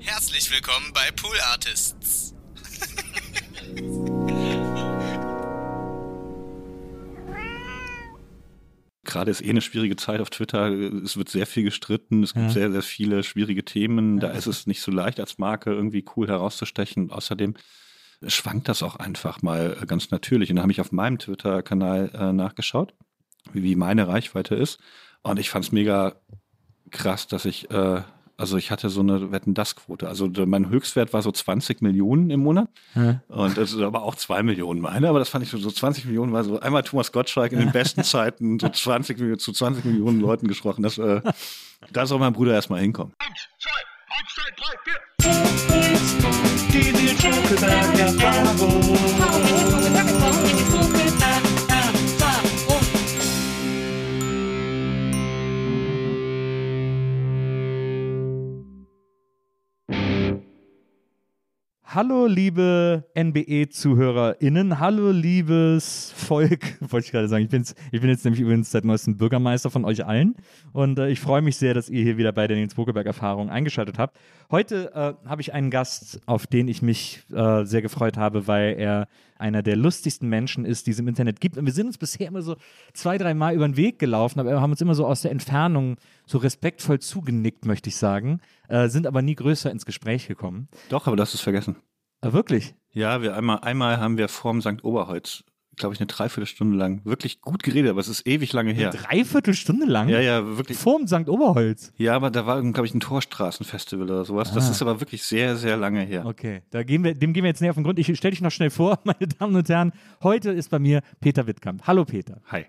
Herzlich willkommen bei Pool Artists. Gerade ist eh eine schwierige Zeit auf Twitter. Es wird sehr viel gestritten. Es gibt sehr, sehr viele schwierige Themen. Da ist es nicht so leicht, als Marke irgendwie cool herauszustechen. Und außerdem schwankt das auch einfach mal ganz natürlich. Und da habe ich auf meinem Twitter-Kanal äh, nachgeschaut, wie, wie meine Reichweite ist. Und ich fand es mega krass, dass ich, äh, also ich hatte so eine Wetten-Das-Quote. Also mein Höchstwert war so 20 Millionen im Monat. Und das ist aber auch 2 Millionen meine. Aber das fand ich so, so 20 Millionen war so einmal Thomas Gottschalk in den besten Zeiten so 20 Millionen, zu 20 Millionen Leuten gesprochen. Das, äh, da soll mein Bruder erstmal hinkommen. Hallo, liebe NBE-ZuhörerInnen. Hallo, liebes Volk. Wollte ich gerade sagen. Ich, bin's, ich bin jetzt nämlich übrigens seit neuestem Bürgermeister von euch allen. Und äh, ich freue mich sehr, dass ihr hier wieder bei der Nils Bokelberg-Erfahrung eingeschaltet habt. Heute äh, habe ich einen Gast, auf den ich mich äh, sehr gefreut habe, weil er einer der lustigsten Menschen ist, die es im Internet gibt. Und wir sind uns bisher immer so zwei, drei Mal über den Weg gelaufen, aber wir haben uns immer so aus der Entfernung so respektvoll zugenickt, möchte ich sagen, äh, sind aber nie größer ins Gespräch gekommen. Doch, aber das ist vergessen. Äh, wirklich? Ja, wir einmal, einmal haben wir vorm St. Oberholz, glaube ich, eine Dreiviertelstunde lang wirklich gut geredet, aber es ist ewig lange her. Dreiviertel Stunde lang? Ja, ja, wirklich. Vorm St. Oberholz. Ja, aber da war, glaube ich, ein Torstraßenfestival oder sowas. Das Ah. ist aber wirklich sehr, sehr lange her. Okay, da gehen wir, dem gehen wir jetzt näher auf den Grund. Ich stelle dich noch schnell vor, meine Damen und Herren. Heute ist bei mir Peter Wittkamp. Hallo Peter. Hi.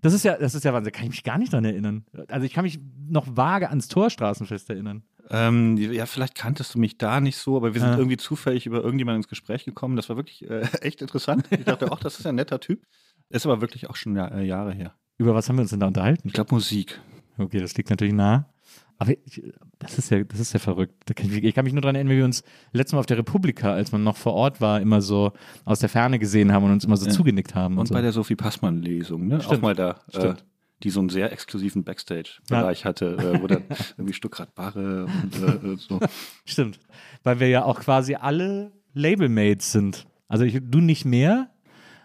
Das ist ja, das ist ja Wahnsinn. Kann ich mich gar nicht daran erinnern. Also ich kann mich noch vage ans Torstraßenfest erinnern. Ähm, ja, vielleicht kanntest du mich da nicht so, aber wir sind Ah. irgendwie zufällig über irgendjemanden ins Gespräch gekommen. Das war wirklich äh, echt interessant. Ich dachte, ach, das ist ein netter Typ. Ist aber wirklich auch schon ja, äh, Jahre her. Über was haben wir uns denn da unterhalten? Ich glaube Musik. Okay, das liegt natürlich nah. Aber ich, das ist ja, das ist ja verrückt. Kann ich, ich kann mich nur daran erinnern, wie wir uns letztes Mal auf der Republika, als man noch vor Ort war, immer so aus der Ferne gesehen haben und uns immer so Ja. zugenickt haben. Und, Und so. bei der Sophie Passmann-Lesung, ne? Auch Stimmt. mal da. Äh, Stimmt. Die so einen sehr exklusiven Backstage-Bereich hatte, äh, wo dann irgendwie Stuttgart Barre und äh, so. Stimmt. Weil wir ja auch quasi alle Labelmates sind. Also ich, du nicht mehr.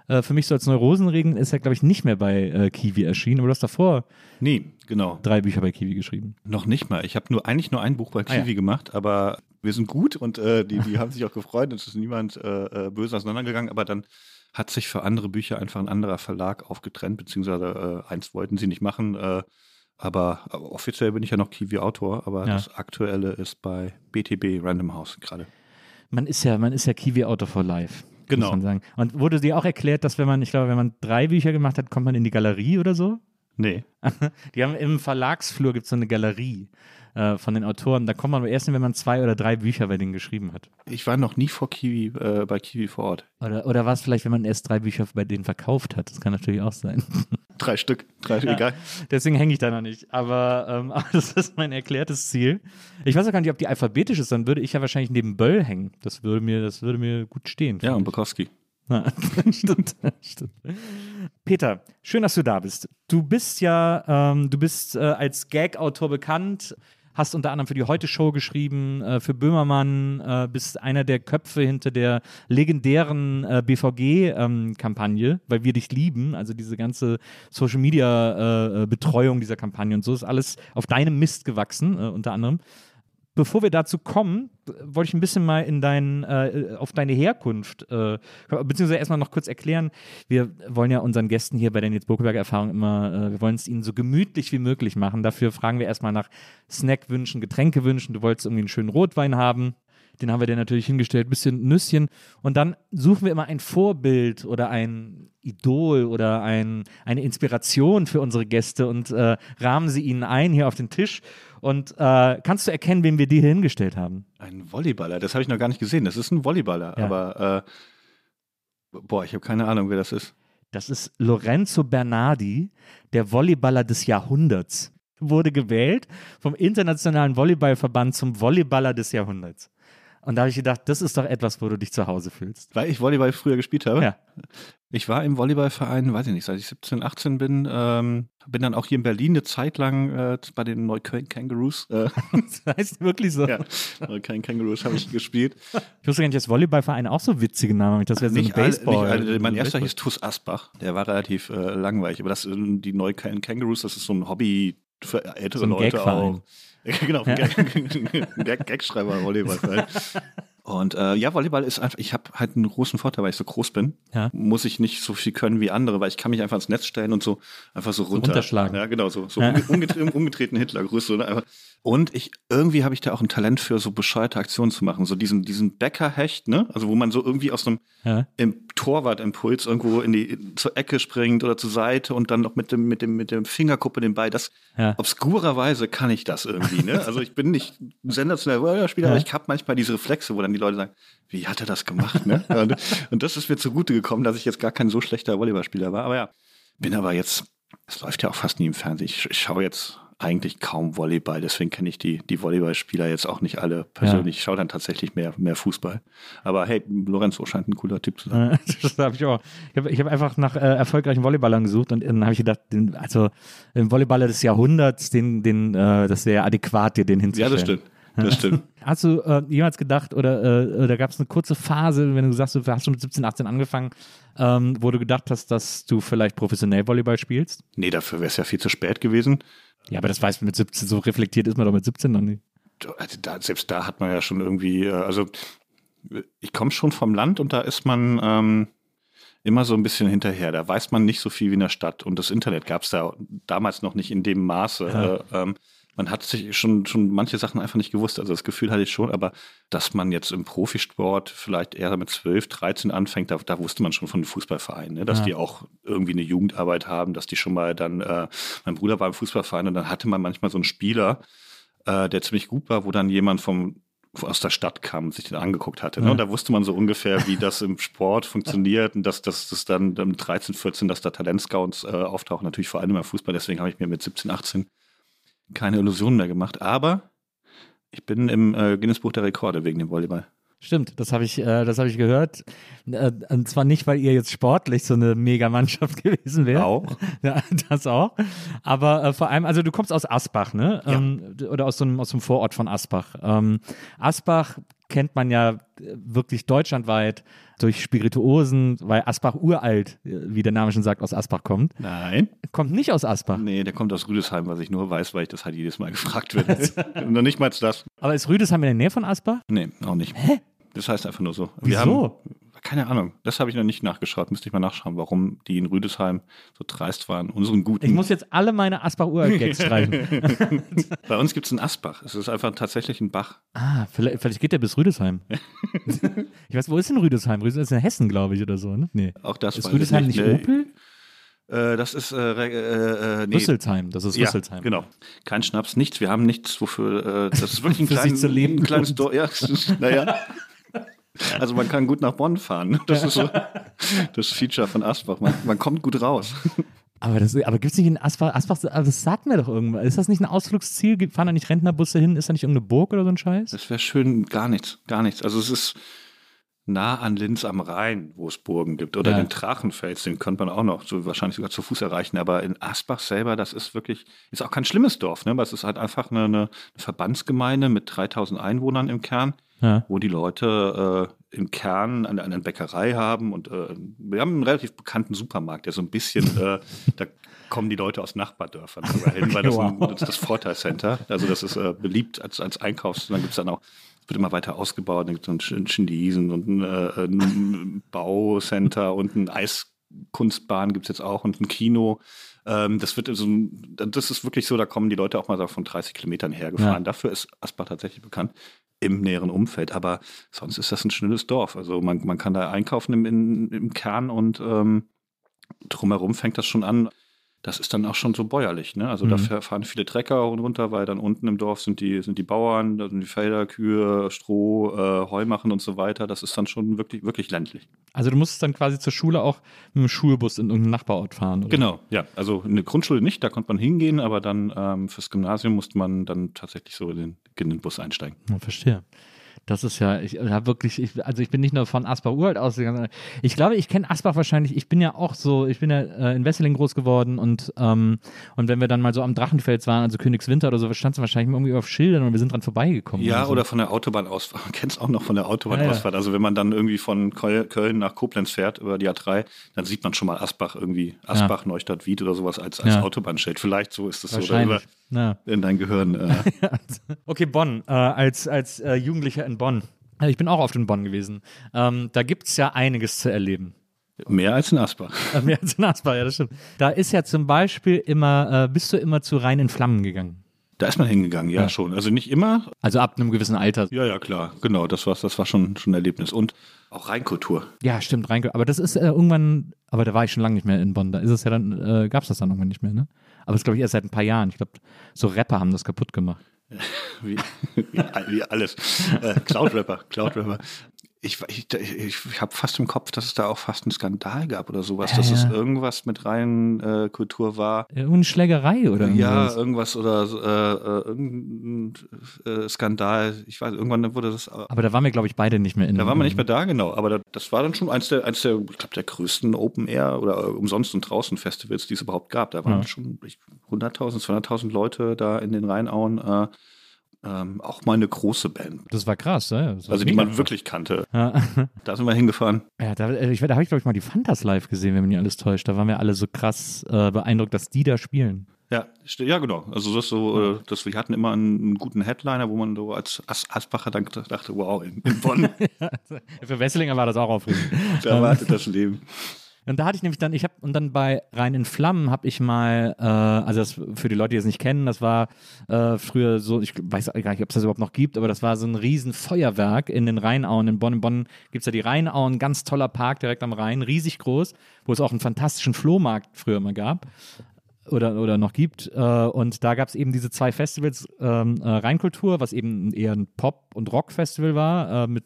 Äh, für mich so als Neurosenregen ist er, glaube ich, nicht mehr bei äh, Kiwi erschienen. Aber du hast davor Nee, genau. drei Bücher bei Kiwi geschrieben. Noch nicht mal. Ich habe nur eigentlich nur ein Buch bei Ah, ja. Kiwi gemacht, aber wir sind gut und äh, die, die haben sich auch gefreut. Es ist niemand äh, äh, böse auseinandergegangen, aber dann hat sich für andere Bücher einfach ein anderer Verlag aufgetrennt, beziehungsweise äh, eins wollten sie nicht machen. Äh, aber, aber offiziell bin ich ja noch Kiwi-Autor, aber Ja. das aktuelle ist bei BTB Random House gerade. Man ist ja, man ist ja Kiwi-Autor for life. Genau. Muss man sagen. Und wurde dir auch erklärt, dass wenn man, ich glaube, wenn man drei Bücher gemacht hat, kommt man in die Galerie oder so? Nee. Die haben im Verlagsflur gibt es so eine Galerie äh, von den Autoren. Da kommt man aber erst hin, wenn man zwei oder drei Bücher bei denen geschrieben hat. Ich war noch nie vor Kiwi, äh, bei Kiwi vor Ort. Oder, oder war es vielleicht, wenn man erst drei Bücher bei denen verkauft hat? Das kann natürlich auch sein. Drei Stück, drei Stück, egal. Deswegen hänge ich da noch nicht. Aber, ähm, aber das ist mein erklärtes Ziel. Ich weiß auch gar nicht, ob die alphabetisch ist, dann würde ich ja wahrscheinlich neben Böll hängen. Das würde mir, das würde mir gut stehen. Ja, und. Bukowski. Ja, stimmt, stimmt. Peter, schön, dass du da bist. Du bist ja, ähm, du bist äh, als Gag-Autor bekannt, hast unter anderem für die Heute-Show geschrieben, äh, für Böhmermann, äh, bist einer der Köpfe hinter der legendären äh, BVG-Kampagne, ähm, weil wir dich lieben, also diese ganze Social-Media-Betreuung dieser Kampagne und so ist alles auf deinem Mist gewachsen, äh, unter anderem. Bevor wir dazu kommen, wollte ich ein bisschen mal in dein, äh, auf deine Herkunft, äh, beziehungsweise erstmal noch kurz erklären. Wir wollen ja unseren Gästen hier bei der Nils Bokelberg Erfahrung immer, äh, wir wollen es ihnen so gemütlich wie möglich machen. Dafür fragen wir erstmal nach Snackwünschen, Getränkewünschen. Du wolltest irgendwie einen schönen Rotwein haben. Den haben wir dir natürlich hingestellt, bisschen Nüsschen. Und dann suchen wir immer ein Vorbild oder ein Idol oder ein, eine Inspiration für unsere Gäste und äh, rahmen sie ihnen ein hier auf den Tisch. Und äh, kannst du erkennen, wen wir dir hier hingestellt haben? Ein Volleyballer, das habe ich noch gar nicht gesehen. Das ist ein Volleyballer, Ja. aber äh, boah, ich habe keine Ahnung, wer das ist. Das ist Lorenzo Bernardi, der Volleyballer des Jahrhunderts. Wurde gewählt vom Internationalen Volleyballverband zum Volleyballer des Jahrhunderts. Und da habe ich gedacht, das ist doch etwas, wo du dich zu Hause fühlst. Weil ich Volleyball früher gespielt habe. Ja. Ich war im Volleyballverein, weiß ich nicht, seit ich 17, 18 bin. Ähm, bin dann auch hier in Berlin eine Zeit lang äh, bei den Neukölln Kangaroos. Äh, Das heißt wirklich so. ja, Neukölln Kangaroos habe ich gespielt. Ich wusste gar nicht, dass Volleyballvereine auch so witzige Namen haben. Das wäre so ein Nicht alle, Baseball. nicht alle. Mein erster hieß TuS Asbach. Der war relativ äh, langweilig. Aber das sind die Neukölln Kangaroos, das ist so ein Hobby für ältere So ein Leute auch. genau, ein Gag, Gag, Gagschreiber Volleyball. Und äh, ja, Volleyball ist einfach, ich habe halt einen großen Vorteil, weil ich so groß bin. Ja. Muss ich nicht so viel können wie andere, weil ich kann mich einfach ins Netz stellen und so einfach so runter. runterschlagen. Ja, genau, so, so Ja. umge- umgetre umgetreten Hitlergruß. So, ne? Und ich, irgendwie habe ich da auch ein Talent für, so bescheuerte Aktionen zu machen. So diesen, diesen Bäckerhecht, ne? Also wo man so irgendwie aus einem Ja. im Torwartimpuls irgendwo in die zur Ecke springt oder zur Seite und dann noch mit dem mit dem mit dem Fingerkuppe den Ball. Das Ja. obskurerweise kann ich das irgendwie. Ne? Also ich bin nicht sensationeller Volleyballspieler, Ja. aber ich habe manchmal diese Reflexe, wo dann die Leute sagen, wie hat er das gemacht? Ne? und, und das ist mir zugute gekommen, dass ich jetzt gar kein so schlechter Volleyballspieler war. Aber ja, bin aber jetzt. Es läuft ja auch fast nie im Fernsehen. Ich, ich schaue jetzt eigentlich kaum Volleyball, deswegen kenne ich die, die Volleyballspieler jetzt auch nicht alle persönlich. Ich schaue dann tatsächlich mehr, mehr Fußball. Aber hey, Lorenzo scheint ein cooler Typ zu sein. Das habe ich auch. Ich habe hab einfach nach äh, erfolgreichen Volleyballern gesucht und dann habe ich gedacht, den, also den Volleyballer des Jahrhunderts, den, den, äh, das wäre adäquat, dir den Ja, hinzustellen. das stimmt. Das stimmt. Hast du äh, jemals gedacht oder, äh, oder gab es eine kurze Phase, wenn du sagst, du hast schon mit 17, 18 angefangen, ähm, wo du gedacht hast, dass du vielleicht professionell Volleyball spielst? Nee, dafür wäre es ja viel zu spät gewesen. Ja, aber das weiß man mit 17, so reflektiert ist man doch mit 17 noch nicht. Also da, selbst da hat man ja schon irgendwie, äh, also ich komme schon vom Land und da ist man ähm, immer so ein bisschen hinterher. Da weiß man nicht so viel wie in der Stadt. Und das Internet gab es da damals noch nicht in dem Maße. Ja. Äh, ähm, man hat sich schon, schon manche Sachen einfach nicht gewusst. Also das Gefühl hatte ich schon, aber dass man jetzt im Profisport vielleicht eher mit 12, 13 anfängt, da, da wusste man schon von den Fußballvereinen, ne? dass Ja. die auch irgendwie eine Jugendarbeit haben, dass die schon mal dann, äh, mein Bruder war im Fußballverein und dann hatte man manchmal so einen Spieler, äh, der ziemlich gut war, wo dann jemand vom aus der Stadt kam und sich den angeguckt hatte. Ne? Ja. Und da wusste man so ungefähr, wie das im Sport funktioniert und dass das dass dann dann 13, 14, dass da Talentscouts äh, auftauchen, natürlich vor allem im Fußball. Deswegen habe ich mir mit 17, 18 keine Illusionen mehr gemacht. Aber ich bin im äh, Guinness-Buch der Rekorde wegen dem Volleyball. Stimmt, das habe ich, äh, das habe ich gehört. Äh, und zwar nicht, weil ihr jetzt sportlich so eine Mega-Mannschaft gewesen wärt. Auch. Ja, das auch. Aber äh, vor allem, also du kommst aus Asbach, ne? Ja. Ähm, oder aus so einem, aus dem Vorort von Asbach. Ähm, Asbach kennt man ja äh, wirklich deutschlandweit durch Spirituosen, weil Asbach uralt, äh, wie der Name schon sagt, aus Asbach kommt. Nein. Kommt nicht aus Asbach. Nee, der kommt aus Rüdesheim, was ich nur weiß, weil ich das halt jedes Mal gefragt werde. Noch nicht mal das. Aber ist Rüdesheim in der Nähe von Asbach? Nee, auch nicht. Hä? Das heißt einfach nur so. Wir Wieso? haben, keine Ahnung. Das habe ich noch nicht nachgeschaut. Müsste ich mal nachschauen, warum die in Rüdesheim so dreist waren. Unseren guten. Ich muss jetzt alle meine Asbach-Uralt-Gags streichen. Bei uns gibt es einen Asbach. Es ist einfach tatsächlich ein Bach. Ah, vielleicht, vielleicht geht der bis Rüdesheim. ich weiß, wo ist denn Rüdesheim? Rüdesheim ist in Hessen, glaube ich, oder so, ne? Nee. Auch das Ist Rüdesheim ich nicht Nee. Opel? Äh, das ist äh, äh, äh, nee. Rüsselsheim, das ist Ja, Rüsselsheim. genau. Kein Schnaps, nichts. Wir haben nichts, wofür. Äh, das ist wirklich ein, klein, ein kleines. Dorf. Ja, naja. Also man kann gut nach Bonn fahren. Das ist so das Feature von Asbach. Man, man kommt gut raus. Aber, das- aber gibt es nicht in Asbach, Asbach, das sagt mir doch irgendwas. Ist das nicht ein Ausflugsziel? Fahren da nicht Rentnerbusse hin? Ist da nicht irgendeine Burg oder so ein Scheiß? Das wäre schön, gar nichts, gar nichts. Also es ist nah an Linz am Rhein, wo es Burgen gibt. Oder Ja. den Drachenfels, den könnte man auch noch so wahrscheinlich sogar zu Fuß erreichen. Aber in Asbach selber, das ist wirklich, ist auch kein schlimmes Dorf, ne? Aber es ist halt einfach eine, eine Verbandsgemeinde mit 3000 Einwohnern im Kern, Ja. wo die Leute äh, im Kern eine, eine Bäckerei haben und äh, wir haben einen relativ bekannten Supermarkt, der so ein bisschen, äh, da kommen die Leute aus Nachbardörfern hin, weil das, ein, Wow. das ist das Vorteilcenter. Also das ist äh, beliebt als, als Einkaufs. Dann gibt es dann auch, es wird immer weiter ausgebaut, dann gibt es einen Chinesen und ein, äh, ein Baucenter und ein Eiskunstbahn gibt es jetzt auch und ein Kino. Ähm, das wird so, das ist wirklich so, da kommen die Leute auch mal so von 30 Kilometern hergefahren. Ja. Dafür ist Asbach tatsächlich bekannt. im näheren Umfeld. Aber sonst ist das ein schnelles Dorf. Also man, man kann da einkaufen im, im, im Kern und ähm, drumherum fängt das schon an. Das ist dann auch schon so bäuerlich. Ne? Also Mhm. da fahren viele Trecker runter, weil dann unten im Dorf sind die, sind die Bauern, da sind die Felder, Kühe, Stroh, äh, Heu machen und so weiter. Das ist dann schon wirklich, wirklich ländlich. Also du musstest dann quasi zur Schule auch mit dem Schulbus in irgendeinen Nachbarort fahren, oder? Genau, ja. Also eine Grundschule nicht, da konnte man hingehen, aber dann ähm, fürs Gymnasium musste man dann tatsächlich so in den, in den Bus einsteigen. Ja, verstehe. Das ist ja, ich habe wirklich, ich, also ich bin nicht nur von Asbach uralt ausgegangen. sondern Ich glaube, ich kenne Asbach wahrscheinlich. Ich bin ja auch so, ich bin ja äh, in Wesseling groß geworden und ähm, und wenn wir dann mal so am Drachenfels waren, also Königswinter oder so, stand es wahrscheinlich irgendwie auf Schildern und wir sind dran vorbeigekommen. Ja, so. oder von der Autobahnausfahrt. Man kennt es auch noch von der Autobahnausfahrt. Also wenn man dann irgendwie von Köln nach Koblenz fährt über die A3, dann sieht man schon mal Asbach irgendwie, Asbach, Neustadt, Wied oder sowas als, als Ja. Autobahnschild. Vielleicht so ist es so da über Ja. in dein Gehirn. Äh, Okay, Bonn, äh, als, als äh, Jugendlicher in Bonn. Äh, Ich bin auch oft in Bonn gewesen. Ähm, da gibt es ja einiges zu erleben. mehr als in Asbach. Äh, Mehr als in Asbach, ja, das stimmt. Da ist ja zum Beispiel immer, äh, bist du immer zu Rhein in Flammen gegangen. Da ist man hingegangen, ja, Ja. schon. Also nicht immer. Also ab einem gewissen Alter. Ja, ja, klar. Genau, das war, das war schon, schon ein Erlebnis. Und auch Rheinkultur. Ja, stimmt, rein. Aber das ist äh, irgendwann, aber da war ich schon lange nicht mehr in Bonn. Da ist es ja dann, äh, gab es das dann irgendwann nicht mehr, ne? Aber das glaube ich erst seit ein paar Jahren. Ich glaube, so Rapper haben das kaputt gemacht. Wie, wie, wie alles. Äh, Cloud-Rapper, Cloud-Rapper. Ich, ich, ich, habe fast im Kopf, dass es da auch fast einen Skandal gab oder sowas, Ja, dass es ja. irgendwas mit rein äh, Kultur war. Irgendeine Schlägerei oder Ja, irgendwas. irgendwas oder äh, äh, irgendein äh, Skandal. Ich weiß, irgendwann wurde das. Aber da waren wir, glaube ich, beide nicht mehr in. Da waren wir nicht mehr da, genau. Aber da, das war dann schon eins der, eins der ich glaube, der größten Open Air oder äh, umsonst und draußen Festivals, die es überhaupt gab. Da waren Ja. schon ich- 100.000, 200.000 Leute da in den Rheinauen. Äh, ähm, auch mal eine große Band. Das war krass, ja. Das war Also die man krass. wirklich kannte. Ja. Da sind wir hingefahren. Ja, da, äh, ich, da habe ich, glaube ich, mal die Fantas live gesehen, wenn mich nicht alles täuscht. Da waren wir alle so krass äh, beeindruckt, dass die da spielen. Ja, ja genau. Also das so, äh, das, wir hatten immer einen, guten Headliner, wo man so als As Asbacher dann dachte, wow, in, in Bonn, Für Wesselinger war das auch aufregend. da wartet das Leben. Und da hatte ich nämlich dann, ich habe, und dann bei Rhein in Flammen habe ich mal, äh, also das für die Leute, die es nicht kennen, das war äh, früher so, ich weiß gar nicht, ob es das überhaupt noch gibt, aber das war so ein riesen Feuerwerk in den Rheinauen in Bonn. In Bonn gibt es ja die Rheinauen, ganz toller Park direkt am Rhein, riesig groß, wo es auch einen fantastischen Flohmarkt früher mal gab oder, oder noch gibt. Äh, und da gab es eben diese zwei Festivals, ähm, äh, Rheinkultur, was eben eher ein Pop- und Rock-Festival war, äh, mit,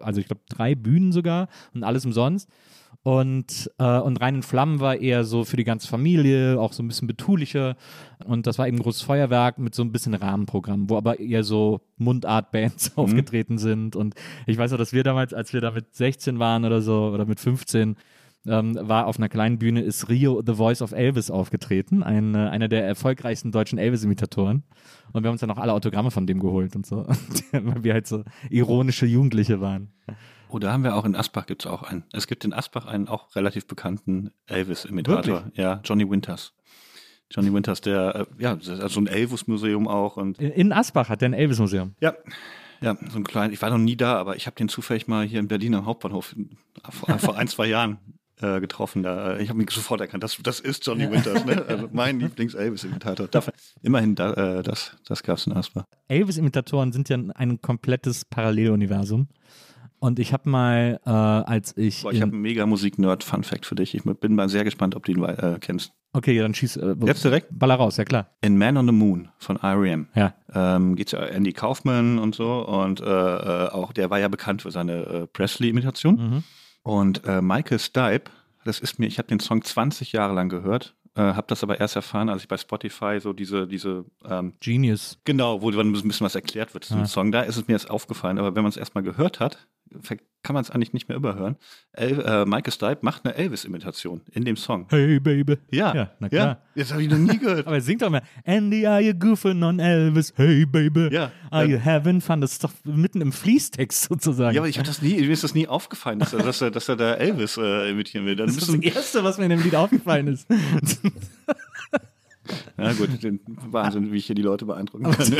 also ich glaube, drei Bühnen sogar und alles umsonst. Und, äh, und Rhein in Flammen war eher so für die ganze Familie, auch so ein bisschen betulicher. Und das war eben ein großes Feuerwerk mit so ein bisschen Rahmenprogramm, wo aber eher so Mundart-Bands aufgetreten sind. Und ich weiß noch, dass wir damals, als wir da mit 16 waren oder so, oder mit 15, ähm, war auf einer kleinen Bühne ist Rio The Voice of Elvis aufgetreten, ein, äh, einer der erfolgreichsten deutschen Elvis-Imitatoren. Und wir haben uns dann auch alle Autogramme von dem geholt und so, weil wir halt so ironische Jugendliche waren. Oh, da haben wir auch in Asbach gibt es auch einen. Es gibt in Asbach einen auch relativ bekannten Elvis-Imitator. Ja, Johnny Winters. Johnny Winters, der, äh, ja, ist also ein Elvis-Museum auch und In, Asbach hat der ein Elvis-Museum. ja, ja, so ein kleiner, ich war noch nie da, aber ich habe den zufällig mal hier in Berlin am Hauptbahnhof vor, vor ein, zwei Jahren äh, getroffen. Da, äh, ich habe mich sofort erkannt, das, das ist Johnny Winters, ne? also mein Lieblings-Elvis-Imitator. Immerhin, da, äh, das, das gab es in Asbach. Elvis-Imitatoren sind ja ein komplettes Paralleluniversum. Und ich habe mal, äh, als ich. Boah, ich habe einen mega Musik-Nerd-Fun-Fact für dich. Ich bin mal sehr gespannt, ob du ihn äh, kennst. okay, dann schieß. Äh, Jetzt direkt? Baller raus, ja klar. In Man on the Moon von R.E.M. Ja. ähm, geht's ja Andy Kaufman und so und äh, äh, auch der war ja bekannt für seine äh, Presley-Imitation. Mhm. Und äh, Michael Stipe, das ist mir, ich habe den Song 20 Jahre lang gehört, äh, habe das aber erst erfahren, als ich bei Spotify so diese, diese ähm, Genius. genau, wo dann ein bisschen was erklärt wird zu dem Ja. Song, da ist es mir jetzt aufgefallen, aber wenn man es erstmal gehört hat, kann man es eigentlich nicht mehr überhören. El äh, Michael Stipe macht eine Elvis-Imitation in dem Song. Hey, Baby. Ja, Ja, na klar. Jetzt habe ich noch nie gehört. Aber er singt doch immer, Andy, are you goofing on Elvis? Hey, Baby. Ja. Are you having fun? Das ist doch mitten im Fließtext sozusagen. Ja, aber ich das nie, mir ist das nie aufgefallen, dass er, dass er, dass er da Elvis äh, imitieren will. Dann das ist das Erste, was mir in dem Lied aufgefallen ist. ja gut, den Wahnsinn, wie ich hier die Leute beeindrucken kann.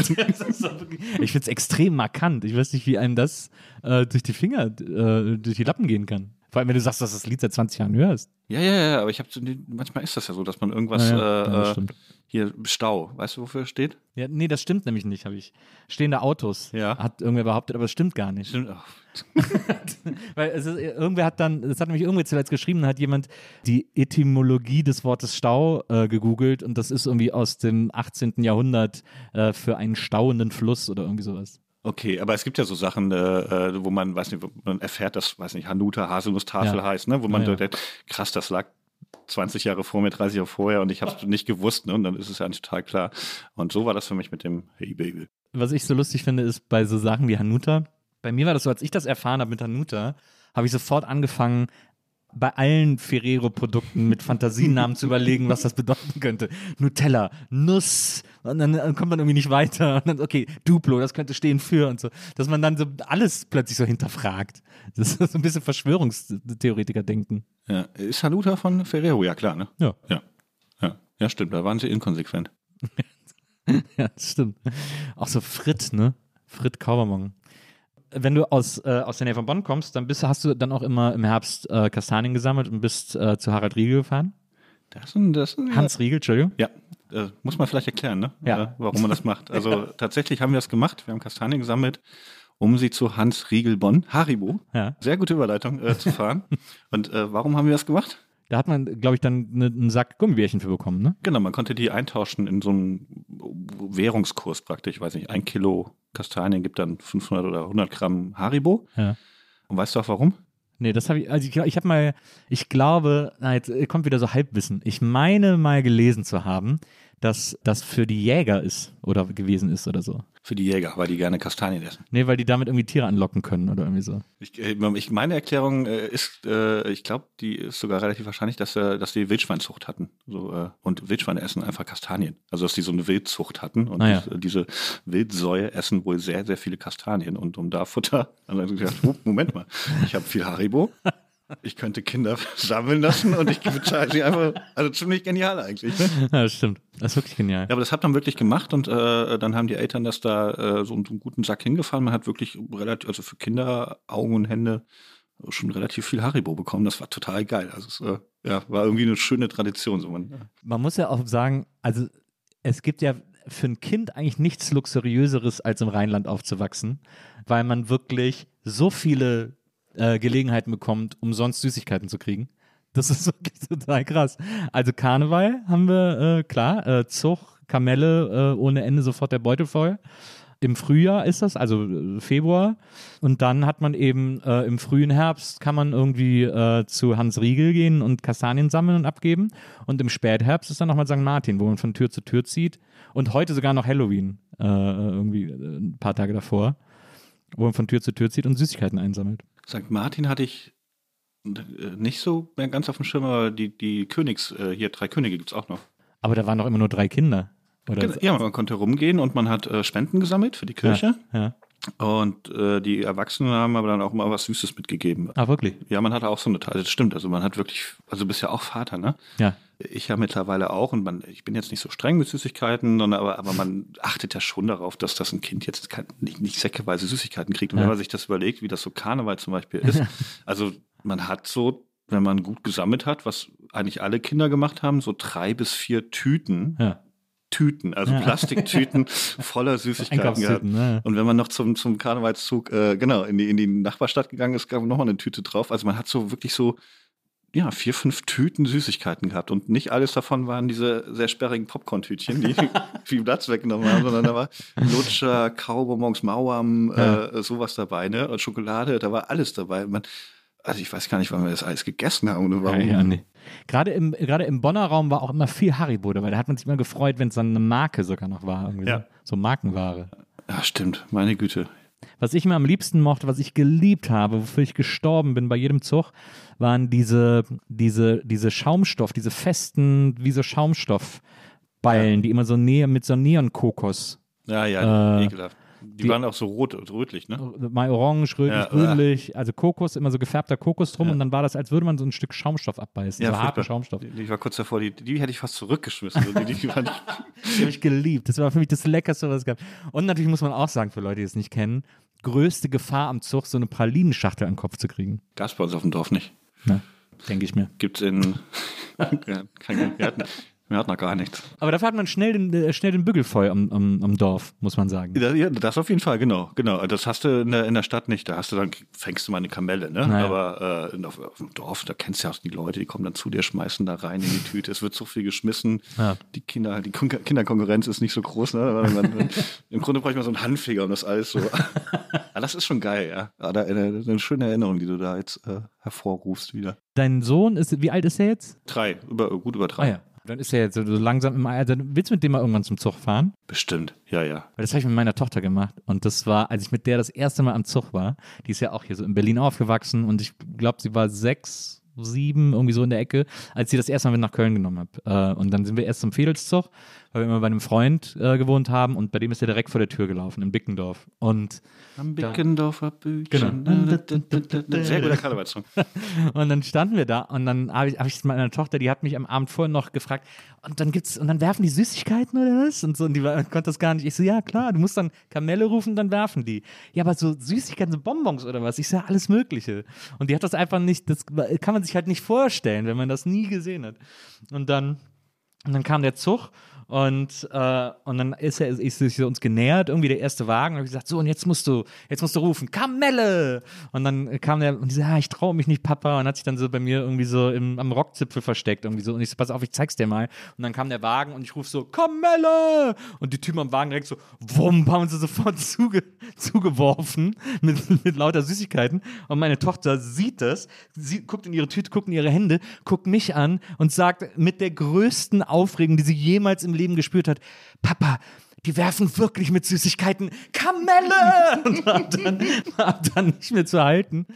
Ich finde es extrem markant. Ich weiß nicht, wie einem das äh, durch die Finger, äh, durch die Lappen gehen kann. Vor allem, wenn du sagst, dass du das Lied seit 20 Jahren hörst. Ja, ja, ja, aber ich habe manchmal ist das ja so, dass man irgendwas, Ja, ja, ja, das äh, stimmt. Hier Stau, weißt du, wofür es steht? Ja, nee, das stimmt nämlich nicht, habe ich. Stehende Autos, Ja. hat irgendwer behauptet, aber es stimmt gar nicht. Stimmt auch. Weil es ist, irgendwer hat dann, das hat nämlich irgendwer zuletzt geschrieben, hat jemand die Etymologie des Wortes Stau äh, gegoogelt und das ist irgendwie aus dem 18. Jahrhundert äh, für einen stauenden Fluss oder irgendwie sowas. Okay, aber es gibt ja so Sachen, äh, äh, wo man, weiß nicht, wo man erfährt, dass, weiß nicht, Hanuta Haselnusstafel Ja. heißt, ne? Wo man Ja, ja. denkt, krass, das lag 20 Jahre vor mir, 30 Jahre vorher und ich habe es nicht gewusst, ne? Und dann ist es ja total klar. Und so war das für mich mit dem Hey Baby. Was ich so lustig finde, ist bei so Sachen wie Hanuta. Bei mir war das so, als ich das erfahren habe mit Hanuta, habe ich sofort angefangen, bei allen Ferrero-Produkten mit Fantasienamen zu überlegen, was das bedeuten könnte. Nutella, Nuss, und dann äh, kommt man irgendwie nicht weiter. Und dann, okay, Duplo, das könnte stehen für und so. Dass man dann so alles plötzlich so hinterfragt. Das ist so ein bisschen Verschwörungstheoretiker-Denken. Ja. Ist Hanuta von Ferrero? Ja, klar, ne? Ja. Ja. Ja, ja stimmt, da waren sie inkonsequent. Ja, das stimmt. Auch so Frit, ne? Frit Kaubermong. Wenn du aus, äh, aus der Nähe von Bonn kommst, dann bist, hast du dann auch immer im Herbst äh, Kastanien gesammelt und bist äh, zu Harald Riegel gefahren. Das ist ein, das ein, Hans Riegel, Entschuldigung. Ja, äh, muss man vielleicht erklären, ne? Ja. Äh, warum man das macht. Also tatsächlich haben wir das gemacht. Wir haben Kastanien gesammelt, um sie zu Hans Riegel Bonn, Haribo, Ja. sehr gute Überleitung, äh, zu fahren. Und äh, warum haben wir das gemacht? Da hat man, glaube ich, dann ne, einen Sack Gummibärchen für bekommen, ne? Genau, man konnte die eintauschen in so einem Währungskurs praktisch. Ich weiß nicht, ein Kilo Kastanien gibt dann 500 oder 100 Gramm Haribo. Ja. Und weißt du auch warum? Nee, das habe ich, also ich, ich habe mal, ich glaube, na, jetzt kommt wieder so Halbwissen. Ich meine mal gelesen zu haben, dass das für die Jäger ist oder gewesen ist oder so. Für die Jäger, weil die gerne Kastanien essen. Nee, weil die damit irgendwie Tiere anlocken können oder irgendwie so. Ich, äh, ich, meine Erklärung äh, ist, äh, ich glaube, die ist sogar relativ wahrscheinlich, dass, dass die Wildschweinzucht hatten. So, und Wildschweine essen einfach Kastanien. Also, dass die so eine Wildzucht hatten und Ah, ja. diese, Wildsäue essen wohl sehr, sehr viele Kastanien. Und um da Futter, dann haben sie gesagt, Moment mal, ich habe viel Haribo. Ich könnte Kinder sammeln lassen und ich bezahle sie einfach. Also ziemlich genial eigentlich. Ne? Ja, das stimmt. Das ist wirklich genial. Ja, aber das hat man wirklich gemacht und äh, dann haben die Eltern das da äh, so einen, einen guten Sack hingefahren. Man hat wirklich relativ, also für Kinder, Augen und Hände schon relativ viel Haribo bekommen. Das war total geil. Also es äh, ja, war irgendwie eine schöne Tradition. So man, Man muss ja auch sagen, also es gibt ja für ein Kind eigentlich nichts Luxuriöseres, als im Rheinland aufzuwachsen, weil man wirklich so viele äh, Gelegenheiten bekommt, umsonst Süßigkeiten zu kriegen. Das ist wirklich total krass. Also Karneval haben wir, äh, klar, äh, Zug, Kamelle, äh, ohne Ende sofort der Beutel voll. Im Frühjahr ist das, also äh, Februar. Und dann hat man eben äh, im frühen Herbst kann man irgendwie äh, zu Hans Riegel gehen und Kastanien sammeln und abgeben. Und im Spätherbst ist dann nochmal St. Martin, wo man von Tür zu Tür zieht. Und heute sogar noch Halloween, irgendwie ein paar Tage davor, wo man von Tür zu Tür zieht und Süßigkeiten einsammelt. St. Martin hatte ich äh, nicht so mehr ganz auf dem Schirm, aber die, die Königs, äh, hier drei Könige gibt's auch noch. Aber da waren doch immer nur drei Kinder. Oder Genau, Ja, man konnte rumgehen und man hat äh, Spenden gesammelt für die Kirche. Ja. Und äh, die Erwachsenen haben aber dann auch mal was Süßes mitgegeben. Ah, wirklich? Ja, man hatte auch so eine Teil, das stimmt. Also man hat wirklich, also du bist ja auch Vater, ne? Ja. Ich ja mittlerweile auch und man, ich bin jetzt nicht so streng mit Süßigkeiten, sondern aber, aber man achtet ja schon darauf, dass das ein Kind jetzt kein, nicht, nicht säckeweise Süßigkeiten kriegt. Und Ja. wenn man sich das überlegt, wie das so Karneval zum Beispiel ist, also man hat so, wenn man gut gesammelt hat, was eigentlich alle Kinder gemacht haben, so drei bis vier Tüten, Ja. Tüten, also Plastiktüten voller Süßigkeiten gehabt. Ne? Und wenn man noch zum, zum Karnevalszug, äh, genau, in die, in die Nachbarstadt gegangen ist, gab nochmal eine Tüte drauf. Also man hat so wirklich so, ja, vier, fünf Tüten Süßigkeiten gehabt. Und nicht alles davon waren diese sehr sperrigen Popcorn-Tütchen, die viel Platz weggenommen haben, sondern da war Lutscher, Kaubonbons, Mauern, äh, sowas dabei, ne? Und Schokolade, da war alles dabei. Man, also ich weiß gar nicht, wann wir das alles gegessen haben oder warum. Ja, ja, nee. Gerade im, gerade im Bonner Raum war auch immer viel Haribo dabei. Da hat man sich immer gefreut, wenn es dann eine Marke sogar noch war. Ja. so, so Markenware. Ja, stimmt, meine Güte. Was ich mir am liebsten mochte, was ich geliebt habe, wofür ich gestorben bin bei jedem Zug, waren diese, diese, diese Schaumstoff, diese festen, wie so Schaumstoffballen, die immer so näher mit so Neon-Kokos. Ja, ja, Äh, ekelhaft. Die, die- waren auch so rot und rötlich, ne? Mal orange, rötlich, Ja, grünlich, also Kokos, immer so gefärbter Kokos drum Ja. und dann war das, als würde man so ein Stück Schaumstoff abbeißen, so harten. Schaumstoff. Ich war kurz davor, die, die hätte ich fast zurückgeschmissen. Also die, die waren, Die habe ich geliebt. Das war für mich das Leckerste, was es gab. Und natürlich muss man auch sagen, für Leute, die es nicht kennen, größte Gefahr am Zug, so eine Pralinenschachtel an den Kopf zu kriegen. gab's bei uns auf dem Dorf nicht. Ne? Denke ich mir. Gibt's in, ja, keine, wir hatten, Wir hatten noch gar nichts. Aber dafür hat man schnell den, äh, schnell den Bügel voll am, am, am Dorf, muss man sagen. Ja, das auf jeden Fall, genau, genau. Das hast du in der, in der Stadt nicht. Da hast du dann, fängst du mal eine Kamelle, ne? Naja. Aber äh, auf, auf dem Dorf, da kennst du ja auch die Leute, die kommen dann zu dir, schmeißen da rein in die Tüte. Es wird so viel geschmissen. Ja. Die Kinder, die Kun- Kinderkonkurrenz ist nicht so groß, ne? Aber man, Im Grunde brauche ich mal so einen Handfeger, um das alles so. Aber das ist schon geil, ja. ja da, eine, eine schöne Erinnerung, die du da jetzt äh, hervorrufst wieder. Dein Sohn ist, wie alt ist er jetzt? Drei, über, gut über drei. Ah ja. Dann ist er jetzt so langsam im Alter. Willst du mit dem mal irgendwann zum Zug fahren? Bestimmt, ja, ja. Weil das habe ich mit meiner Tochter gemacht. Und das war, als ich mit der das erste Mal am Zug war. Die ist ja auch hier so in Berlin aufgewachsen. Und ich glaube, sie war sechs, sieben, irgendwie so in der Ecke, als sie das erste Mal mit nach Köln genommen habe. Äh, und dann sind wir erst zum Fädelszug, weil wir immer bei einem Freund äh, gewohnt haben. Und bei dem ist er direkt vor der Tür gelaufen, in Bickendorf. Und Am Bickendorfer Bütchen. Genau. Sehr guter Karnevalssong. Und dann standen wir da und dann habe ich, hab ich meiner Tochter, die hat mich am Abend vorher noch gefragt, und dann gibt's, und dann werfen die Süßigkeiten oder was? Und so, und die war, konnte das gar nicht. Ich so, ja klar, du musst dann Kamelle rufen, dann werfen die. Ja, aber so Süßigkeiten, so Bonbons oder was? Ich so, ja, alles Mögliche. Und die hat das einfach nicht, das kann man sich halt nicht vorstellen, wenn man das nie gesehen hat. Und dann, und dann kam der Zug und, äh, und dann ist er ist sich uns genähert, irgendwie der erste Wagen. Und ich gesagt, so, und jetzt musst du, jetzt musst du rufen, Kamelle! Und dann kam der und die so, ja, ich traue mich nicht, Papa. Und hat sich dann so bei mir irgendwie so im, am Rockzipfel versteckt. Irgendwie so. Und ich so, pass auf, ich zeig's dir mal. Und dann kam der Wagen und ich rufe so, Kamelle! Und die Typen am Wagen direkt so, wumm, haben sie sofort zuge zugeworfen mit, mit lauter Süßigkeiten. Und meine Tochter sieht das, sie guckt in ihre Tüte, guckt in ihre Hände, guckt mich an und sagt mit der größten Aufregung, die sie jemals im Leben gespürt hat, Papa, die werfen wirklich mit Süßigkeiten Kamelle und war dann, war dann nicht mehr zu halten.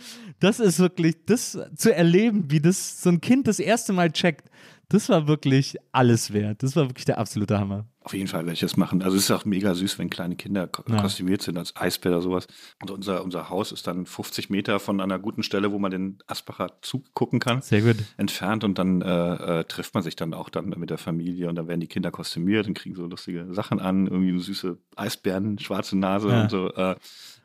Das ist wirklich, das zu erleben, wie das so ein Kind das erste Mal checkt, das war wirklich alles wert. Das war wirklich der absolute Hammer. Auf jeden Fall werde ich das machen. Also es ist auch mega süß, wenn kleine Kinder ko Ja. kostümiert sind als Eisbär oder sowas. Und unser, unser Haus ist dann 50 Meter von einer guten Stelle, wo man den Asbacher Zug gucken kann, Sehr gut. entfernt. Und dann äh, äh, trifft man sich dann auch dann mit der Familie und dann werden die Kinder kostümiert und kriegen so lustige Sachen an, irgendwie eine süße Eisbären, schwarze Nase Ja. und so. Äh,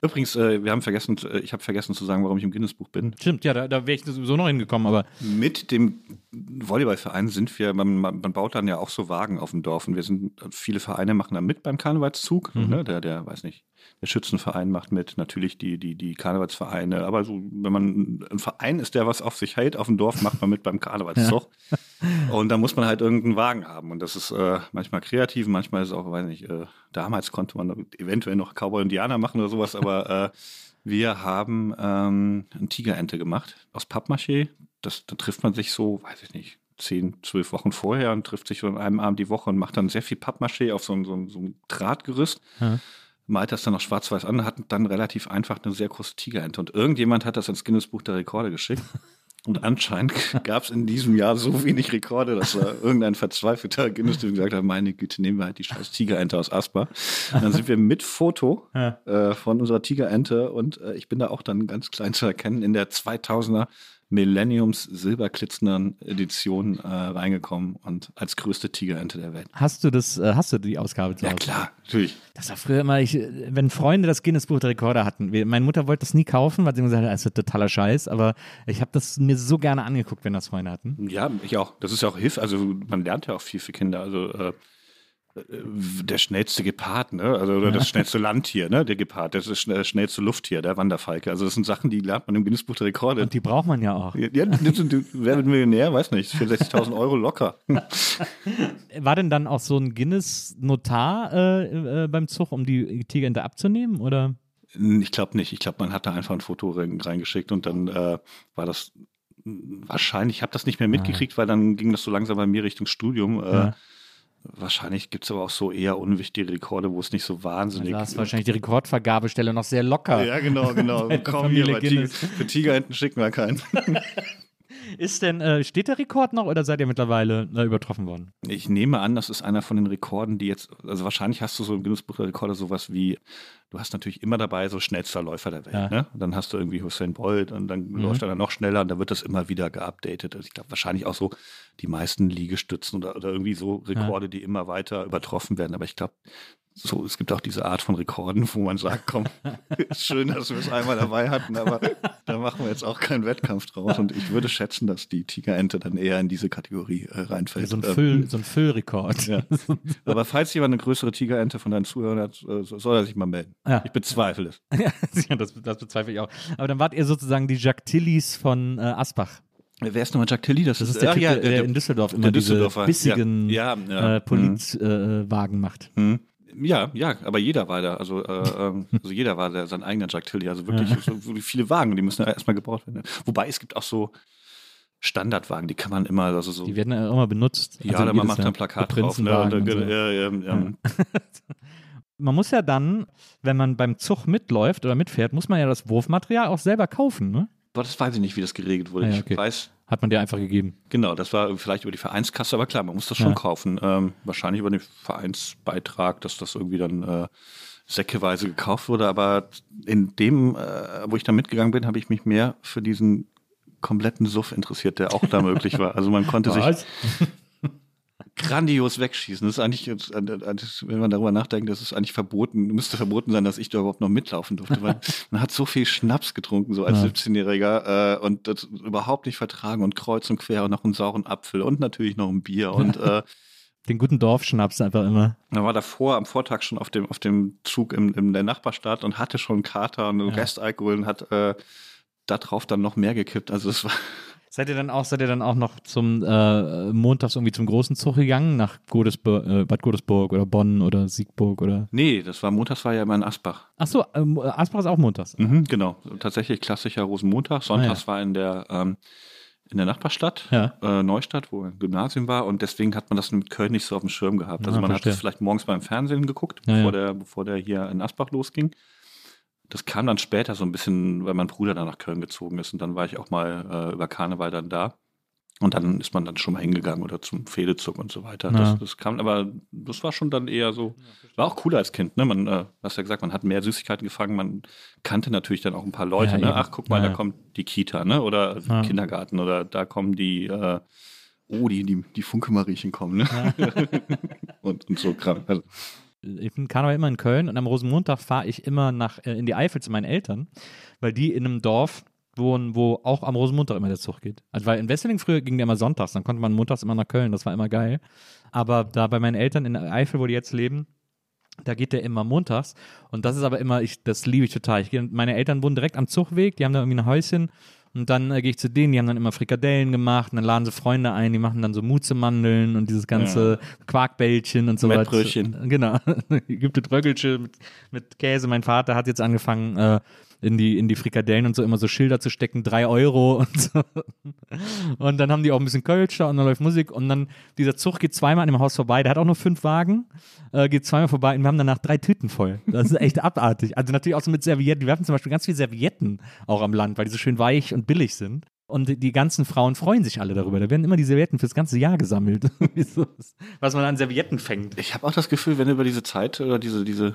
übrigens, äh, wir haben vergessen, äh, ich habe vergessen zu sagen, warum ich im Guinness-Buch bin. Stimmt, ja, da, da wäre ich sowieso noch hingekommen, aber Mit dem Volleyballverein sind wir, man, man, man baut dann ja auch so Wagen auf dem Dorf und wir sind, viele Vereine machen da mit beim Karnevalszug. Ne? Der, der, weiß nicht, der Schützenverein macht mit, natürlich die, die, die Karnevalsvereine, aber so, wenn man ein Verein ist, der was auf sich hält, auf dem Dorf, macht man mit beim Karnevalszug. Und da muss man halt irgendeinen Wagen haben. Und das ist äh, manchmal kreativ, manchmal ist es auch, weiß nicht, äh, damals konnte man eventuell noch Cowboy Indianer machen oder sowas, aber äh, wir haben ähm, eine Tigerente gemacht aus Pappmaché. Das, da trifft man sich so, weiß ich nicht, zehn, zwölf Wochen vorher und trifft sich so an einem Abend die Woche und macht dann sehr viel Pappmaché auf so ein, so ein, so ein Drahtgerüst. Ja. Malt das dann noch schwarz-weiß an, hat dann relativ einfach eine sehr große Tigerente. Und irgendjemand hat das ins Guinness-Buch der Rekorde geschickt. Und anscheinend gab es in diesem Jahr so wenig Rekorde, dass da irgendein verzweifelter guinness gesagt hat, meine Güte, nehmen wir halt die scheiß Tigerente aus Asper. Und dann sind wir mit Foto äh, von unserer Tigerente und äh, ich bin da auch dann ganz klein zu erkennen in der 2000er Millenniums silberglitzernden Edition äh, reingekommen und als größte Tigerente der Welt. hast du das, äh, hast du die Ausgabe zu Ja Hause? klar, natürlich. Das war früher immer, ich, wenn Freunde das Guinness-Buch der Rekorde hatten. Wir, meine Mutter wollte das nie kaufen, weil sie immer gesagt hat, das ist totaler Scheiß. Aber ich habe das mir so gerne angeguckt, wenn das Freunde hatten. Ja, ich auch. Das ist ja auch Hilf. Also man lernt ja auch viel für Kinder. Also äh, der schnellste Gepard, ne? Also oder das schnellste Landtier, ne? Der Gepard, das ist das schnellste Lufttier, der Wanderfalke. Also das sind Sachen, die lernt man im Guinness-Buch der Rekorde. Und die braucht man ja auch. Ja, wer wird Millionär? Weiß nicht. 64.000 Euro locker. War denn dann auch so ein Guinness-Notar äh, äh, beim Zug, um die Tigerente abzunehmen? Oder? Ich glaube nicht. Ich glaube, man hat da einfach ein Foto rein- reingeschickt und dann äh, war das wahrscheinlich, ich habe das nicht mehr mitgekriegt, weil dann ging das so langsam bei mir Richtung Studium. Äh, Ja. Wahrscheinlich gibt es aber auch so eher unwichtige Rekorde, wo es nicht so wahnsinnig ist wahrscheinlich die Rekordvergabestelle noch sehr locker. Ja, genau, genau. Komm hier, bei Tiger, für Tigerenten schicken wir keinen. Ist denn, äh, steht der Rekord noch oder seid ihr mittlerweile äh, übertroffen worden? Ich nehme an, das ist einer von den Rekorden, die jetzt, also wahrscheinlich hast du so im Guinness-Buch der Rekorde sowas wie, du hast natürlich immer dabei so schnellster Läufer der Welt, Ja. ne? Und dann hast du irgendwie Hussein Bolt und dann läuft er dann noch schneller und dann wird das immer wieder geupdatet. Also ich glaube wahrscheinlich auch so die meisten Liegestützen oder, oder irgendwie so Rekorde, die immer weiter übertroffen werden. Aber ich glaube, so, es gibt auch diese Art von Rekorden, wo man sagt, komm, ist schön, dass wir es einmal dabei hatten, aber da machen wir jetzt auch keinen Wettkampf draus. Und ich würde schätzen, dass die Tigerente dann eher in diese Kategorie äh, reinfällt. So ein, Ähm, Füll, so ein Füllrekord. ja. Aber falls jemand eine größere Tigerente von deinen Zuhörern hat, äh, soll er sich mal melden. Ja. Ich bezweifle es. ja, das, das bezweifle ich auch. Aber dann wart ihr sozusagen die Jacques Tillys von äh, Asbach. Wer ist nochmal Jack Tilly? Das, Das ist der ach Typ, ja, der, in Düsseldorf immer der diese bissigen Ja, ja. Äh, Polizwagen äh, Wagen macht. Mhm. Ja, ja, aber jeder war da. Also, äh, ähm, also jeder war da sein eigener Jack Tilly. Also wirklich so wirklich viele Wagen, die müssen ja erstmal gebaut werden. Wobei es gibt auch so Standardwagen, die kann man immer, also so. Die werden ja immer benutzt. ja, Also oder man macht Jahr. ein Plakat drauf. Ne? Und, äh, und so. ja, ja, ja, Man muss ja dann, wenn man beim Zug mitläuft oder mitfährt, muss man ja das Wurfmaterial auch selber kaufen, ne? Aber das weiß ich nicht, wie das geregelt wurde. Ah, ja, Ich okay. weiß, Hat man dir einfach gegeben. genau, das war vielleicht über die Vereinskasse, aber klar, man muss das schon Ja. kaufen. Ähm, wahrscheinlich über den Vereinsbeitrag, dass das irgendwie dann äh, säckeweise gekauft wurde. Aber in dem, äh, wo ich da mitgegangen bin, habe ich mich mehr für diesen kompletten Suff interessiert, der auch da möglich war. Also man konnte sich grandios wegschießen. Das ist eigentlich, jetzt, äh, äh, wenn man darüber nachdenkt, das ist eigentlich verboten, müsste verboten sein, dass ich da überhaupt noch mitlaufen durfte, weil man hat so viel Schnaps getrunken, so als Ja. 17-Jähriger, äh, und das überhaupt nicht vertragen und kreuz und quer und noch einen sauren Apfel und natürlich noch ein Bier und äh, Den guten Dorfschnaps einfach immer. man war davor am Vortag schon auf dem, auf dem Zug im, in der Nachbarstadt und hatte schon einen Kater und Ja. Restalkohol und hat äh, da drauf dann noch mehr gekippt. Also es war Seid ihr dann auch, seid ihr dann auch noch zum äh, montags irgendwie zum großen Zug gegangen, nach Godesburg, äh, Bad Godesburg oder Bonn oder Siegburg oder. Nee, das war montags war ja immer in Asbach. Ach so, ähm, Asbach ist auch montags. Mhm, genau. Tatsächlich klassischer Rosenmontag. Sonntags war in der ähm, in der Nachbarstadt, Ja. äh, Neustadt, wo ein Gymnasium war und deswegen hat man das mit Köln nicht so auf dem Schirm gehabt. Also Ah, man verstehe. hat es vielleicht morgens beim Fernsehen geguckt, Ja, bevor, ja. Der, bevor der hier in Asbach losging. Das kam dann später so ein bisschen, weil mein Bruder dann nach Köln gezogen ist und dann war ich auch mal äh, über Karneval dann da. Und dann ist man dann schon mal hingegangen oder zum Fedezug und so weiter. Ja. Das, das kam, aber das war schon dann eher so, war auch cooler als Kind, ne? Man, äh, hast ja gesagt, man hat mehr Süßigkeiten gefangen, man kannte natürlich dann auch ein paar Leute, Ja, ne? Ach, guck mal, Ja, da kommt die Kita, ne? Oder Ja. Kindergarten oder da kommen die, äh, oh, die, die, die Funke-Mariechen kommen, ne? und, und so Kram. Also, Ich bin Karneval immer in Köln und am Rosenmontag fahre ich immer nach äh, in die Eifel zu meinen Eltern, weil die in einem Dorf wohnen, wo auch am Rosenmontag immer der Zug geht. Also weil in Wesseling früher ging der immer sonntags, dann konnte man montags immer nach Köln, das war immer geil. Aber da bei meinen Eltern in Eifel, wo die jetzt leben, da geht der immer montags. Und das ist aber immer, ich, das liebe ich total. Ich, meine Eltern wohnen direkt am Zugweg, die haben da irgendwie ein Häuschen. Und dann äh, gehe ich zu denen, die haben dann immer Frikadellen gemacht und dann laden sie Freunde ein, die machen dann so Muzemandeln und dieses ganze Quarkbällchen und so weiter. Mettbrötchen. Genau. Gibt es Röckelchen mit, mit Käse. Mein Vater hat jetzt angefangen, äh, in die, in die Frikadellen und so immer so Schilder zu stecken, drei Euro und so. Und dann haben die auch ein bisschen Kölscher und dann läuft Musik und dann dieser Zug geht zweimal an dem Haus vorbei, der hat auch nur fünf Wagen, äh, geht zweimal vorbei und wir haben danach drei Tüten voll. Das ist echt abartig. Also natürlich auch so mit Servietten. Wir hatten zum Beispiel ganz viele Servietten auch am Land, weil die so schön weich und billig sind. Und die- ganzen Frauen freuen sich alle darüber. Da werden immer die Servietten fürs ganze Jahr gesammelt. Was man an Servietten fängt. ich habe auch das Gefühl, wenn du über diese Zeit oder diese, diese,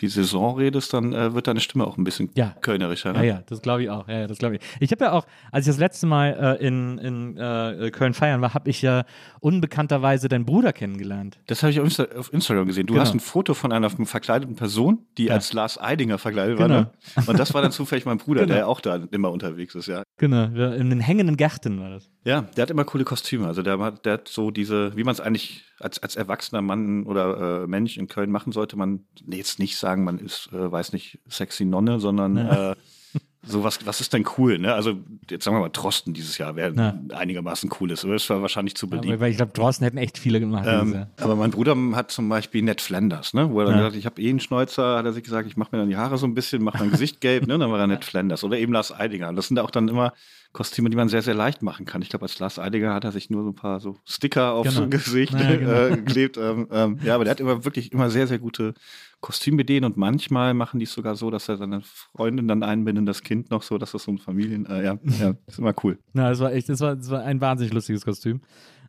die Saison redest, dann äh, wird deine Stimme auch ein bisschen Ja. kölnerischer. Ja, Ne? ja, das glaube ich auch. Ja, ja, das glaube ich. Ich habe ja auch, als ich das letzte Mal äh, in, in äh, Köln feiern war, habe ich ja unbekannterweise deinen Bruder kennengelernt. Das habe ich auf, Insta auf Instagram gesehen. Du Genau. hast ein Foto von einer verkleideten Person, die als Lars Eidinger verkleidet Genau. war. Ne? Und das war dann zufällig mein Bruder, der auch da immer unterwegs ist, ja. Genau, in den hängenden Gärten war das. Ja, der hat immer coole Kostüme. Also der, der hat so diese, wie man es eigentlich als, als erwachsener Mann oder äh, Mensch in Köln machen sollte, man nee, jetzt nicht sagen, man ist, äh, weiß nicht, sexy Nonne, sondern äh, so was, was ist denn cool, ne? Also jetzt sagen wir mal, Drosten dieses Jahr wäre Ja. einigermaßen cool ist. Aber das war wahrscheinlich zu beliebt. Aber, weil ich glaube, draußen hätten echt viele gemacht. Ähm, aber mein Bruder hat zum Beispiel Ned Flanders, ne? wo er dann Ja. gesagt hat, ich habe eh einen Schnäuzer, hat er sich gesagt, ich mache mir dann die Haare so ein bisschen, mache mein Gesicht gelb, ne? Und dann war er Ned Flanders oder eben Lars Eidinger. Und das sind auch dann immer Kostüme, die man sehr, sehr leicht machen kann. Ich glaube, als Lars Eidinger hat er sich nur so ein paar so Sticker aufs Genau. Gesicht Ja, genau. äh, geklebt. Ähm, ähm, ja, aber der hat immer wirklich immer sehr, sehr gute Kostümbideen und manchmal machen die es sogar so, dass er seine Freundin dann einbindet, das Kind noch so, dass das so ein Familien, äh, ja, ja, ist immer cool. Ja, das war echt, das war, war ein wahnsinnig lustiges Kostüm.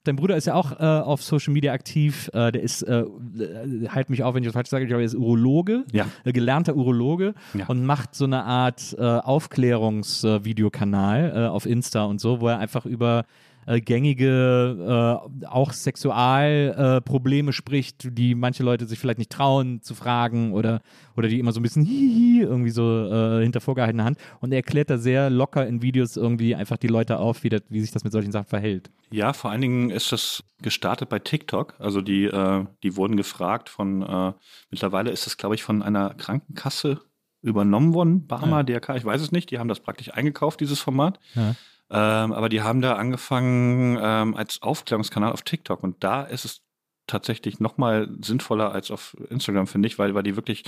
Dein Bruder ist ja auch äh, auf Social Media aktiv. Äh, der ist, äh, äh, halt mich auf, wenn ich das falsch sage, ich glaube, er ist Urologe, Ja. äh, gelernter Urologe Ja. und macht so eine Art äh, Aufklärungsvideokanal auf Insta und so, wo er einfach über äh, gängige, äh, auch Sexualprobleme spricht, die manche Leute sich vielleicht nicht trauen zu fragen oder, oder die immer so ein bisschen hihi irgendwie so äh, hinter vorgehaltener Hand. Und er erklärt da sehr locker in Videos irgendwie einfach die Leute auf, wie, das, wie sich das mit solchen Sachen verhält. Ja, vor allen Dingen ist das gestartet bei TikTok. Also die, äh, die wurden gefragt von, äh, mittlerweile ist das, glaube ich, von einer Krankenkasse übernommen worden, Barmer, ja. DRK, ich weiß es nicht. Die haben das praktisch eingekauft, dieses Format. Ja. Ähm, aber die haben da angefangen ähm, als Aufklärungskanal auf TikTok. Und da ist es tatsächlich noch mal sinnvoller als auf Instagram, finde ich, weil, weil die wirklich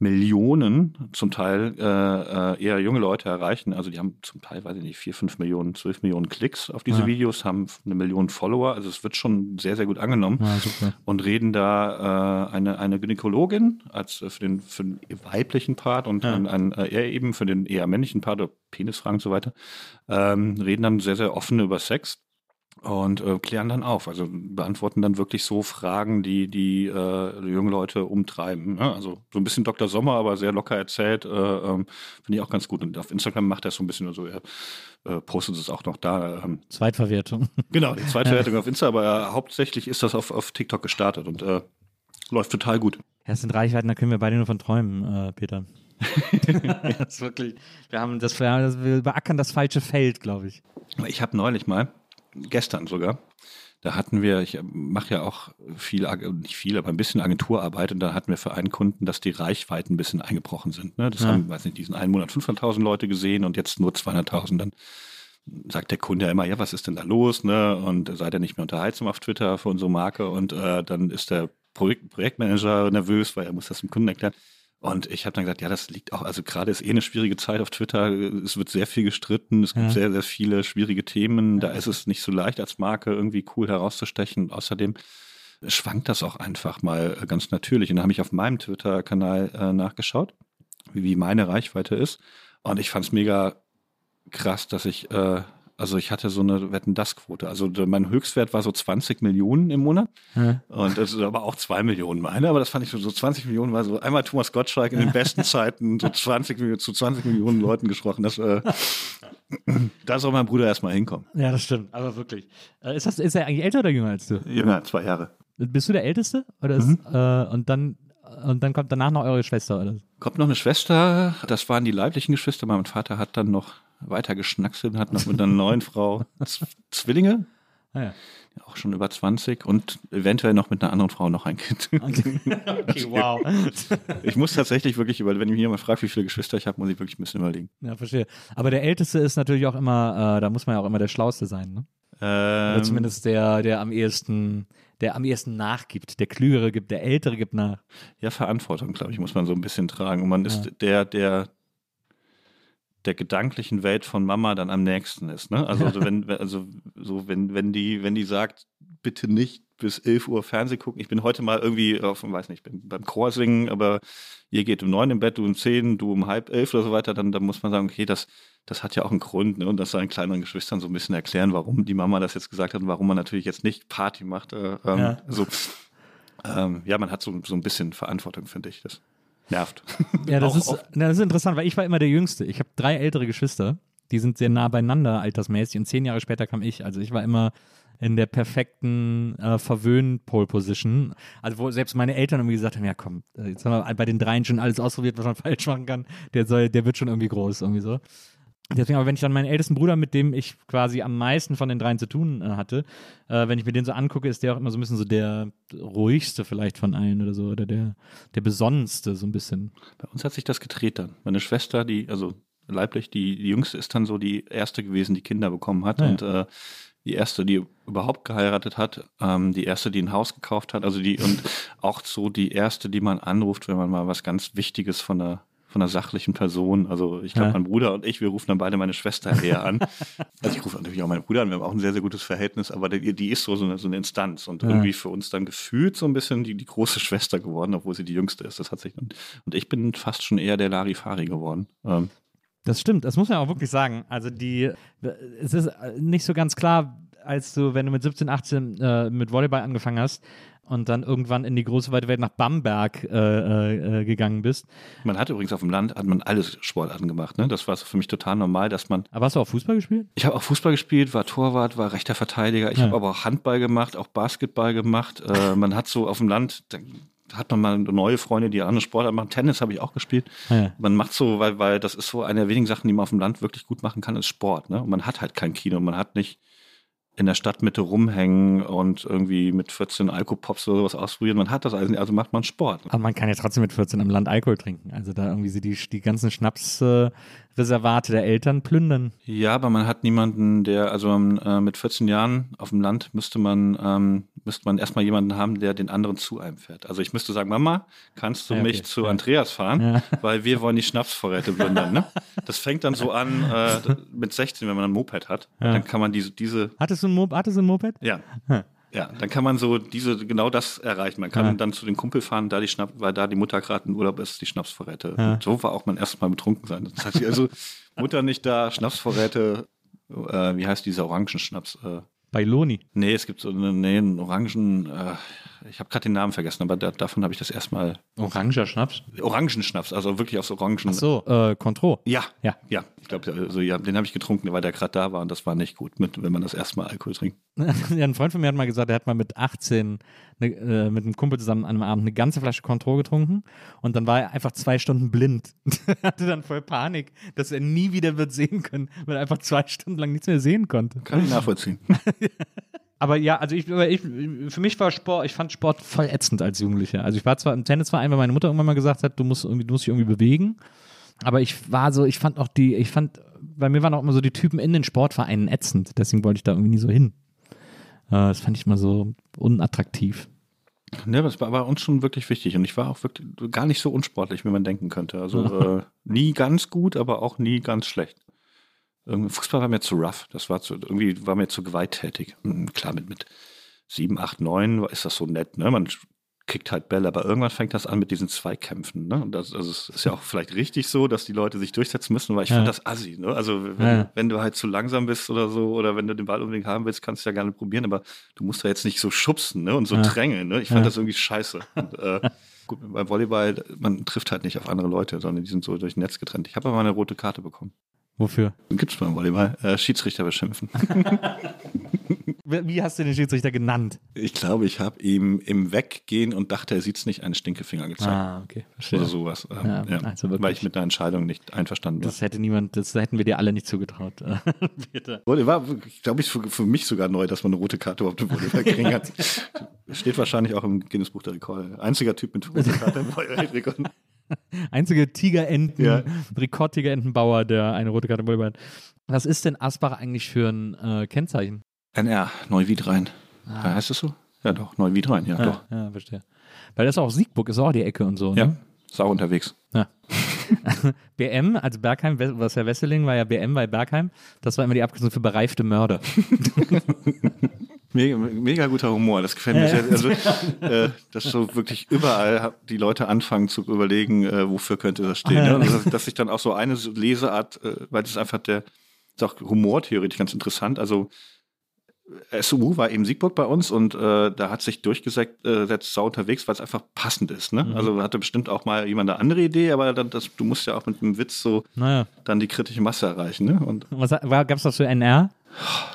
Millionen zum Teil äh, äh, eher junge Leute erreichen. Also die haben zum Teil, weiß ich nicht, vier, fünf Millionen, zwölf Millionen Klicks auf diese ja. Videos, haben eine Million Follower. Also es wird schon sehr, sehr gut angenommen ja, und reden da äh, eine, eine Gynäkologin als äh, für den, für den weiblichen Part und ja. ein, ein, äh, er eben für den eher männlichen Part, oder Penisfragen und so weiter, ähm, reden dann sehr, sehr offen über Sex und äh, klären dann auf. Also beantworten dann wirklich so Fragen, die die äh, junge Leute umtreiben. Ja, also so ein bisschen Dr. Sommer, aber sehr locker erzählt, äh, ähm, finde ich auch ganz gut. Und auf Instagram macht er so ein bisschen so, er äh, postet es auch noch da. Ähm, Zweitverwertung. Genau, die Zweitverwertung auf Insta, aber äh, hauptsächlich ist das auf, auf TikTok gestartet und äh, läuft total gut. Ja, es sind Reichweiten, da können wir beide nur von träumen, äh, Peter. das ist wirklich, wir haben das, wir beackern das falsche Feld, glaube ich. Ich habe neulich mal gestern sogar. Da hatten wir, ich mache ja auch viel, nicht viel, aber ein bisschen Agenturarbeit und da hatten wir für einen Kunden, dass die Reichweiten ein bisschen eingebrochen sind. Ne? Das ja. haben, weiß nicht, diesen einen Monat 500.000 Leute gesehen und jetzt nur 200.000. Dann sagt der Kunde ja immer, ja, was ist denn da los? Ne? Und seid ihr nicht mehr unter Heizung auf Twitter für unsere Marke und äh, dann ist der Projekt Projektmanager nervös, weil er muss das dem Kunden erklären. Und ich habe dann gesagt, ja, das liegt auch, also gerade ist eh eine schwierige Zeit auf Twitter. Es wird sehr viel gestritten, es gibt ja. sehr, sehr viele schwierige Themen. Da ist es nicht so leicht als Marke irgendwie cool herauszustechen. Und außerdem schwankt das auch einfach mal ganz natürlich. Und da habe ich auf meinem Twitter-Kanal äh, nachgeschaut, wie, wie meine Reichweite ist. Und ich fand es mega krass, dass ich äh, also ich hatte so eine Wetten-Das-Quote. Also mein Höchstwert war so 20 Millionen im Monat. Ja. Und das ist aber auch 2 Millionen meine. Aber das fand ich so, so 20 Millionen war so einmal Thomas Gottschalk in den besten Zeiten so 20 zu 20 Millionen Leuten gesprochen. Das, äh, da soll mein Bruder erstmal hinkommen. Ja, das stimmt. Aber wirklich. Äh, ist, das, ist er eigentlich älter oder jünger als du? Jünger, zwei Jahre. Bist du der Älteste? Oder ist, mhm. äh, und dann und dann kommt danach noch eure Schwester, oder? Kommt noch eine Schwester, das waren die leiblichen Geschwister. Mein Vater hat dann noch weiter geschnackselt, hat noch mit einer neuen Frau Zwillinge. Ah, ja. Auch schon über 20 und eventuell noch mit einer anderen Frau noch ein Kind. Okay, okay wow. Ich muss tatsächlich wirklich über, wenn ich mich jemand fragt, wie viele Geschwister ich habe, muss ich wirklich ein bisschen überlegen. Ja, verstehe. Aber der Älteste ist natürlich auch immer, äh, da muss man ja auch immer der Schlauste sein, ne? Ähm, Oder zumindest der, der am ehesten, der am ehesten nachgibt. Der Klügere gibt, der Ältere gibt nach. Ja, Verantwortung, glaube ich, muss man so ein bisschen tragen. Und man ist ja. der, der der gedanklichen Welt von Mama dann am nächsten ist. Ne? Also, also wenn, also so wenn, wenn die, wenn die sagt, bitte nicht bis 11 Uhr Fernseh gucken. Ich bin heute mal irgendwie auf, weiß nicht, bin beim Chor singen, aber ihr geht um neun im Bett, du um zehn, du um halb elf oder so weiter, dann, dann muss man sagen, okay, das, das hat ja auch einen Grund, ne? Und das seinen kleineren Geschwistern so ein bisschen erklären, warum die Mama das jetzt gesagt hat und warum man natürlich jetzt nicht Party macht. Äh, ähm, ja. Also, ähm, ja, man hat so, so ein bisschen Verantwortung, finde ich. Das nervt. Ja, das, ist, das ist interessant, weil ich war immer der Jüngste. Ich habe drei ältere Geschwister, die sind sehr nah beieinander altersmäßig und zehn Jahre später kam ich. Also ich war immer in der perfekten äh, Verwöhn-Pole-Position. Also wo selbst meine Eltern irgendwie gesagt haben, ja komm, äh, jetzt haben wir bei den dreien schon alles ausprobiert, was man falsch machen kann. Der soll, der wird schon irgendwie groß, irgendwie so. Deswegen, aber wenn ich dann meinen ältesten Bruder, mit dem ich quasi am meisten von den dreien zu tun äh, hatte, äh, wenn ich mir den so angucke, ist der auch immer so ein bisschen so der ruhigste vielleicht von allen oder so, oder der, der besonnenste so ein bisschen. Bei uns hat sich das gedreht dann. Meine Schwester, die, also leiblich, die, die jüngste ist dann so die erste gewesen, die Kinder bekommen hat. Ja. Und äh, die erste, die überhaupt geheiratet hat, ähm, die erste, die ein Haus gekauft hat, also die und auch so die erste, die man anruft, wenn man mal was ganz Wichtiges von der von einer sachlichen Person. Also ich glaube, ja. mein Bruder und ich, wir rufen dann beide meine Schwester eher an. also ich rufe natürlich auch meine Bruder an, wir haben auch ein sehr, sehr gutes Verhältnis, aber die, die ist so, so eine, so eine Instanz und ja. irgendwie für uns dann gefühlt so ein bisschen die, die große Schwester geworden, obwohl sie die jüngste ist. Das hat sich dann, und ich bin fast schon eher der Larifari geworden. Ähm, das stimmt, das muss man auch wirklich sagen. Also die, es ist nicht so ganz klar, als du, wenn du mit 17, 18 äh, mit Volleyball angefangen hast, und dann irgendwann in die große weite Welt nach Bamberg äh, äh, äh, gegangen bist. Man hat übrigens auf dem Land, hat man alles Sportarten gemacht. Ne? Das war so für mich total normal, dass man. Aber hast du auch Fußball gespielt? Ich habe auch Fußball gespielt, war Torwart, war rechter Verteidiger. Ich Ja. habe aber auch Handball gemacht, auch Basketball gemacht. Äh, man hat so auf dem Land, da hat man mal neue Freunde, die andere Sportarten machen. Tennis habe ich auch gespielt. Ja. Man macht so, weil, weil das ist so eine der wenigen Sachen, die man auf dem Land wirklich gut machen kann, ist Sport. Ne? Und man hat halt kein Kino, man hat nicht in der Stadtmitte rumhängen und irgendwie mit 14 Alkopops oder sowas ausprobieren. Man hat das also, also macht man Sport. Aber man kann ja trotzdem mit 14 im Land Alkohol trinken. Also da irgendwie sie die, die ganzen Schnapsreservate äh, Reservate der Eltern plündern. Ja, aber man hat niemanden, der, also ähm, äh, mit 14 Jahren auf dem Land müsste man, ähm, müsste man erstmal jemanden haben, der den anderen zu einem fährt. Also ich müsste sagen, Mama, kannst du Ja, okay. mich zu Andreas fahren? Weil wir wollen die Schnapsvorräte plündern. Ne? Das fängt dann so an äh, mit 16, wenn man ein Moped hat. Dann kann man diese, diese Hattest du ein, Mo hattest du ein Moped? ja. Ja, dann kann man so diese genau das erreichen. Man kann Ja. dann zu den Kumpel fahren, da die Schnaps, weil da die Mutter gerade in Urlaub ist, die Schnapsvorräte. Und so war auch mein erstes Mal betrunken sein. Das heißt, also Mutter nicht da, Schnapsvorräte, äh, wie heißt dieser Orangenschnaps? Äh, Bei Loni. nee, es gibt so eine, nee, einen Orangen, äh, ich habe gerade den Namen vergessen, aber da, davon habe ich das erstmal Oranger Schnaps. Orangenschnaps, also wirklich aus Orangen. Ach so, äh, Contro. Ja, Ja. ja. Ich glaube, also, ja, den habe ich getrunken, weil der gerade da war und das war nicht gut, mit, wenn man das erste Mal Alkohol trinkt. Ja, ein Freund von mir hat mal gesagt, er hat mal mit 18 ne, äh, mit einem Kumpel zusammen an einem Abend eine ganze Flasche Contro getrunken und dann war er einfach zwei Stunden blind. er hatte dann voll Panik, dass er nie wieder wird sehen können, weil er einfach zwei Stunden lang nichts mehr sehen konnte. Kann ich nachvollziehen. Aber ja, also ich, ich für mich war Sport, ich fand Sport voll ätzend als Jugendlicher. Also ich war zwar im Tennisverein, weil meine Mutter irgendwann mal gesagt hat, du musst irgendwie, du musst dich irgendwie bewegen. Aber ich war so, ich fand auch die, ich fand, bei mir waren auch immer so die Typen in den Sportvereinen ätzend. Deswegen wollte ich da irgendwie nie so hin. Äh, Das fand ich mal so unattraktiv. Ne, das war bei uns schon wirklich wichtig und ich war auch wirklich gar nicht so unsportlich, wie man denken könnte. Also äh, nie ganz gut, aber auch nie ganz schlecht. Fußball war mir zu rough. Das war zu, irgendwie war mir zu gewalttätig. Hm, Klar, mit, mit sieben, acht, neun ist das so nett, ne? Man kickt halt Bälle, aber irgendwann fängt das an mit diesen Zweikämpfen. Ne? Und das, also es ist ja auch vielleicht richtig so, dass die Leute sich durchsetzen müssen, weil ich Ja. finde das assi. Ne? Also wenn, Ja. wenn du halt zu langsam bist oder so, oder wenn du den Ball unbedingt haben willst, kannst du ja gerne probieren, aber du musst da jetzt nicht so schubsen ne? und so Ja. drängeln. Ne? Ich fand das irgendwie scheiße. Und, äh, gut, beim Volleyball, man trifft halt nicht auf andere Leute, sondern die sind so durch Netz getrennt. Ich habe aber mal eine rote Karte bekommen. Wofür? Gibt's beim Volleyball. Äh, Schiedsrichter beschimpfen. Wie hast du den Schiedsrichter genannt? Ich glaube, ich habe ihm im Weggehen und dachte, er sieht's nicht, einen Stinkefinger gezeigt. Ah, okay, verstehe. Oder sowas. Ähm, Ja, ja, also weil ich mit der Entscheidung nicht einverstanden war. Das hätte niemand, das hätten wir dir alle nicht zugetraut. Bitte. Wurde- War, glaube ich, für, für mich sogar neu, dass man eine rote Karte auf dem Volleyball kriegen kann. Steht wahrscheinlich auch im Guinness Buch der Rekorde. Einziger Typ mit roter Karte im Weltrekord. Einzige Tigerenten, Ja. Rekord-Tigerentenbauer, der eine rote Karte im Volleyball hat. Was ist denn Asbach eigentlich für ein äh, Kennzeichen? NR, Neuwiedrhein. Ah. Heißt es so? Ja, doch, Neuwiedrhein, ja, doch. Ja, ja, verstehe. Weil das ist auch Siegburg, ist auch die Ecke und so. Ja, Ne? ist auch unterwegs. Ja. BM, also Bergheim, was ja Wesseling war ja BM bei Bergheim, das war immer die Abkürzung für bereifte Mörder. Mega, mega guter Humor, das gefällt mir sehr. Also, äh, dass so wirklich überall die Leute anfangen zu überlegen, äh, wofür könnte das stehen. Ne? Und dass, dass sich dann auch so eine Leseart, äh, weil das ist einfach der, ist auch humortheoretisch ganz interessant. Also SUU war eben Siegburg bei uns und äh, da hat sich durchgesetzt, äh, sau unterwegs, weil es einfach passend ist. Ne? Also hatte bestimmt auch mal jemand eine andere Idee, aber dann, das, du musst ja auch mit einem Witz so Naja. dann die kritische Masse erreichen. Ne? Und Was gab es das für NR?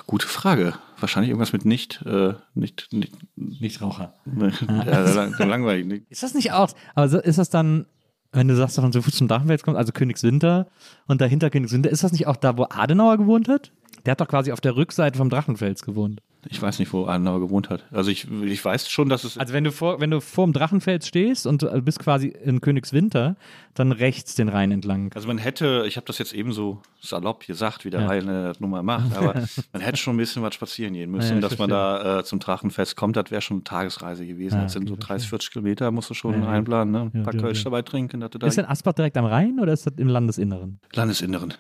Gute Frage. Wahrscheinlich irgendwas mit nicht, äh, nicht, nicht, Nichtraucher. ja, lang, langweilig. Nicht. Ist das nicht auch, aber so- ist das dann, wenn du sagst, von so Fuß zum Drachenfels kommt, also Königswinter und dahinter Königswinter, ist das nicht auch da, wo Adenauer gewohnt hat? Der hat doch quasi auf der Rückseite vom Drachenfels gewohnt. Ich weiß nicht, wo Adenauer gewohnt hat. Also ich, ich weiß schon, dass es. Also wenn du vor, wenn du vor dem Drachenfels stehst und du bist quasi in Königswinter, dann rechts den Rhein entlang. Also man hätte, ich habe das jetzt eben so salopp gesagt, wie der Ja. Rhein das nun mal macht, aber man hätte schon ein bisschen was spazieren gehen müssen, Ja, dass man da äh, zum Drachenfest kommt. Das wäre schon eine Tagesreise gewesen. Ah, das sind so verstehe. 30, 40 Kilometer, musst du schon Ja, ja. einplanen. Ne? Ein Ja, paar ja, Kölsch ja. dabei trinken. Dass da Ist denn Asbach direkt am Rhein oder ist das im Landesinneren? Landesinneren.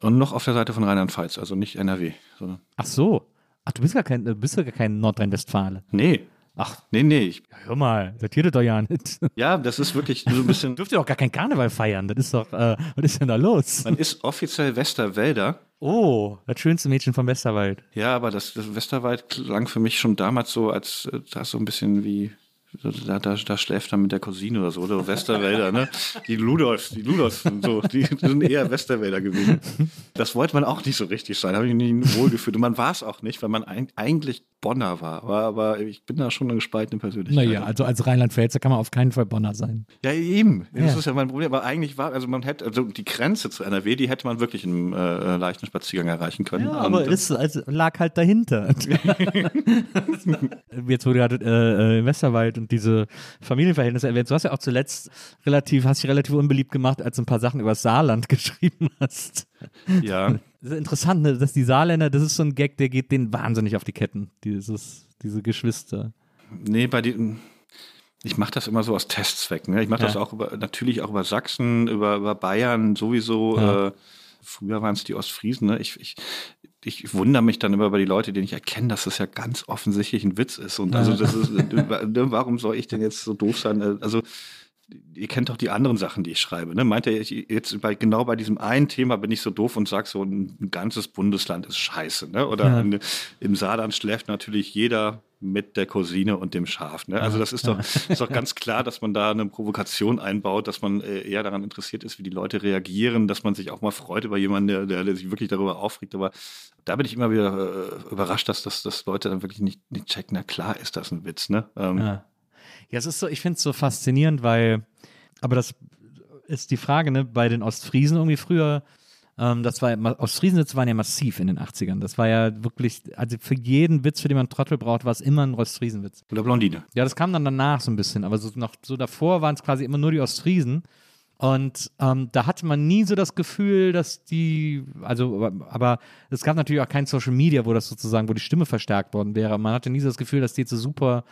Und noch auf der Seite von Rheinland-Pfalz, also nicht NRW. Ach so. Ach, du bist gar kein, du bist ja gar kein Nordrhein-Westfale. nee, Ach, nee, nee. Ich, ja, hör mal, sortiert doch ja nicht. ja, das ist wirklich so ein bisschen. Dürft ihr doch gar kein Karneval feiern. Das ist doch, äh, was ist denn da los? Man ist offiziell Westerwälder. Oh, das schönste Mädchen vom Westerwald. Ja, aber das, das Westerwald klang für mich schon damals so, als äh, das so ein bisschen wie da, da, da schläft er mit der Cousine oder so, oder Westerwälder, ne? Die Ludolfs, die Ludolfs und so, die sind eher Westerwälder gewesen. Das wollte man auch nicht so richtig sein, habe ich mich nicht wohlgefühlt. Und man war es auch nicht, weil man eigentlich Bonner war. Aber, aber ich bin da schon eine gespaltene Persönlichkeit. Naja, also als Rheinland-Pfälzer kann man auf keinen Fall Bonner sein. Ja, eben. Das Ja. ist ja mein Problem. Aber eigentlich war, also man hätte, also die Grenze zu NRW, die hätte man wirklich in einem äh, leichten Spaziergang erreichen können. Ja, aber Und, es also, lag halt dahinter. Jetzt wurde gerade äh, äh, Westerwald und diese Familienverhältnisse erwähnt. Du hast ja auch zuletzt relativ, hast dich relativ unbeliebt gemacht, als du ein paar Sachen über das Saarland geschrieben hast. ja. Das ist interessant, ne, dass die Saarländer, das ist so ein Gag, der geht denen wahnsinnig auf die Ketten. Dieses, diese Geschwister. Nee, bei den. Ich mache das immer so aus Testzwecken. Ne? Ich mache das Ja. auch über, natürlich auch über Sachsen, über, über Bayern sowieso. Ja. Äh, früher waren es die Ostfriesen. Ne? Ich, ich, ich wundere mich dann immer über die Leute, die nicht erkennen, dass das ja ganz offensichtlich ein Witz ist. Und also das ist, ne, warum soll ich denn jetzt so doof sein? Äh, Also ihr kennt doch die anderen Sachen, die ich schreibe. Ne? Meint ihr, ich, jetzt bei, genau bei diesem einen Thema bin ich so doof und sage so, ein, ganzes Bundesland ist scheiße. Ne? Oder Ja. in, im Saarland schläft natürlich jeder mit der Cousine und dem Schaf. Ne? Also das ist doch, ist doch ganz klar, dass man da eine Provokation einbaut, dass man äh, eher daran interessiert ist, wie die Leute reagieren, dass man sich auch mal freut über jemanden, der, der, der sich wirklich darüber aufregt. Aber da bin ich immer wieder äh, überrascht, dass, dass, dass Leute dann wirklich nicht, nicht checken, na klar ist das ein Witz. Ne? Ähm, Ja. Ja, es ist so, ich finde es so faszinierend, weil, aber das ist die Frage, ne, bei den Ostfriesen irgendwie früher, ähm, das war, Ostfriesenwitze waren ja massiv in den 80ern. Das war ja wirklich, also für jeden Witz, für den man Trottel braucht, war es immer ein Ostfriesenwitz. Oder Blondine. Ja, das kam dann danach so ein bisschen, aber so, noch, so davor waren es quasi immer nur die Ostfriesen. Und ähm, da hatte man nie so das Gefühl, dass die, also, aber, aber es gab natürlich auch kein Social Media, wo das sozusagen, wo die Stimme verstärkt worden wäre. Man hatte nie so das Gefühl, dass die jetzt so super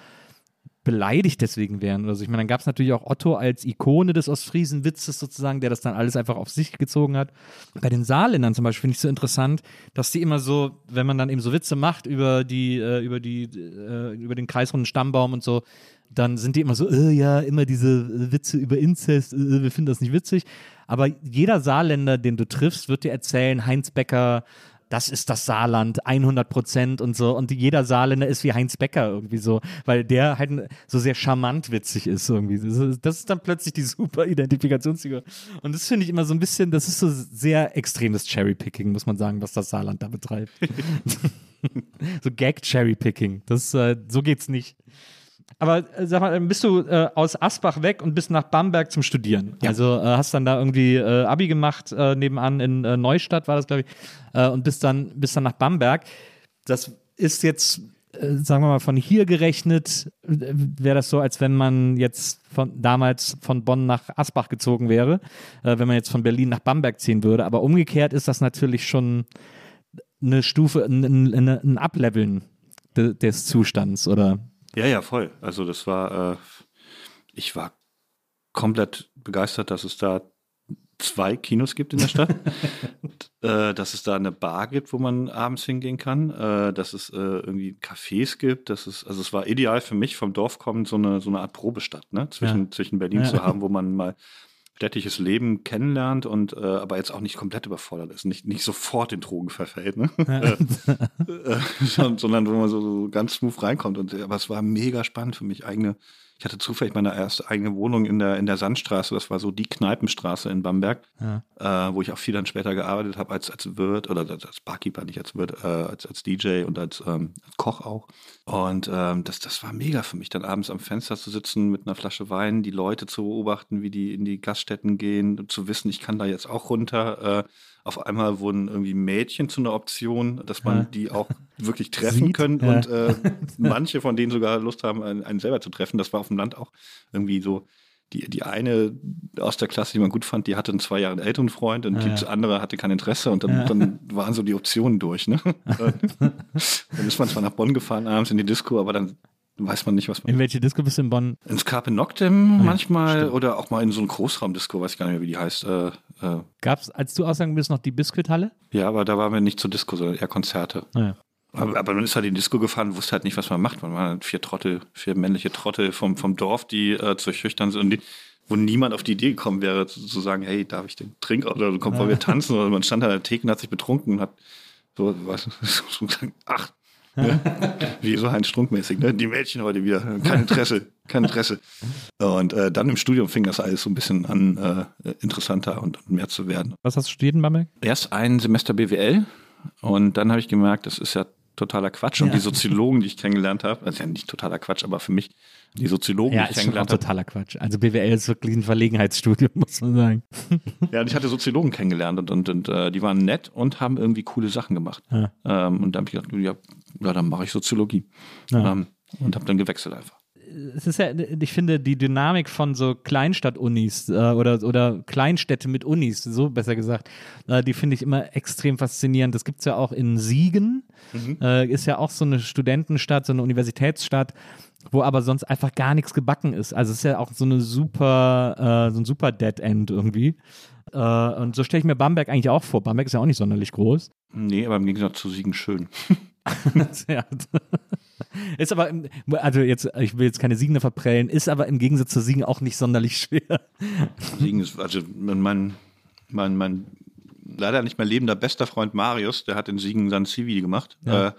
beleidigt deswegen wären oder so. Ich meine, dann gab es natürlich auch Otto als Ikone des Ostfriesenwitzes sozusagen, der das dann alles einfach auf sich gezogen hat. Bei den Saarländern zum Beispiel finde ich so interessant, dass die immer so, wenn man dann eben so Witze macht über die, äh, über die, äh, über den kreisrunden Stammbaum und so, dann sind die immer so, äh, ja, immer diese Witze über Inzest, äh, wir finden das nicht witzig. Aber jeder Saarländer, den du triffst, wird dir erzählen, Heinz Becker, das ist das Saarland, 100 Prozent und so. Und jeder Saarländer ist wie Heinz Becker irgendwie so, weil der halt so sehr charmant witzig ist irgendwie. Das ist, dann plötzlich die super Identifikationsfigur. Und das finde ich immer so ein bisschen, das ist so sehr extremes Cherrypicking, muss man sagen, was das Saarland da betreibt. so Gag-Cherrypicking. Das, äh, so geht's nicht. Aber äh, sag mal, bist du äh, aus Asbach weg und bist nach Bamberg zum Studieren. Also äh, hast dann da irgendwie äh, Abi gemacht, äh, nebenan in äh, Neustadt war das, glaube ich, und bist dann, bist dann nach Bamberg. Das ist jetzt, sagen wir mal, von hier gerechnet, wäre das so, als wenn man jetzt von damals von Bonn nach Asbach gezogen wäre, wenn man jetzt von Berlin nach Bamberg ziehen würde. Aber umgekehrt ist das natürlich schon eine Stufe, ein, ein, ein- Ableveln de, des Zustands, oder? Ja, ja, voll. Also das war, äh, ich war komplett begeistert, dass es da zwei Kinos gibt in der Stadt, äh, dass es da eine Bar gibt, wo man abends hingehen kann, äh, dass es äh, irgendwie Cafés gibt, dass es, also es war ideal für mich vom Dorf kommend so eine, so eine Art Probestadt, ne, zwischen, Ja. zwischen Berlin Ja. zu haben, wo man mal städtisches Leben kennenlernt und äh, aber jetzt auch nicht komplett überfordert ist, nicht, nicht sofort in Drogen verfällt, ne? äh, sondern- sondern wo man so, so ganz smooth reinkommt. Und, aber es war mega spannend für mich. Eigene, ich hatte zufällig meine erste eigene Wohnung in der, in der Sandstraße. Das war so die Kneipenstraße in Bamberg, äh, wo ich auch viel dann später gearbeitet habe als, als Wirt oder als, als Barkeeper, nicht als Wirt, äh, als, als DJ und als, ähm, Koch auch. Und ähm, das, das war mega für mich, dann abends am Fenster zu sitzen mit einer Flasche Wein, die Leute zu beobachten, wie die in die Gaststätten gehen, zu wissen, ich kann da jetzt auch runter. Äh, auf einmal wurden irgendwie Mädchen zu einer Option, dass man Ja. die auch wirklich treffen Sieht, können ja. und äh, manche von denen sogar Lust haben, einen, selber zu treffen. Das war auf dem Land auch irgendwie so. Die, die eine aus der Klasse, die man gut fand, die hatte einen zwei Jahre älteren Freund und Ja. die andere hatte kein Interesse und dann, dann waren so die Optionen durch. Ne? dann ist man zwar nach Bonn gefahren abends in die Disco, aber dann weiß man nicht, was man. In welche Disco bist du in Bonn? Ins Carpe Noctem ja, manchmal stimmt. oder auch mal in so ein Großraumdisco, weiß ich gar nicht mehr, wie die heißt. Äh, äh, Gab es, als du ausgegangen bist, noch die Biskuithalle? ja, aber da waren wir nicht zur Disco, sondern eher Konzerte. Naja. Aber, aber man ist halt in die Disco gefahren, wusste halt nicht, was man macht. Man waren halt vier Trottel, vier männliche Trottel vom, vom Dorf, die äh, zu schüchtern sind und die, wo niemand auf die Idee gekommen wäre, zu, zu sagen, hey, darf ich den Trink oder komm, wollen wir tanzen? Oder man stand an der Theke und hat sich betrunken und hat so, was, so gesagt, ach, Ne? Wie so Heinz Strunkmäßig, ne? Die Mädchen heute wieder, kein Interesse, kein Interesse. Und äh, dann im Studium fing das alles so ein bisschen an, äh, interessanter und, und mehr zu werden. Was hast du studiert in Bamberg? Erst ein Semester BWL und dann habe ich gemerkt, das ist ja totaler Quatsch. Und Ja. die Soziologen, die ich kennengelernt habe, also ja nicht totaler Quatsch, aber für mich, die Soziologen, Ja, die ich kennengelernt habe, totaler Quatsch. Also BWL ist wirklich ein Verlegenheitsstudium, muss man sagen. Ja, und ich hatte Soziologen kennengelernt und, und, und äh, die waren nett und haben irgendwie coole Sachen gemacht. Ja. Ähm, und da habe ich gedacht, ja, ja dann mache ich Soziologie. Ähm, und habe dann gewechselt einfach. Es ist ja, ich finde, die Dynamik von so Kleinstadt-Unis äh, oder, oder Kleinstädte mit Unis, so besser gesagt, äh, die finde ich immer extrem faszinierend. Das gibt es ja auch in Siegen, äh, ist ja auch so eine Studentenstadt, so eine Universitätsstadt, wo aber sonst einfach gar nichts gebacken ist. Also es ist ja auch so eine super, äh, so ein super Dead End irgendwie. Äh, und so stelle ich mir Bamberg eigentlich auch vor. Bamberg ist ja auch nicht sonderlich groß. Nee, aber im Gegensatz zu Siegen schön. Ja. Ist aber, im- also jetzt, ich will jetzt keine Siegner verprellen, ist aber im Gegensatz zu Siegen auch nicht sonderlich schwer. Siegen ist, also mein, mein, mein leider nicht mehr lebender bester Freund Marius, der hat in Siegen sein Zivi gemacht. Ja. Äh,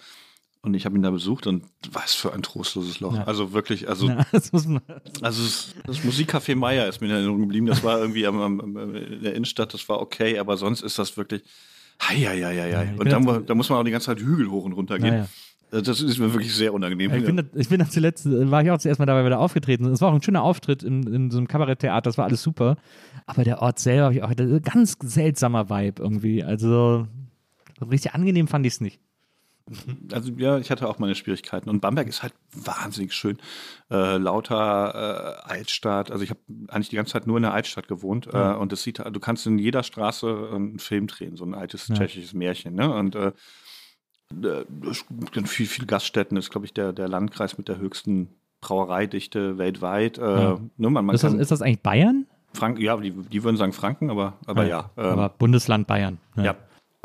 und ich habe ihn da besucht und was für ein trostloses Loch. Ja. Also wirklich, also Ja, das Also es, das Musikcafé Meier ist mir in Erinnerung geblieben. Das war irgendwie am, am, am, in der Innenstadt, das war okay, aber sonst ist das wirklich. Hei, hei, hei, hei, Und da, da muss man auch die ganze Zeit Hügel hoch und runter gehen. Naja. Das ist mir wirklich sehr unangenehm. Ich bin, da, ich bin da zuletzt, äh, war ich auch zuerst mal dabei, da aufgetreten. Es war auch ein schöner Auftritt in, in so einem Kabaretttheater, das war alles super. Aber der Ort selber, hab ich auch, das ist ein ganz seltsamer Vibe irgendwie. Also richtig angenehm fand ich es nicht. Also ja, ich hatte auch meine Schwierigkeiten. Und Bamberg ist halt wahnsinnig schön. Äh, lauter äh, Altstadt. Also ich habe eigentlich die ganze Zeit nur in der Altstadt gewohnt. Äh, und das sieht, du kannst in jeder Straße einen Film drehen, so ein altes Ja. tschechisches Märchen. Ne? Und äh, äh, viel, viel Gaststätten. Ist, glaube ich, der, der Landkreis mit der höchsten Brauereidichte weltweit. Äh, Ja. ne, man, man Ist das, ist das eigentlich Bayern? Franken, ja, die, die würden sagen Franken, aber, aber ja. ähm, Aber Bundesland Bayern. ja.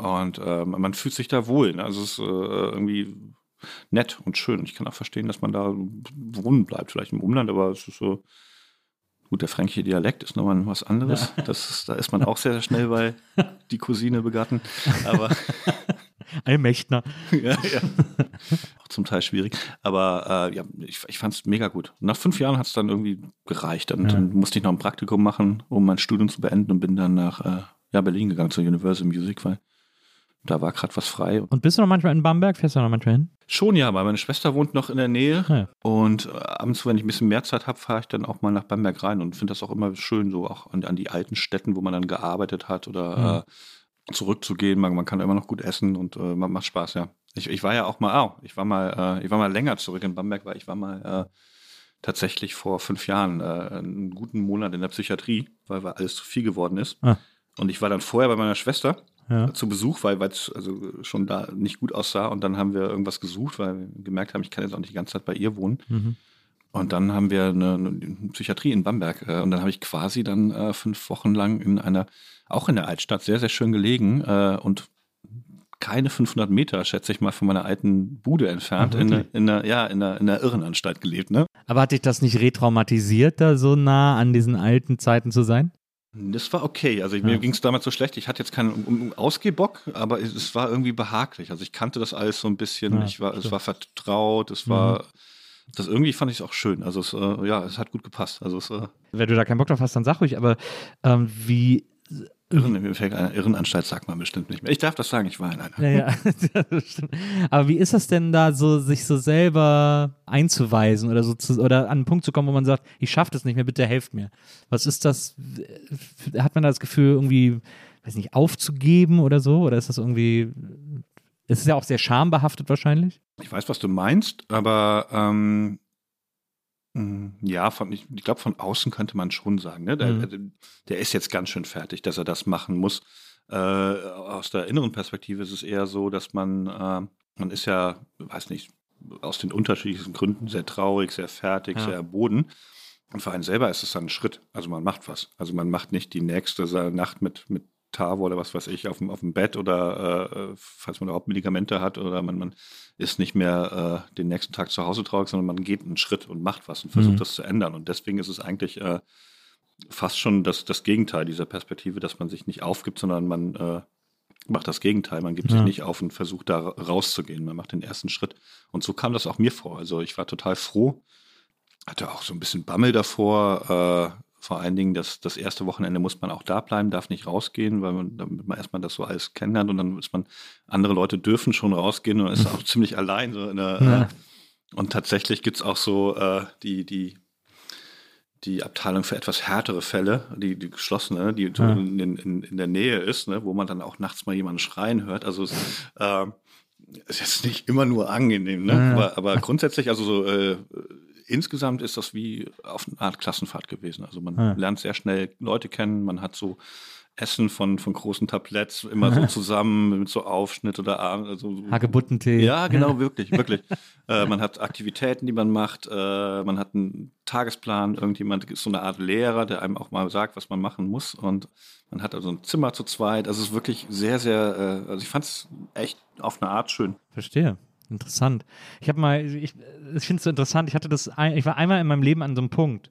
Und äh, man fühlt sich da wohl. Ne? Also es ist äh, irgendwie nett und schön. Ich kann auch verstehen, dass man da wohnen bleibt, vielleicht im Umland, aber es ist so. Gut, der fränkische Dialekt ist nochmal was anderes. Das ist, da ist man auch sehr, sehr schnell bei die Cousine begatten. Aber Allmächtner. ja, ja. Auch zum Teil schwierig. Aber äh, ja, ich, ich fand es mega gut. Nach fünf Jahren hat es dann irgendwie gereicht. Dann, Ja. dann musste ich noch ein Praktikum machen, um mein Studium zu beenden und bin dann nach äh, ja, Berlin gegangen zur Universal Music, weil da war gerade was frei. Und bist du noch manchmal in Bamberg? Fährst du noch manchmal hin? Schon ja, weil meine Schwester wohnt noch in der Nähe. Ja. Und äh, abends, wenn ich ein bisschen mehr Zeit habe, fahre ich dann auch mal nach Bamberg rein und finde das auch immer schön, so auch an, an die alten Städten, wo man dann gearbeitet hat oder äh, zurückzugehen. Man, man kann da immer noch gut essen und äh, man macht Spaß, ja. Ich, ich war ja auch mal, oh, ich war mal, äh, ich war mal länger zurück in Bamberg, weil ich war mal äh, tatsächlich vor fünf Jahren äh, einen guten Monat in der Psychiatrie, weil, weil alles zu viel geworden ist. Ah. Und ich war dann vorher bei meiner Schwester Ja. zu Besuch, weil es also schon da nicht gut aussah. Und dann haben wir irgendwas gesucht, weil wir gemerkt haben, ich kann jetzt auch nicht die ganze Zeit bei ihr wohnen. Mhm. Und dann haben wir eine, eine Psychiatrie in Bamberg. äh, Und dann habe ich quasi dann äh, fünf Wochen lang in einer, auch in der Altstadt, sehr, sehr schön gelegen äh, und keine 500 Meter, schätze ich mal, von meiner alten Bude entfernt, Ach, in, einer- in, einer, ja, in, einer, in einer Irrenanstalt gelebt. Ne? Aber hat dich das nicht retraumatisiert, da so nah an diesen alten Zeiten zu sein? Das war okay. Also Ja. mir ging es damals so schlecht. Ich hatte jetzt keinen um, Ausgehbock, aber es, es war irgendwie behaglich. Also ich kannte das alles so ein bisschen. Ja, ich war, es war vertraut. Es war, das irgendwie fand ich es auch schön. Also es, äh, ja, es hat gut gepasst. Also es äh, Wenn du da keinen Bock drauf hast, dann sag ruhig, aber ähm, wie. Irren, Irrenanstalt sagt man bestimmt nicht mehr. Ich darf das sagen. Ich war in einer. Ja, ja. Aber wie ist das denn da so, sich so selber einzuweisen oder so zu, oder an einen Punkt zu kommen, wo man sagt, ich schaffe das nicht mehr, bitte helft mir? Was ist das? Hat man da das Gefühl, irgendwie, weiß nicht, aufzugeben oder so? Oder ist das irgendwie. Es ist ja auch sehr schambehaftet wahrscheinlich. Ich weiß, was du meinst, aber ähm, ja, von, ich, ich glaube, von außen könnte man schon sagen, ne? der, Mhm. der ist jetzt ganz schön fertig, dass er das machen muss. Äh, aus der inneren Perspektive ist es eher so, dass man, äh, man ist ja, weiß nicht, aus den unterschiedlichsten Gründen sehr traurig, sehr fertig, Ja. sehr erboden. Und für einen selber ist es dann ein Schritt. Also man macht was. Also man macht nicht die nächste Nacht mit, mit Tavo oder was weiß ich auf dem, auf dem Bett oder äh, falls man überhaupt Medikamente hat oder man, man ist nicht mehr äh, den nächsten Tag zu Hause traurig, sondern man geht einen Schritt und macht was und versucht Mhm. das zu ändern. Und deswegen ist es eigentlich äh, fast schon das, das Gegenteil dieser Perspektive, dass man sich nicht aufgibt, sondern man, äh, macht das Gegenteil. Man gibt Ja. sich nicht auf und versucht da rauszugehen. Man macht den ersten Schritt. Und so kam das auch mir vor. Also ich war total froh. Hatte auch so ein bisschen Bammel davor. Vor allen Dingen, das, das erste Wochenende muss man auch da bleiben, darf nicht rausgehen, weil man, damit man erstmal das so alles kennenlernt und dann ist man, andere Leute dürfen schon rausgehen und ist auch ziemlich allein. So der, Ja. äh, und tatsächlich gibt's auch so äh, die, die, die Abteilung für etwas härtere Fälle, die, die geschlossene, die Ja. in, in, in der Nähe ist, ne, wo man dann auch nachts mal jemanden schreien hört. Also es äh, ist jetzt nicht immer nur angenehm, ne? Ja. aber, aber grundsätzlich, also so äh, insgesamt ist das wie auf eine Art Klassenfahrt gewesen. Also man Ja. lernt sehr schnell Leute kennen, man hat so Essen von, von großen Tabletts immer so zusammen mit so Aufschnitt oder also so- Hagebuttentee. ja, genau, wirklich, wirklich. äh, man hat Aktivitäten, die man macht, äh, man hat einen Tagesplan, irgendjemand ist so eine Art Lehrer, der einem auch mal sagt, was man machen muss und man hat also ein Zimmer zu zweit. Also es ist wirklich sehr, sehr, äh, also ich fand es echt auf eine Art schön. Verstehe. Interessant. Ich habe mal, ich, ich finde es so interessant, ich hatte das, ich war einmal in meinem Leben an so einem Punkt,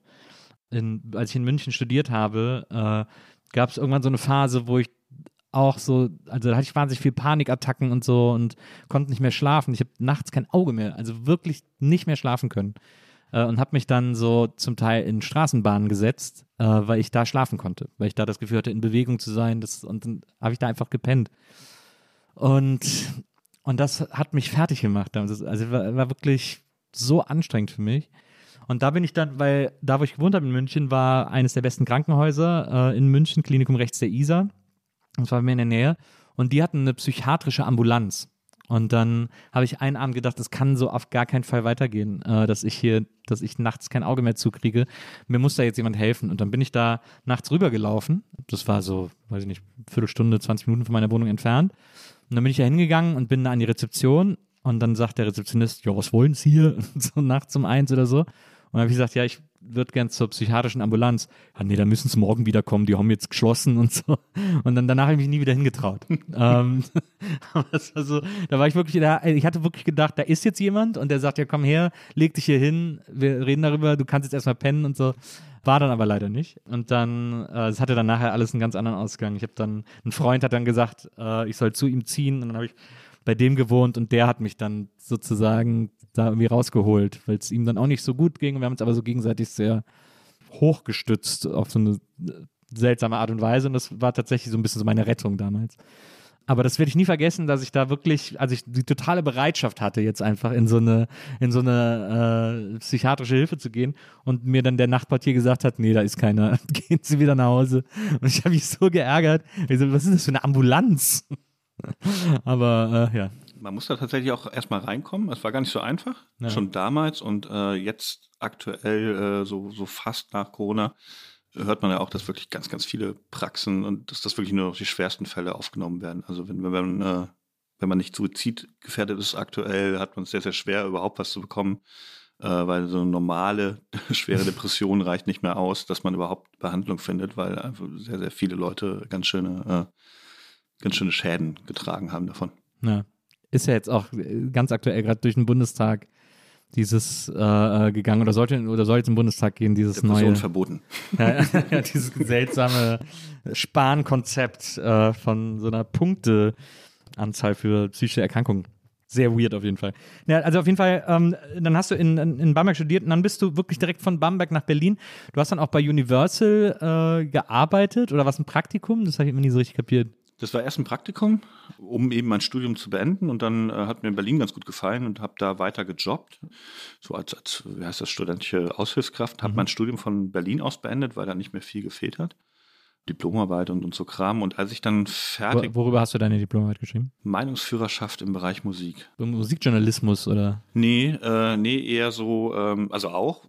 in, als ich in München studiert habe, äh, gab es irgendwann so eine Phase, wo ich auch so, also da hatte ich wahnsinnig viel Panikattacken und so und konnte nicht mehr schlafen. Ich habe nachts kein Auge mehr, also wirklich nicht mehr schlafen können. Äh, und habe mich dann so zum Teil in Straßenbahnen gesetzt, äh, weil ich da schlafen konnte, weil ich da das Gefühl hatte, in Bewegung zu sein. Das, und dann habe ich da einfach gepennt. Und, und das hat mich fertig gemacht. Also war, war wirklich so anstrengend für mich. Und da bin ich dann, weil da, wo ich gewohnt habe in München, war eines der besten Krankenhäuser äh, in München, Klinikum rechts der Isar. Das war mir in der Nähe. Und die hatten eine psychiatrische Ambulanz. Und dann habe ich einen Abend gedacht, das kann so auf gar keinen Fall weitergehen, äh, dass ich hier, dass ich nachts kein Auge mehr zukriege. Mir muss da jetzt jemand helfen. Und dann bin ich da nachts rübergelaufen. Das war so, weiß ich nicht, Viertelstunde, 20 Minuten von meiner Wohnung entfernt. Und dann bin ich da hingegangen und bin da an die Rezeption. Und dann sagt der Rezeptionist, ja, was wollen Sie hier? so nachts um eins oder so. Und dann habe ich gesagt, ja, ich würde gern zur psychiatrischen Ambulanz. Ja, nee, da müssen sie morgen wiederkommen, die haben jetzt geschlossen und so. Und dann danach habe ich mich nie wieder hingetraut. ähm, aber das war so, da war ich wirklich, da, ich hatte wirklich gedacht, da ist jetzt jemand und der sagt, ja, komm her, leg dich hier hin, wir reden darüber, du kannst jetzt erstmal pennen und so. War dann aber leider nicht. Und dann, äh, es hatte dann nachher alles einen ganz anderen Ausgang. Ich habe dann, ein Freund hat dann gesagt, äh, ich soll zu ihm ziehen und dann habe ich bei dem gewohnt und der hat mich dann sozusagen da irgendwie rausgeholt, weil es ihm dann auch nicht so gut ging. Wir haben uns aber so gegenseitig sehr hochgestützt auf so eine äh, seltsame Art und Weise und das war tatsächlich so ein bisschen so meine Rettung damals. Aber das werde ich nie vergessen, dass ich da wirklich, also ich die totale Bereitschaft hatte, jetzt einfach in so eine, in so eine äh, psychiatrische Hilfe zu gehen und mir dann der Nachtportier gesagt hat, nee, da ist keiner, gehen Sie wieder nach Hause. Und ich habe mich so geärgert. Ich so, was ist das für eine Ambulanz? Aber äh, ja, Man muss da tatsächlich auch erstmal reinkommen. Es war gar nicht so einfach, Ja. schon damals und äh, jetzt aktuell, äh, so, so fast nach Corona, hört man ja auch, dass wirklich ganz, ganz viele Praxen und dass das wirklich nur noch die schwersten Fälle aufgenommen werden. Also wenn, wenn man, äh, wenn man nicht suizidgefährdet ist aktuell, hat man es sehr, sehr schwer, überhaupt was zu bekommen, äh, weil so eine normale, schwere Depression reicht nicht mehr aus, dass man überhaupt Behandlung findet, weil einfach sehr, sehr viele Leute ganz schöne, äh, ganz schöne Schäden getragen haben davon. Ja. Ist ja jetzt auch äh, ganz aktuell gerade durch den Bundestag dieses äh, äh, gegangen oder sollte oder soll jetzt im Bundestag gehen, dieses Depression neue verboten. ja, ja, dieses seltsame Spankonzept äh, von so einer Punkteanzahl für psychische Erkrankungen. Sehr weird auf jeden Fall. Ja, also auf jeden Fall, ähm, dann hast du in, in, in Bamberg studiert und dann bist du wirklich direkt von Bamberg nach Berlin. Du hast dann auch bei Universal äh, gearbeitet oder was ein Praktikum? Das habe ich immer nie so richtig kapiert. Das war erst ein Praktikum, um eben mein Studium zu beenden. Und dann äh, hat mir Berlin ganz gut gefallen und habe da weiter gejobbt. So als, als wie heißt das, studentische Aushilfskraft. Habe mein Studium von Berlin aus beendet, weil da nicht mehr viel gefehlt hat. Diplomarbeit und, und so Kram. Und als ich dann fertig, Wo, worüber hast du deine Diplomarbeit geschrieben? Meinungsführerschaft im Bereich Musik. Musikjournalismus oder? Nee, äh, nee, eher so, ähm, also auch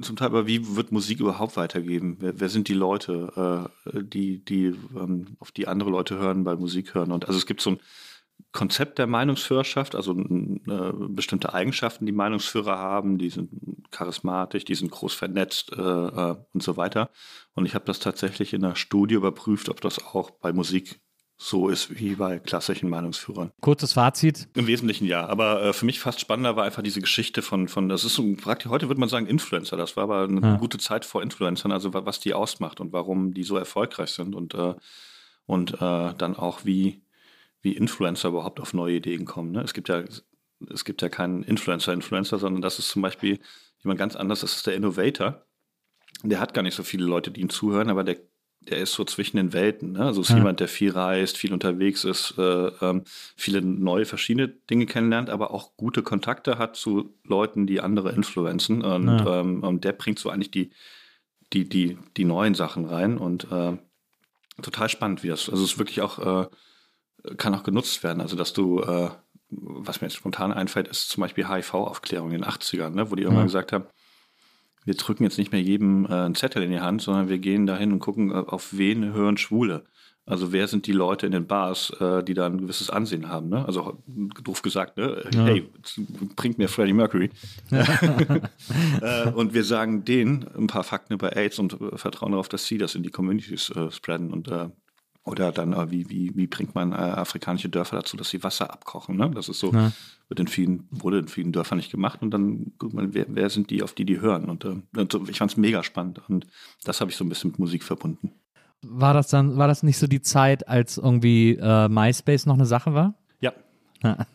zum Teil, aber wie wird Musik überhaupt weitergeben? Wer, wer sind die Leute, äh, die, die, ähm, auf die andere Leute hören, bei Musik hören? Und also es gibt so ein Konzept der Meinungsführerschaft, also äh, bestimmte Eigenschaften, die Meinungsführer haben, die sind charismatisch, die sind groß vernetzt äh, äh, und so weiter. Und ich habe das tatsächlich in einer Studie überprüft, ob das auch bei Musik so ist wie bei klassischen Meinungsführern. Kurzes Fazit. Im Wesentlichen ja, aber äh, für mich fast spannender war einfach diese Geschichte von, von das ist so praktisch, heute würde man sagen Influencer, das war aber eine Ja. gute Zeit vor Influencern, also wa- was die ausmacht und warum die so erfolgreich sind und, äh, und äh, dann auch wie, wie Influencer überhaupt auf neue Ideen kommen. Ne? Es gibt ja, es gibt ja keinen Influencer-Influencer, sondern das ist zum Beispiel jemand ganz anderes, das ist der Innovator. Der hat gar nicht so viele Leute, die ihm zuhören, aber der, der ist so zwischen den Welten. Ne? Also ist Ja. jemand, der viel reist, viel unterwegs ist, äh, ähm, viele neue, verschiedene Dinge kennenlernt, aber auch gute Kontakte hat zu Leuten, die andere influenzen. Und, Ja. ähm, und der bringt so eigentlich die, die, die, die neuen Sachen rein und äh, total spannend, wie das, also es ist wirklich auch, äh, kann auch genutzt werden. Also dass du, äh, was mir jetzt spontan einfällt, ist zum Beispiel HIV-Aufklärung in den 80ern, ne, wo die irgendwann Ja. gesagt haben, wir drücken jetzt nicht mehr jedem äh, einen Zettel in die Hand, sondern wir gehen dahin und gucken, äh, auf wen hören Schwule. Also wer sind die Leute in den Bars, äh, die da ein gewisses Ansehen haben? Ne? Also doof gesagt, ne? Ja. hey, bringt mir Freddie Mercury. äh, und wir sagen denen ein paar Fakten über AIDS und äh, vertrauen darauf, dass sie das in die Communities spreaden. Und, oder dann, wie, wie, wie bringt man afrikanische Dörfer dazu, dass sie Wasser abkochen? Ne? Das ist so, Ja. Wird in vielen, wurde in vielen Dörfern nicht gemacht. Und dann guckt man, wer, wer sind die, auf die die hören? Und, äh, und ich fand es mega spannend. Und das habe ich so ein bisschen mit Musik verbunden. War das dann, war das nicht so die Zeit, als irgendwie äh, MySpace noch eine Sache war? Ja,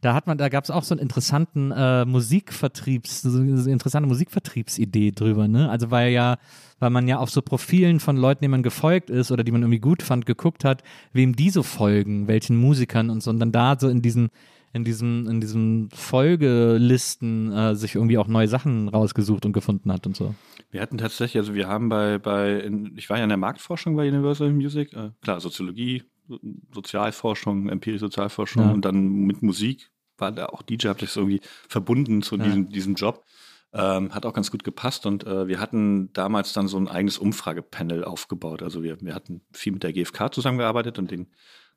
Da hat man, da gab es auch so einen interessanten äh, Musikvertriebs, so eine interessante Musikvertriebsidee drüber, ne? Also weil ja, weil man ja auf so Profilen von Leuten, denen man gefolgt ist oder die man irgendwie gut fand, geguckt hat, wem die so folgen, welchen Musikern und so, und dann da so in diesen, in diesem, in diesen Folgelisten äh, sich irgendwie auch neue Sachen rausgesucht und gefunden hat und so. Wir hatten tatsächlich, also wir haben bei, bei in, ich war ja in der Marktforschung bei Universal Music, äh, klar, Soziologie, So- Sozialforschung, empirische Sozialforschung Ja. und dann mit Musik war da auch DJ, hat sich irgendwie verbunden zu Ja. diesem, diesem Job. Ähm, hat auch ganz gut gepasst und äh, wir hatten damals dann so ein eigenes Umfragepanel aufgebaut. Also wir, wir hatten viel mit der GfK zusammengearbeitet und den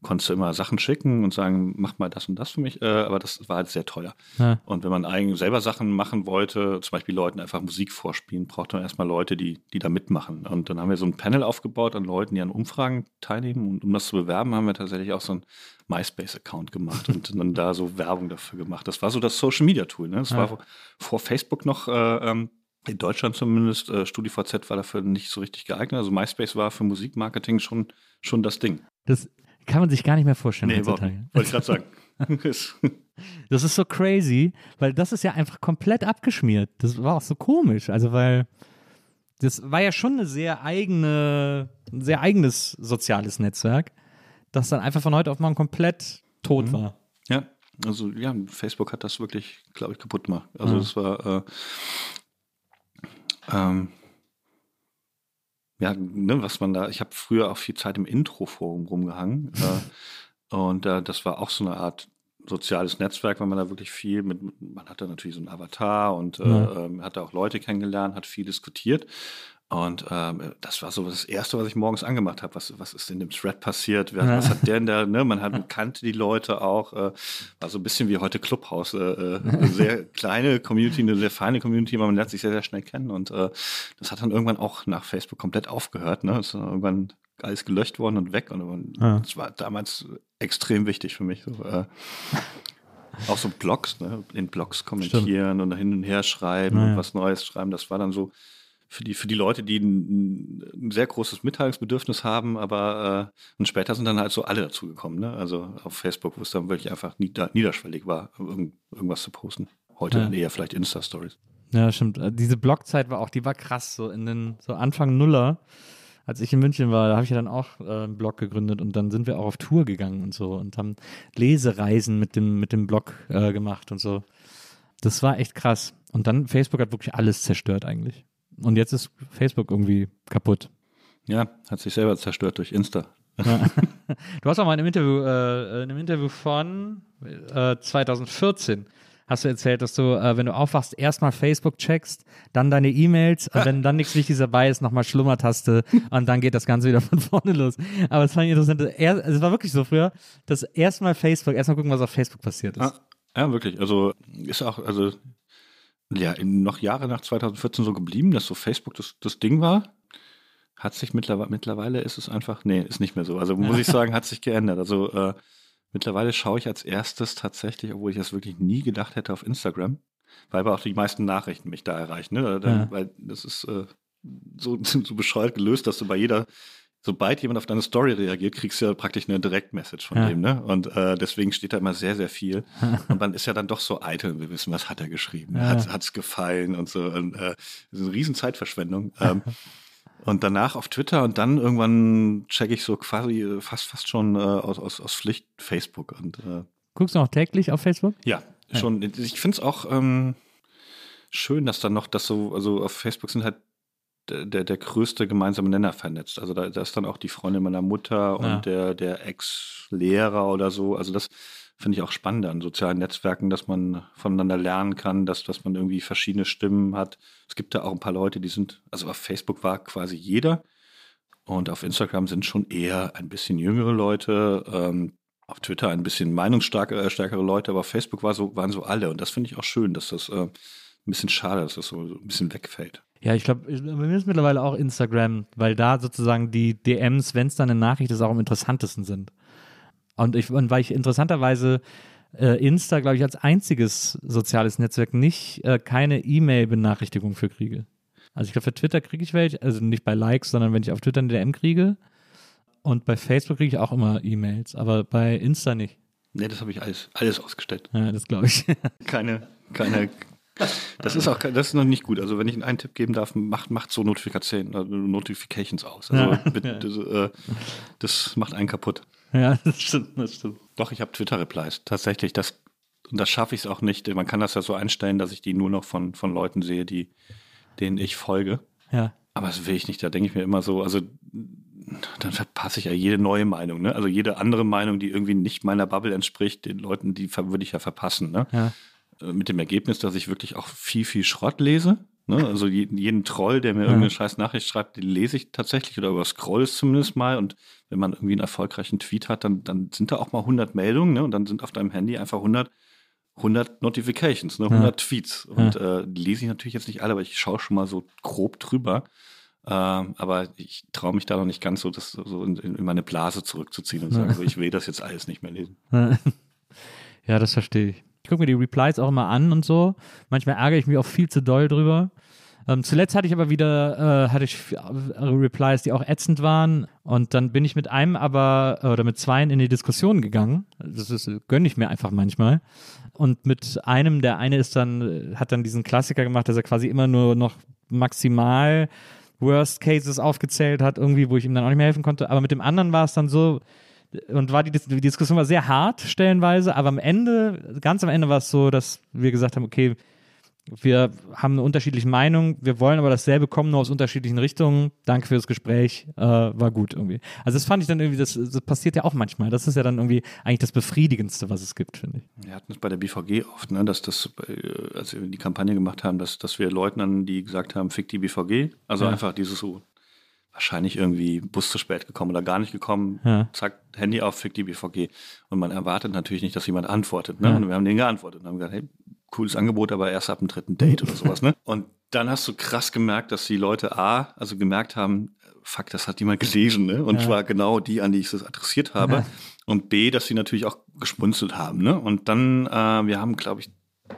konntest du immer Sachen schicken und sagen, mach mal das und das für mich, äh, aber das war halt sehr teuer. Ja. Und wenn man eigentlich selber Sachen machen wollte, zum Beispiel Leuten einfach Musik vorspielen, braucht man erstmal Leute, die, die da mitmachen. Und dann haben wir so ein Panel aufgebaut an Leuten, die an Umfragen teilnehmen. Und um das zu bewerben, haben wir tatsächlich auch so ein MySpace-Account gemacht und dann da so Werbung dafür gemacht. Das war so das Social-Media-Tool. Ne? Das Ja. war vor, vor Facebook noch, äh, ähm, in Deutschland zumindest, äh, StudiVZ war dafür nicht so richtig geeignet. Also MySpace war für Musikmarketing schon, schon das Ding. Das kann man sich gar nicht mehr vorstellen überhaupt heutzutage. Wollte ich gerade sagen. Das ist so crazy, weil das ist ja einfach komplett abgeschmiert. Das war auch so komisch. Also, weil das war ja schon eine sehr eigene, ein sehr eigenes soziales Netzwerk, das dann einfach von heute auf morgen komplett tot war. Ja, also ja, Facebook hat das wirklich, glaube ich, kaputt gemacht. Also es war äh, ähm, ja, ne, was man da, ich habe früher auch viel Zeit im Intro-Forum rumgehangen äh, und äh, das war auch so eine Art soziales Netzwerk, weil man da wirklich viel mit, man hatte natürlich so einen Avatar und äh, Ja. ähm, hatte auch Leute kennengelernt, hat viel diskutiert und ähm, das war so das Erste, was ich morgens angemacht habe. Was, was ist in dem Thread passiert? Ja. Was hat der denn da? Ne? Man hat, kannte die Leute auch. Äh, war so ein bisschen wie heute Clubhouse. Äh, äh, eine sehr kleine Community, eine sehr feine Community, aber man lernt sich sehr, sehr schnell kennen. Und äh, das hat dann irgendwann auch nach Facebook komplett aufgehört. Ne? Ist dann irgendwann alles gelöscht worden und weg. Und Ja. das war damals extrem wichtig für mich. So, äh, auch so Blogs, ne? in Blogs kommentieren und hin und her schreiben Ja, ja. und was Neues schreiben. Das war dann so für die, für die Leute, die ein, ein sehr großes Mitteilungsbedürfnis haben, aber äh, und später sind dann halt so alle dazugekommen, ne? Also auf Facebook, wo es dann wirklich einfach nieder, niederschwellig war, irgend, irgendwas zu posten. Heute Ja. eher vielleicht Insta-Stories. Ja, stimmt. Äh, Diese Blogzeit war auch, die war krass, so in den, so Anfang Nuller. Als ich in München war, da habe ich ja dann auch äh, einen Blog gegründet und dann sind wir auch auf Tour gegangen und so und haben Lesereisen mit dem, mit dem Blog äh, gemacht und so. Das war echt krass. Und dann, Facebook hat wirklich alles zerstört eigentlich. Und jetzt ist Facebook irgendwie kaputt. Ja, hat sich selber zerstört durch Insta. Du hast auch mal in einem Interview, äh, in einem Interview von äh, 2014 hast du erzählt, dass du, äh, wenn du aufwachst, erstmal Facebook checkst, dann deine E-Mails und wenn dann nichts Wichtiges dabei ist, nochmal Schlummertaste und dann geht das Ganze wieder von vorne los. Aber es fand ich interessant. Er, also es war wirklich so früher, dass erstmal Facebook, erstmal gucken, was auf Facebook passiert ist. Ah, ja, wirklich. Also ist auch, also ja, noch Jahre nach 2014 so geblieben, dass so Facebook das, das Ding war. Hat sich mittlerweile, mittlerweile ist es einfach, nee, ist nicht mehr so. Also muss ich sagen, hat sich geändert. Also äh, mittlerweile schaue ich als erstes tatsächlich, obwohl ich das wirklich nie gedacht hätte, auf Instagram, weil aber auch die meisten Nachrichten mich da erreichen. Ne? Dann, Ja. Weil das ist äh, so, so bescheuert gelöst, dass du bei jeder sobald jemand auf deine Story reagiert, kriegst du ja praktisch eine Direktmessage von Ja. dem, ne? Und äh, deswegen steht da immer sehr, sehr viel. und man ist ja dann doch so eitel, wir wissen, was hat er geschrieben, Ja. hat es gefallen und so. Und, äh, das ist eine riesen Zeitverschwendung. Ähm, und danach auf Twitter und dann irgendwann checke ich so quasi äh, fast fast schon äh, aus, aus, aus Pflicht Facebook. Und äh, Guckst du noch täglich auf Facebook? ja, schon. Ich finde es auch ähm, schön, dass dann noch das so, also auf Facebook sind halt der, der, größte gemeinsame Nenner vernetzt. Also da, da ist dann auch die Freundin meiner Mutter und Ja. der, der Ex-Lehrer oder so. Also das finde ich auch spannend an sozialen Netzwerken, dass man voneinander lernen kann, dass, dass man irgendwie verschiedene Stimmen hat. Es gibt da auch ein paar Leute, die sind, also auf Facebook war quasi jeder und auf Instagram sind schon eher ein bisschen jüngere Leute. Ähm, auf Twitter ein bisschen meinungsstärkere stärkere Leute, aber auf Facebook war so, waren so alle. Und das finde ich auch schön, dass das äh, ein bisschen schade, dass das so, so ein bisschen wegfällt. Ja, ich glaube, bei mir ist mittlerweile auch Instagram, weil da sozusagen die DMs, wenn es dann eine Nachricht ist, auch am interessantesten sind. Und, ich, und weil ich interessanterweise äh, Insta, glaube ich, als einziges soziales Netzwerk nicht äh, keine E-Mail-Benachrichtigung für kriege. Also ich glaube, für Twitter kriege ich welche, also nicht bei Likes, sondern wenn ich auf Twitter eine DM kriege. Und bei Facebook kriege ich auch immer E-Mails, aber bei Insta nicht. Nee, das habe ich alles, alles ausgestellt. Ja, das glaube ich. Keine, keine. Das ist auch das ist noch nicht gut. Also wenn ich einen Tipp geben darf, macht, macht so Notifikationen, äh, Notifications aus. Also Ja. bitte, das, äh, das macht einen kaputt. ja, das stimmt, das stimmt. Doch, ich habe Twitter-Replies. Tatsächlich, das, und das schaffe ich es auch nicht. Man kann das ja so einstellen, dass ich die nur noch von, von Leuten sehe, die, denen ich folge. Ja. Aber das will ich nicht. Da denke ich mir immer so, also dann verpasse ich ja jede neue Meinung. Ne? Also jede andere Meinung, die irgendwie nicht meiner Bubble entspricht, den Leuten, die würde ich ja verpassen. Ne? Ja. Äh, Mit dem Ergebnis, dass ich wirklich auch viel, viel Schrott lese. Ne? Also jeden, jeden Troll, der mir irgendeine scheiß Nachricht schreibt, den lese ich tatsächlich oder überscroll es zumindest mal. Und wenn man irgendwie einen erfolgreichen Tweet hat, dann, dann sind da auch mal 100 Meldungen ne? und dann sind auf deinem Handy einfach 100 100 Notifications, ne, 100 Tweets. Und äh, die lese ich natürlich jetzt nicht alle, aber ich schaue schon mal so grob drüber. Ähm, aber ich traue mich da noch nicht ganz so, das so in, in meine Blase zurückzuziehen und sagen, so, ich will das jetzt alles nicht mehr lesen. Ja, das verstehe ich. Ich gucke mir die Replies auch immer an und so. Manchmal ärgere ich mich auch viel zu doll drüber. Ähm, zuletzt hatte ich aber wieder, äh, hatte ich äh, Replies, die auch ätzend waren. Und dann bin ich mit einem aber, äh, oder mit zweien in die Diskussion gegangen. Das ist, gönne ich mir einfach manchmal. Und mit einem, der eine ist dann, äh, hat dann diesen Klassiker gemacht, dass er quasi immer nur noch maximal Worst Cases aufgezählt hat, irgendwie, wo ich ihm dann auch nicht mehr helfen konnte. Aber mit dem anderen war es dann so, und war die, die Diskussion war sehr hart stellenweise, aber am Ende, ganz am Ende war es so, dass wir gesagt haben, okay, wir haben eine unterschiedliche Meinung, wir wollen aber dasselbe kommen, nur aus unterschiedlichen Richtungen. Danke für das Gespräch, äh, war gut irgendwie. Also das fand ich dann irgendwie, das, das passiert ja auch manchmal. Das ist ja dann irgendwie eigentlich das Befriedigendste, was es gibt, finde ich. Wir hatten es bei der BVG oft, ne, dass das, äh, als wir die Kampagne gemacht haben, dass, dass wir Leuten an, die gesagt haben, fick die BVG. Also Ja. einfach dieses so, wahrscheinlich irgendwie Bus zu spät gekommen oder gar nicht gekommen, Ja. zack, Handy auf, fick die BVG. Und man erwartet natürlich nicht, dass jemand antwortet. Ne? Ja. Und wir haben denen geantwortet und haben gesagt, hey, cooles Angebot, aber erst ab dem dritten Date oder sowas. Ne? Und dann hast du krass gemerkt, dass die Leute A, also gemerkt haben, fuck, das hat jemand gelesen, ne? Und Ja. zwar genau die, an die ich das adressiert habe. Und B, dass sie natürlich auch gespunzelt haben, ne? Und dann, äh, wir haben, glaube ich,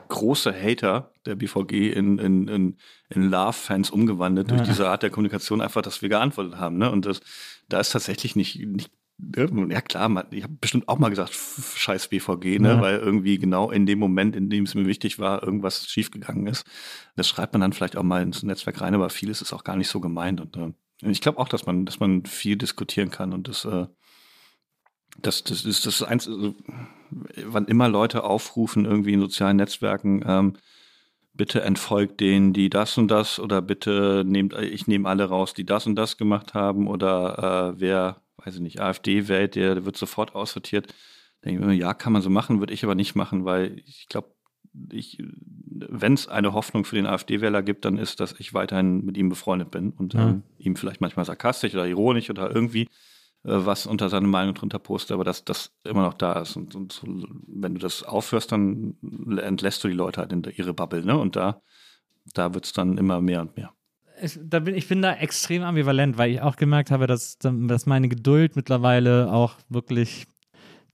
große Hater der BVG in, in, in, in Love-Fans umgewandelt durch Ja. diese Art der Kommunikation, einfach, dass wir geantwortet haben, ne? Und das, da ist tatsächlich nicht, nicht ja klar, man, ich habe bestimmt auch mal gesagt, scheiß BVG, ne, Ja. weil irgendwie genau in dem Moment, in dem es mir wichtig war, irgendwas schiefgegangen ist. Das schreibt man dann vielleicht auch mal ins Netzwerk rein, aber vieles ist auch gar nicht so gemeint. Und äh, ich glaube auch, dass man, dass man viel diskutieren kann und das, äh, das, das ist das eins, also, wann immer Leute aufrufen, irgendwie in sozialen Netzwerken, ähm, bitte entfolgt denen, die das und das oder bitte nehmt, ich nehme alle raus, die das und das gemacht haben oder äh, wer, weiß ich nicht, AfD wählt, der, der wird sofort aussortiert. Denke ich mir, ja, kann man so machen, würde ich aber nicht machen, weil ich glaube, ich, wenn es eine Hoffnung für den AfD-Wähler gibt, dann ist, dass ich weiterhin mit ihm befreundet bin und Ja. ähm, ihm vielleicht manchmal sarkastisch oder ironisch oder irgendwie äh, was unter seine Meinung drunter poste, aber dass das immer noch da ist. Und, und wenn du das aufhörst, dann entlässt du die Leute halt in ihre Bubble, ne? Und da, da wird's dann immer mehr und mehr. Ich, da bin, ich bin da extrem ambivalent, weil ich auch gemerkt habe, dass, dass meine Geduld mittlerweile auch wirklich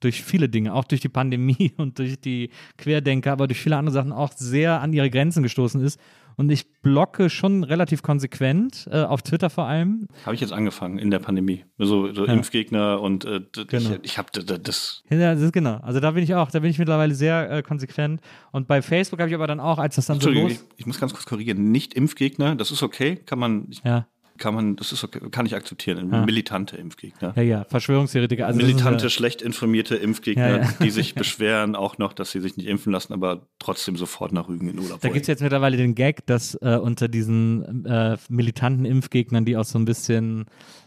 durch viele Dinge, auch durch die Pandemie und durch die Querdenker, aber durch viele andere Sachen auch sehr an ihre Grenzen gestoßen ist. Und ich blocke schon relativ konsequent, äh, auf Twitter vor allem. Habe ich jetzt angefangen in der Pandemie. So, so ja. Impfgegner und äh, genau. ich, ich habe das. Ja, das ist genau. Also da bin ich auch, da bin ich mittlerweile sehr äh, konsequent. Und bei Facebook habe ich aber dann auch, als das dann so los... Ich, ich muss ganz kurz korrigieren. Nicht Impfgegner, das ist okay, kann man... Ich, ja kann man, das ist okay, kann ich akzeptieren. Ja. Militante Impfgegner. Ja, ja, Verschwörungstheoretiker. Also Militante, ja, schlecht informierte Impfgegner, ja, die sich beschweren auch noch, dass sie sich nicht impfen lassen, aber trotzdem sofort nach Rügen in Urlaub Da gibt es jetzt mittlerweile den Gag, dass äh, unter diesen äh, militanten Impfgegnern, die auch so ein bisschen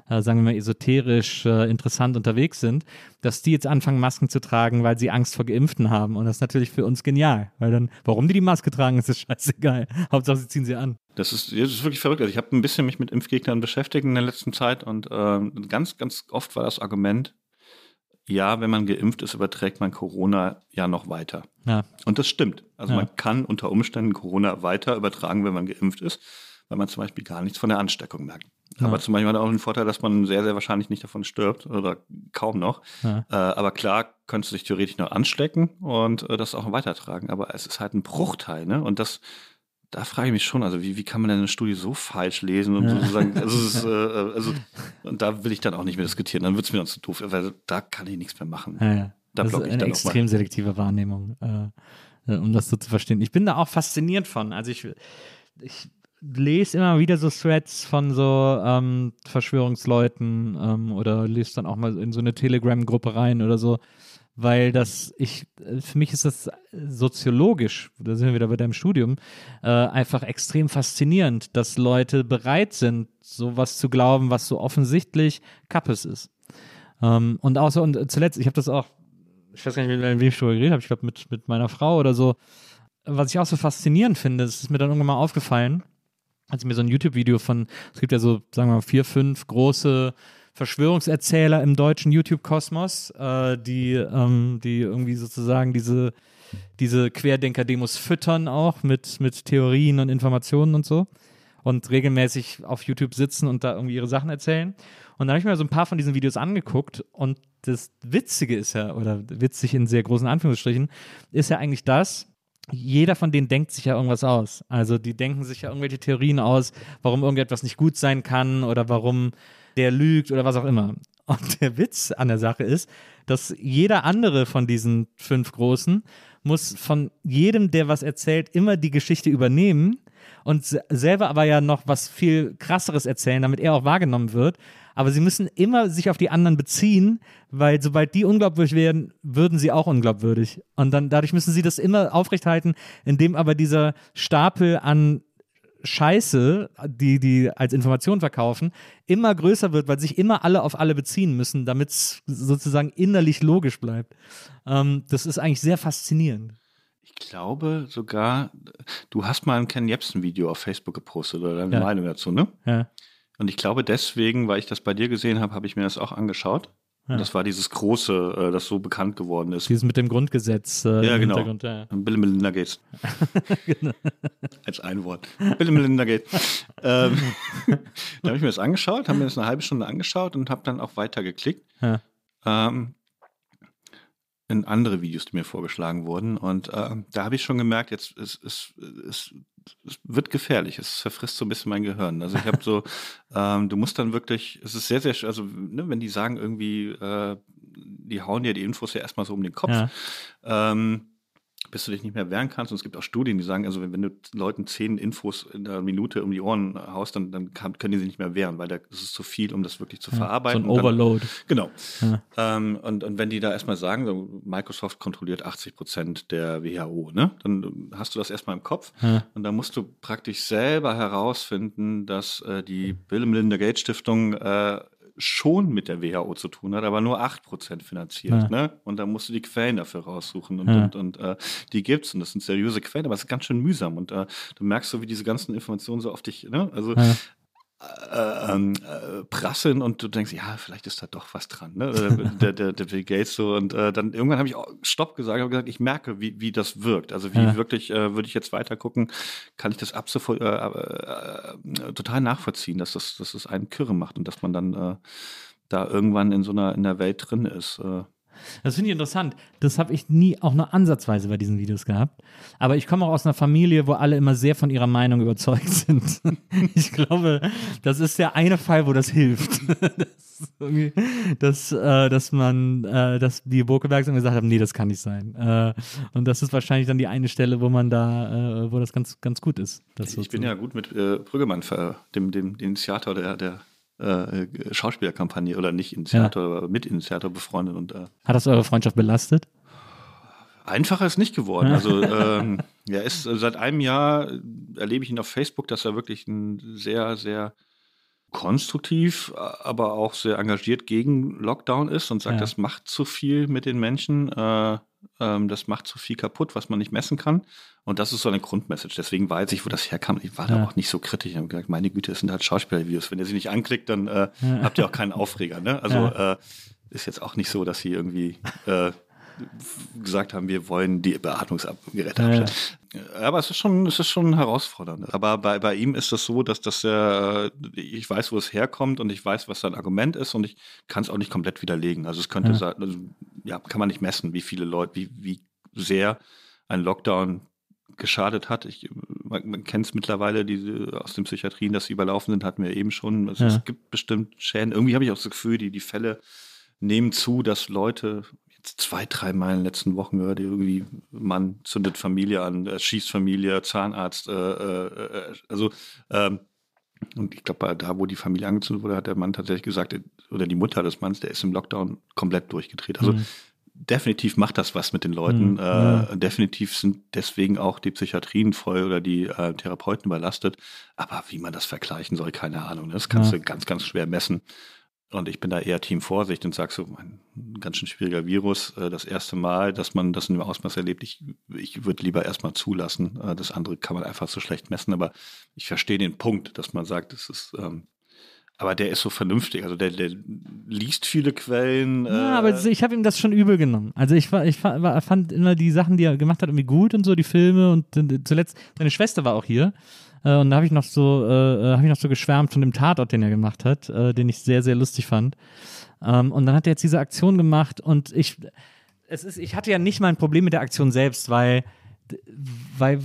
äh, sagen wir mal, esoterisch äh, interessant unterwegs sind, dass die jetzt anfangen, Masken zu tragen, weil sie Angst vor Geimpften haben. Und das ist natürlich für uns genial, weil dann, warum die die Maske tragen, ist das scheißegal. Hauptsache, sie ziehen sie an. Das ist, das ist wirklich verrückt. Also ich habe ein bisschen mich mit Impfgegnern beschäftigt in der letzten Zeit und äh, ganz, ganz oft war das Argument, ja, wenn man geimpft ist, überträgt man Corona ja noch weiter. Ja. Und das stimmt. Also ja. man kann unter Umständen Corona weiter übertragen, wenn man geimpft ist, weil man zum Beispiel gar nichts von der Ansteckung merkt. Ja. Aber zum Beispiel hat auch den Vorteil, dass man sehr, sehr wahrscheinlich nicht davon stirbt oder kaum noch. Ja. Äh, aber klar, könntest du dich theoretisch noch anstecken und äh, das auch weitertragen. Aber es ist halt ein Bruchteil, ne? Und das, da frage ich mich schon, also wie, wie kann man denn eine Studie so falsch lesen und ja. sozusagen, also, ist, äh, äh, also, und da will ich dann auch nicht mehr diskutieren, dann wird es mir dann zu doof, weil da kann ich nichts mehr machen. Ja. Da das ist eine extrem selektive Wahrnehmung, äh, äh, um das so zu verstehen. Ich bin da auch fasziniert von. Also ich, ich lese immer wieder so Threads von so ähm, Verschwörungsleuten ähm, oder lese dann auch mal in so eine Telegram-Gruppe rein oder so, weil das, ich, für mich ist das soziologisch, da sind wir wieder bei deinem Studium, äh, einfach extrem faszinierend, dass Leute bereit sind, sowas zu glauben, was so offensichtlich Kappes ist. Ähm, und außer, und zuletzt, ich habe das auch, ich weiß gar nicht, mit wem ich darüber geredet habe, ich glaube mit, mit meiner Frau oder so, was ich auch so faszinierend finde, das ist mir dann irgendwann mal aufgefallen, als ich mir so ein YouTube-Video von, es gibt ja so, sagen wir mal, vier, fünf große Verschwörungserzähler im deutschen YouTube-Kosmos, äh, die, ähm, die irgendwie sozusagen diese, diese Querdenker-Demos füttern auch mit, mit Theorien und Informationen und so und regelmäßig auf YouTube sitzen und da irgendwie ihre Sachen erzählen. Und da habe ich mir so ein paar von diesen Videos angeguckt und das Witzige ist ja, oder witzig in sehr großen Anführungsstrichen, ist ja eigentlich das, jeder von denen denkt sich ja irgendwas aus. Also die denken sich ja irgendwelche Theorien aus, warum irgendetwas nicht gut sein kann oder warum der lügt oder was auch immer. Und der Witz an der Sache ist, dass jeder andere von diesen fünf Großen muss von jedem, der was erzählt, immer die Geschichte übernehmen und selber aber ja noch was viel krasseres erzählen, damit er auch wahrgenommen wird aber sie müssen immer sich auf die anderen beziehen, weil sobald die unglaubwürdig werden, würden sie auch unglaubwürdig. Und dann dadurch müssen sie das immer aufrechthalten, indem aber dieser Stapel an Scheiße, die die als Information verkaufen, immer größer wird, weil sich immer alle auf alle beziehen müssen, damit es sozusagen innerlich logisch bleibt. Ähm, das ist eigentlich sehr faszinierend. Ich glaube sogar, du hast mal ein Ken Jebsen-Video auf Facebook gepostet oder deine ja. Meinung dazu, ne? Ja. Und ich glaube deswegen, weil ich das bei dir gesehen habe, habe ich mir das auch angeschaut. Ja. Das war dieses große, äh, das so bekannt geworden ist. Dieses mit dem Grundgesetz. Äh, ja, genau. Ja. Bill Melinda Gates. genau. Als ein Wort. Bill Melinda Gates. ähm, da habe ich mir das angeschaut, habe mir das eine halbe Stunde angeschaut und habe dann auch weiter geklickt. Ja. Ähm, in andere Videos, die mir vorgeschlagen wurden. Und äh, da habe ich schon gemerkt, jetzt ist, ist, ist es wird gefährlich. Es verfrisst so ein bisschen mein Gehirn. Also ich habe so, ähm, du musst dann wirklich, es ist sehr, sehr, also ne, wenn die sagen irgendwie, äh, die hauen dir die Infos ja erstmal so um den Kopf. Ja. Ähm, bis du dich nicht mehr wehren kannst. Und es gibt auch Studien, die sagen, also wenn, wenn du Leuten zehn Infos in einer Minute um die Ohren haust, dann, dann kann, können die sich nicht mehr wehren, weil das ist zu viel, um das wirklich zu ja, verarbeiten. So ein Overload. Dann, genau. Ja. Ähm, und, und wenn die da erstmal sagen, so, Microsoft kontrolliert 80 Prozent der WHO, ne? dann hast du das erstmal im Kopf. Ja. Und dann musst du praktisch selber herausfinden, dass äh, die Bill und Melinda Gates Stiftung äh, schon mit der WHO zu tun hat, aber nur 8% finanziert. Ja. Ne? Und da musst du die Quellen dafür raussuchen und, ja. und, und äh, die gibt's und das sind seriöse Quellen, aber es ist ganz schön mühsam und äh, du merkst so, wie diese ganzen Informationen so auf dich, ne? also ja. Äh, ähm, äh, prasseln und du denkst, ja, vielleicht ist da doch was dran, ne? Äh, der, der, der Bill Gates so und äh, dann irgendwann habe ich auch Stopp gesagt, habe gesagt, ich merke, wie, wie das wirkt. Also wie ja. wirklich äh, würde ich jetzt weiter gucken, kann ich das ab sofort äh, äh, total nachvollziehen, dass das, dass das einen Kürre macht und dass man dann äh, da irgendwann in so einer in der Welt drin ist. Äh. Das finde ich interessant. Das habe ich nie auch nur ansatzweise bei diesen Videos gehabt. Aber ich komme auch aus einer Familie, wo alle immer sehr von ihrer Meinung überzeugt sind. ich glaube, das ist der eine Fall, wo das hilft. das, dass, äh, dass man, äh, dass die Burkebergs gesagt haben, nee, das kann nicht sein. Äh, und das ist wahrscheinlich dann die eine Stelle, wo man da, äh, wo das ganz, ganz gut ist. ich bin ja gut mit äh, Brüggemann, dem, dem, dem Initiator der, der äh, Schauspielerkampagne oder nicht Initiator, ja. aber Mitinitiator befreundet. Und, äh, Hat das eure Freundschaft belastet? Einfacher ist nicht geworden. Also ähm, er ist seit einem Jahr erlebe ich ihn auf Facebook, dass er wirklich ein sehr, sehr konstruktiv, aber auch sehr engagiert gegen Lockdown ist und sagt, ja. das macht zu viel mit den Menschen, äh, ähm, das macht zu viel kaputt, was man nicht messen kann. Und das ist so eine Grundmessage. Deswegen weiß ich, wo das herkam. Ich war ja. da auch nicht so kritisch. Ich habe gesagt, meine Güte, das sind halt Schauspielervideos. Wenn ihr sie nicht anklickt, dann äh, ja. habt ihr auch keinen Aufreger. Ne? Also äh, ist jetzt auch nicht so, dass sie irgendwie äh, gesagt haben, wir wollen die Beatmungsgeräte ja, abstellen. Aber es ist schon, es ist schon herausfordernd. Aber bei, bei ihm ist es so, dass das er, ich weiß, wo es herkommt und ich weiß, was sein Argument ist und ich kann es auch nicht komplett widerlegen. Also es könnte ja. sein, also, ja, kann man nicht messen, wie viele Leute, wie, wie sehr ein Lockdown geschadet hat. Ich, man, man kennt es mittlerweile diese, aus den Psychiatrien, dass sie überlaufen sind, hatten wir eben schon. Also ja. Es gibt bestimmt Schäden. Irgendwie habe ich auch das Gefühl, die, die Fälle nehmen zu, dass Leute zwei, drei Mal in den letzten Wochen gehört, irgendwie Mann zündet Familie an, äh, schießt Familie, Zahnarzt, äh, äh, äh also ähm, und ich glaube, da, wo die Familie angezündet wurde, hat der Mann tatsächlich gesagt, oder die Mutter des Manns, der ist im Lockdown komplett durchgedreht. Also mhm. definitiv macht das was mit den Leuten. Mhm. Äh. Definitiv sind deswegen auch die Psychiatrien voll oder die äh, Therapeuten überlastet. Aber wie man das vergleichen soll, keine Ahnung. Das kannst ja. du ganz, ganz schwer messen. Und ich bin da eher Team Vorsicht und sage so, ein ganz schön schwieriger Virus. Äh, das erste Mal, dass man das in dem Ausmaß erlebt, ich, ich würde lieber erstmal zulassen. Äh, das andere kann man einfach so schlecht messen. Aber ich verstehe den Punkt, dass man sagt, es ist, ähm, aber der ist so vernünftig. Also der, der liest viele Quellen. Ja, äh aber ich habe ihm das schon übel genommen. Also ich, war, ich fand immer die Sachen, die er gemacht hat, irgendwie gut und so, die Filme. Und zuletzt, seine Schwester war auch hier. Äh, und da habe ich noch so, äh, habe ich noch so geschwärmt von dem Tatort, den er gemacht hat, äh, den ich sehr, sehr lustig fand. Ähm, und dann hat er jetzt diese Aktion gemacht und ich, es ist, ich hatte ja nicht mal ein Problem mit der Aktion selbst, weil, weil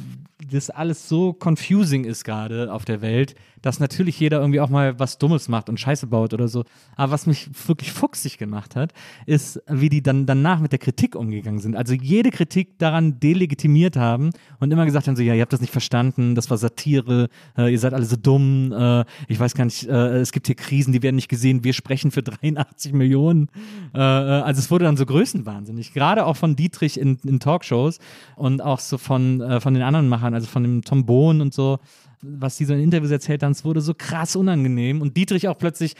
das alles so confusing ist gerade auf der Welt, dass natürlich jeder irgendwie auch mal was Dummes macht und Scheiße baut oder so. Aber was mich wirklich fuchsig gemacht hat, ist, wie die dann danach mit der Kritik umgegangen sind. Also jede Kritik daran delegitimiert haben und immer gesagt haben so, ja, ihr habt das nicht verstanden, das war Satire, äh, ihr seid alle so dumm, äh, ich weiß gar nicht, äh, es gibt hier Krisen, die werden nicht gesehen, wir sprechen für 83 Millionen. Äh, äh, also es wurde dann so größenwahnsinnig, gerade auch von Dietrich in, in Talkshows und auch so von, äh, von den anderen Machern, also von dem Tom Bohn und so, was die so in Interviews erzählt haben, es wurde so krass unangenehm. Und Dietrich auch plötzlich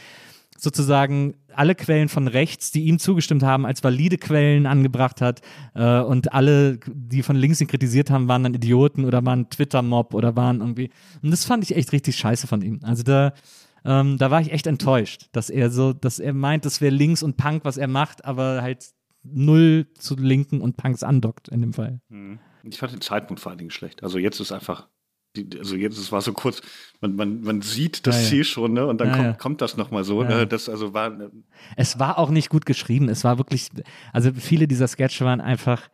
sozusagen alle Quellen von rechts, die ihm zugestimmt haben, als valide Quellen angebracht hat. Äh, und alle, die von links ihn kritisiert haben, waren dann Idioten oder waren Twitter-Mob oder waren irgendwie. Und das fand ich echt richtig scheiße von ihm. Also da, ähm, da war ich echt enttäuscht, dass er so, dass er meint, das wäre links und Punk, was er macht, aber halt null zu Linken und Punks andockt in dem Fall. Mhm. Ich fand den Zeitpunkt vor allen Dingen schlecht. Also jetzt ist einfach, also jetzt, es war so kurz, man, man, man sieht das ja, Ziel schon, ne? Und dann ja, kommt, ja. kommt das nochmal so. Ne? Das also war. Ne? Es war auch nicht gut geschrieben. Es war wirklich, also viele dieser Sketche waren einfach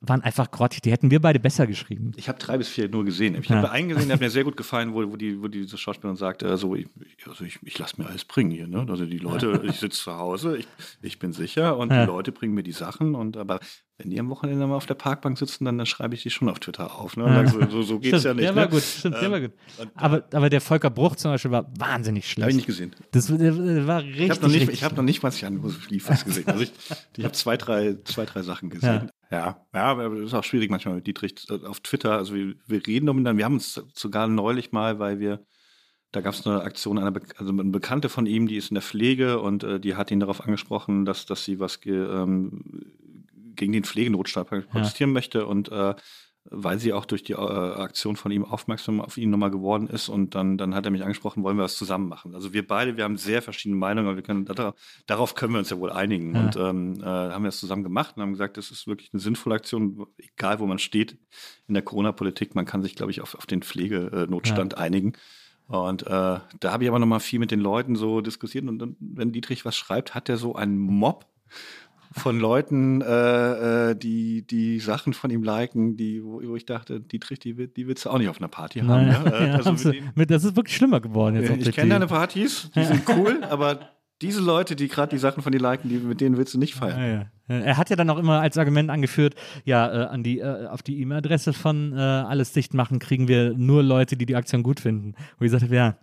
waren einfach grottig. Die hätten wir beide besser geschrieben. Ich habe drei bis vier nur gesehen. Ich ja. habe einen gesehen, der hat mir sehr gut gefallen, wo, wo, die, wo diese Schauspielerin sagt, also ich, also ich, ich lasse mir alles bringen hier. Ne? Also die Leute, ich sitze zu Hause, ich, ich bin sicher und ja. die Leute bringen mir die Sachen. Und aber wenn die am Wochenende mal auf der Parkbank sitzen, dann, dann schreibe ich die schon auf Twitter auf. Ne? Ja. So, so, so geht es ja nicht. Der ne? war gut, stimmt, der war gut. Ähm, aber, aber der Volker Bruch zum Beispiel war wahnsinnig schlecht. Habe ich nicht gesehen. Das war richtig. Ich habe noch nicht, ich hab noch nicht mal Jan Liefers gesehen. Also ich, ich habe zwei drei, zwei, drei Sachen gesehen. Ja, ja, aber das ist auch schwierig manchmal mit Dietrich äh, auf Twitter. Also wir, wir reden dann, wir haben uns sogar neulich mal, weil wir, da gab es eine Aktion, einer, also eine Bekannte von ihm, die ist in der Pflege und äh, die hat ihn darauf angesprochen, dass, dass sie was ge, ähm, gegen den Pflegenotstand protestieren ja. möchte und äh, weil sie auch durch die äh, Aktion von ihm aufmerksam auf ihn nochmal geworden ist. Und dann, dann hat er mich angesprochen, wollen wir was zusammen machen. Also wir beide, wir haben sehr verschiedene Meinungen, aber wir können, darauf, darauf können wir uns ja wohl einigen. Ja. Und ähm, äh, haben wir das zusammen gemacht und haben gesagt, das ist wirklich eine sinnvolle Aktion, egal wo man steht in der Corona-Politik. Man kann sich, glaube ich, auf, auf den Pflegenotstand ja. einigen. Und äh, da habe ich aber nochmal viel mit den Leuten so diskutiert. Und dann, wenn Dietrich was schreibt, hat er so einen Mob von Leuten, äh, äh, die die Sachen von ihm liken, die, wo, wo ich dachte, Dietrich, die, will- die willst du auch nicht auf einer Party haben. Naja, Ne? Äh, ja, also haben mit denen, mit, das ist wirklich schlimmer geworden jetzt. auf ich kenne deine Partys, die sind cool, aber diese Leute, die gerade die Sachen von dir liken, die, mit denen willst du nicht feiern. Ja, ja. Er hat ja dann auch immer als Argument angeführt, ja, äh, an die, äh, auf die E-Mail-Adresse von äh, alles dicht machen kriegen wir nur Leute, die die Aktion gut finden. Wo ich sagte, ja.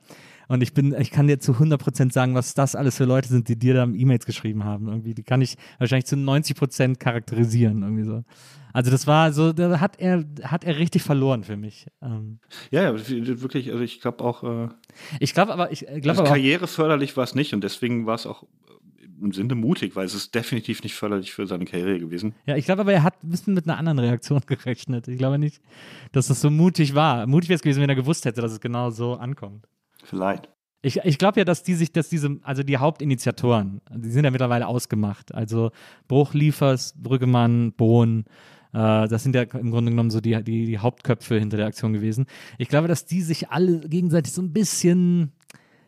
Und ich bin, ich kann dir zu 100% sagen, was das alles für Leute sind, die dir da E-Mails geschrieben haben. Irgendwie, die kann ich wahrscheinlich zu 90% charakterisieren, irgendwie so. Also das war so, da hat er, hat er richtig verloren für mich. Ähm, Ja, ja, wirklich, also ich glaube auch, äh, ich glaube aber, ich glaube also karriereförderlich war es nicht und deswegen war es auch im Sinne mutig, weil es ist definitiv nicht förderlich für seine Karriere gewesen. Ja, ich glaube aber, er hat ein bisschen mit einer anderen Reaktion gerechnet. Ich glaube nicht, dass das so mutig war. Mutig wäre es gewesen, wenn er gewusst hätte, dass es genau so ankommt. Vielleicht. Ich, ich glaube ja, dass die sich, dass diese, also die Hauptinitiatoren, die sind ja mittlerweile ausgemacht. Also Bruch, Liefers, Brüggemann, Bohn, äh, das sind ja im Grunde genommen so die, die, die Hauptköpfe hinter der Aktion gewesen. Ich glaube, dass die sich alle gegenseitig so ein bisschen,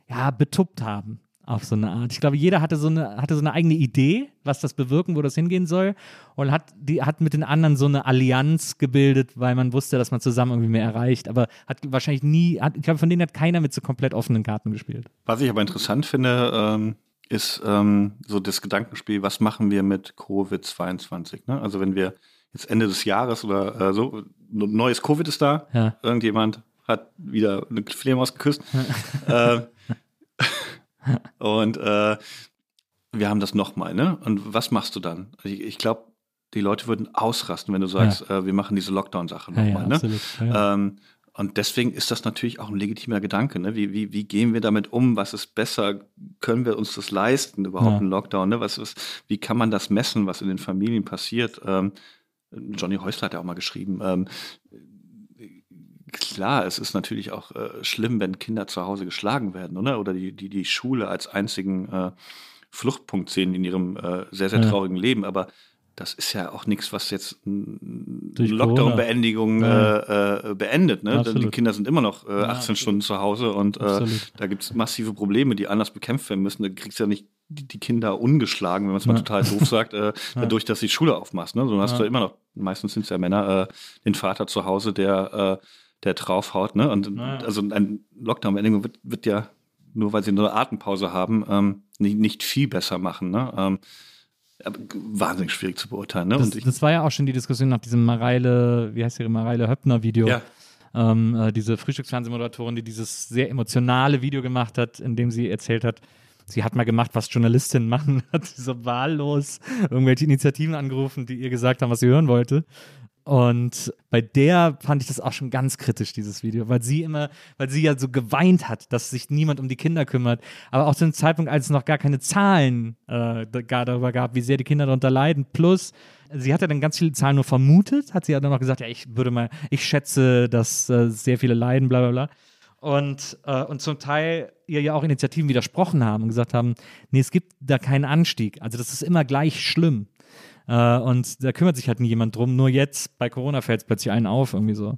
ja, betuppt haben. Auf so eine Art. Ich glaube, jeder hatte so eine, hatte so eine eigene Idee, was das bewirken, wo das hingehen soll. Und hat, die, hat mit den anderen so eine Allianz gebildet, weil man wusste, dass man zusammen irgendwie mehr erreicht. Aber hat wahrscheinlich nie, hat, ich glaube, von denen hat keiner mit so komplett offenen Karten gespielt. Was ich aber interessant finde, ähm, ist ähm, so das Gedankenspiel, was machen wir mit Covid-22? Ne? Also wenn wir jetzt Ende des Jahres oder äh, so, neues Covid ist da, Ja. irgendjemand hat wieder eine Fledermaus geküsst. äh, und äh, wir haben das nochmal, ne? Und was machst du dann? Also ich, ich glaube, die Leute würden ausrasten, wenn du sagst, äh, wir machen diese Lockdown-Sache Ja, ja, nochmal, ne? absolut. Ja, ja. Ähm, und deswegen ist das natürlich auch ein legitimer Gedanke. Ne? Wie, wie, wie gehen wir damit um? Was ist besser? Können wir uns das leisten, überhaupt Ja. einen Lockdown? Ne? Was ist, wie kann man das messen, was in den Familien passiert? Ähm, Johnny Häusler hat ja auch mal geschrieben, ähm, klar, es ist natürlich auch äh, schlimm, wenn Kinder zu Hause geschlagen werden, oder? Oder die, die, die Schule als einzigen äh, Fluchtpunkt sehen in ihrem äh, sehr, sehr Ja. traurigen Leben. Aber das ist ja auch nichts, was jetzt Durch Lockdown-Beendigung Ja. äh, äh, beendet. Ne? Absolut. Die Kinder sind immer noch äh, 18 absolut. Stunden zu Hause und äh, da gibt es massive Probleme, die anders bekämpft werden müssen. Da kriegst du ja nicht die, Kinder ungeschlagen, wenn man es mal Ja. total doof sagt, äh, dadurch, dass die Schule aufmachst. Ne? So hast Ja. du immer noch, meistens sind es ja Männer, äh, den Vater zu Hause, der, äh, der draufhaut. Ne? Und Ja. also ein Lockdown-Beendigung wird, wird ja, nur weil sie nur eine Atempause haben, ähm, nicht, nicht viel besser machen. Ne? Ähm, wahnsinnig schwierig zu beurteilen. Ne? Das, das war ja auch schon die Diskussion nach diesem Mareile, wie heißt ihre Mareile Höppner-Video. ja, ähm, äh, diese Frühstücksfernsehmoderatorin, die dieses sehr emotionale Video gemacht hat, in dem sie erzählt hat, sie hat mal gemacht, was Journalistinnen machen, hat sie so wahllos irgendwelche Initiativen angerufen, die ihr gesagt haben, was sie hören wollte. Und bei der fand ich das auch schon ganz kritisch, dieses Video, weil sie immer, weil sie ja so geweint hat, dass sich niemand um die Kinder kümmert. Aber auch zu einem Zeitpunkt, als es noch gar keine Zahlen äh, gar darüber gab, wie sehr die Kinder darunter leiden. Plus, sie hat ja dann ganz viele Zahlen nur vermutet, hat sie ja dann noch gesagt, ja, ich würde mal, ich schätze, dass äh, sehr viele leiden, bla bla bla. Und, äh, und zum Teil ihr ja auch Initiativen widersprochen haben und gesagt haben, nee, es gibt da keinen Anstieg. Also das ist immer gleich schlimm. Äh, und da kümmert sich halt nie jemand drum. Nur jetzt bei Corona fällt es plötzlich einen auf, irgendwie so.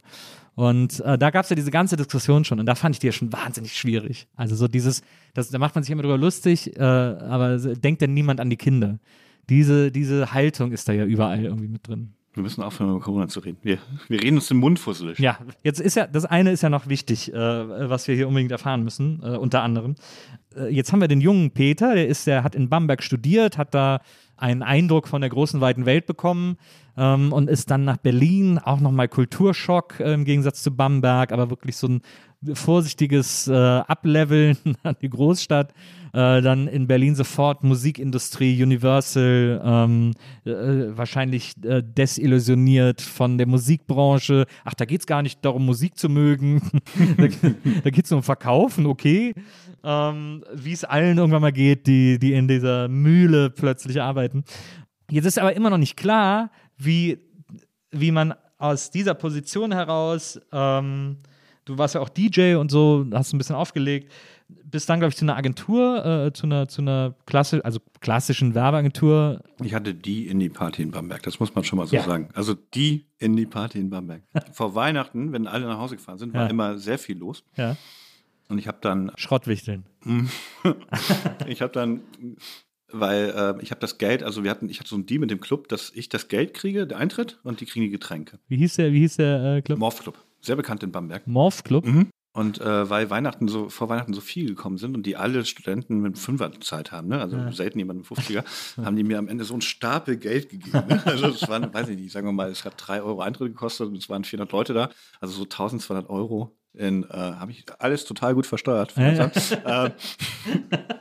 Und äh, da gab es ja diese ganze Diskussion schon und da fand ich die ja schon wahnsinnig schwierig. Also so dieses, das, da macht man sich immer drüber lustig, äh, aber denkt denn niemand an die Kinder? Diese, diese Haltung ist da ja überall irgendwie mit drin. wir müssen aufhören, über Corona zu reden. Wir, wir reden uns den Mund fusselig. Ja, jetzt ist ja, das eine ist ja noch wichtig, äh, was wir hier unbedingt erfahren müssen, äh, unter anderem. Äh, jetzt haben wir den jungen Peter, der ist, der hat in Bamberg studiert, hat da einen Eindruck von der großen, weiten Welt bekommen ähm, und ist dann nach Berlin, auch nochmal Kulturschock äh, im Gegensatz zu Bamberg, aber wirklich so ein vorsichtiges äh, Ableveln an die Großstadt. Äh, dann in Berlin sofort Musikindustrie, Universal, ähm, äh, wahrscheinlich äh, desillusioniert von der Musikbranche. Ach, da geht es gar nicht darum, Musik zu mögen. da da geht es um Verkaufen, okay. Ähm, Wie es allen irgendwann mal geht, die, die in dieser Mühle plötzlich arbeiten. Jetzt ist aber immer noch nicht klar, wie, wie man aus dieser Position heraus, ähm, du warst ja auch DJ und so, hast ein bisschen aufgelegt, bist dann, glaube ich, zu einer Agentur, äh, zu einer, zu einer klassi also klassischen Werbeagentur. Ich hatte die Indie-Party in Bamberg, das muss man schon mal so Ja. sagen. Also die Indie-Party in Bamberg. Vor Weihnachten, wenn alle nach Hause gefahren sind, war Ja. immer sehr viel los. Ja. Und ich habe dann, Schrottwichteln. ich habe dann weil äh, ich habe das Geld, also wir hatten, ich hatte so ein Deal mit dem Club, dass ich das Geld kriege, der Eintritt, und die kriegen die Getränke. Wie hieß der, wie hieß der äh, Club? Morph Club, sehr bekannt in Bamberg. Morph Club? Und äh, weil Weihnachten so vor Weihnachten so viel gekommen sind und die alle Studenten mit Fünfer Zeit haben, ne? also selten jemand mit 50er, haben die mir am Ende so einen Stapel Geld gegeben. Ne? Also es waren, weiß ich nicht, sagen wir mal, es hat drei Euro Eintritt gekostet und es waren 400 Leute da, also so 1200 Euro. In, äh, habe ich alles total gut versteuert. Ja, ja. äh,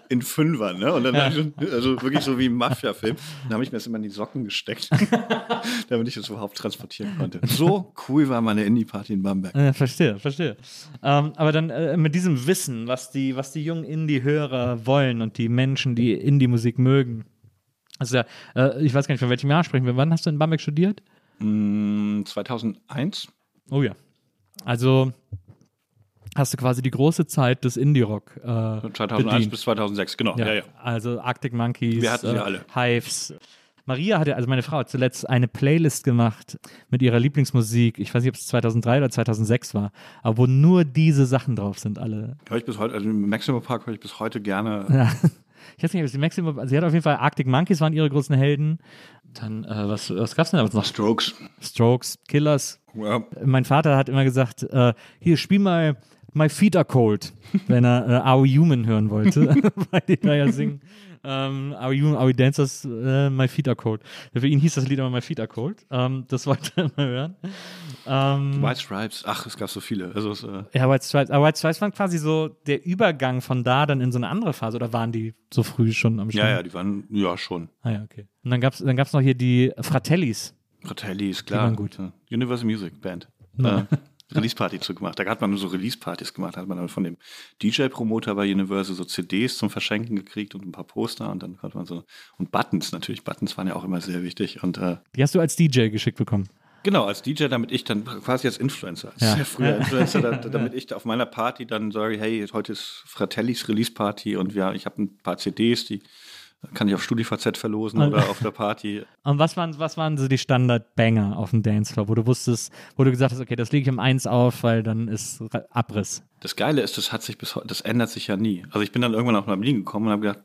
in Fünfern, ne? Und dann, ich, also wirklich so wie im Mafia-Film. Dann habe ich mir das immer in die Socken gesteckt, damit ich das überhaupt transportieren konnte. So cool war meine Indie-Party in Bamberg. Ja, verstehe, verstehe. Ähm, aber dann äh, mit diesem Wissen, was die, was die jungen Indie-Hörer wollen und die Menschen, die Indie-Musik mögen. Also ja, ich weiß gar nicht, von welchem Jahr sprechen wir. Wann hast du in Bamberg studiert? Mm, 2001. Oh ja. Also hast du quasi die große Zeit des Indie-Rock. Äh, 2001 bedient. bis 2006, genau. Ja, ja. Also Arctic Monkeys, Wir hatten sie äh, alle. Hives. Maria hatte, also meine Frau, hat zuletzt eine Playlist gemacht mit ihrer Lieblingsmusik. Ich weiß nicht, ob es 2003 oder 2006 war, aber wo nur diese Sachen drauf sind, alle. Höre ich bis heute, also im Maximum Park höre ich bis heute gerne. Ja. Ich weiß nicht, ob es die Maximum, also sie hat auf jeden Fall Arctic Monkeys waren ihre großen Helden. Dann, äh, was, was gab's denn da noch? Strokes. Strokes, Killers. Ja. Mein Vater hat immer gesagt, äh, hier, spiel mal My Feet Are Cold, wenn er äh, Are We Human hören wollte, weil die da ja singen. Ähm, are, we human, are we Dancers? Äh, my Feet Are Cold. Für ihn hieß das Lied immer My Feet Are Cold. Ähm, das wollte er immer hören. Ähm, White Stripes, ach, es gab so viele. Also es, äh, ja, White Stripes. Aber White Stripes waren quasi so der Übergang von da dann in so eine andere Phase. Oder waren die so früh schon am Start? ja, ja, die waren, ja, schon. Ah ja, okay. Und dann gab es dann gab's noch hier die Fratellis. Fratelli ist klar. waren gut. Ja. Universal Music Band. Ja. Release-Party zu gemacht. Da hat man so Release-Partys gemacht. Da hat man dann von dem DJ-Promoter bei Universal so CDs zum Verschenken gekriegt und ein paar Poster und dann hat man so und Buttons natürlich. Buttons waren ja auch immer sehr wichtig und äh, Die hast du als DJ geschickt bekommen. Genau, als DJ, damit ich dann quasi als Influencer, als Ja. sehr früher Influencer, da, damit ich da auf meiner Party dann sage, hey, heute ist Fratellis Release Party und wir, ich habe ein paar CDs, die kann ich auf StudiVZ verlosen oder auf der Party. Und was waren, was waren so die Standard-Banger auf dem Dancefloor, wo du wusstest, wo du gesagt hast, okay, das lege ich um eins auf, weil dann ist Abriss. Das Geile ist, das hat sich bis das ändert sich ja nie. Also ich bin dann irgendwann auch nach Berlin gekommen und habe gedacht,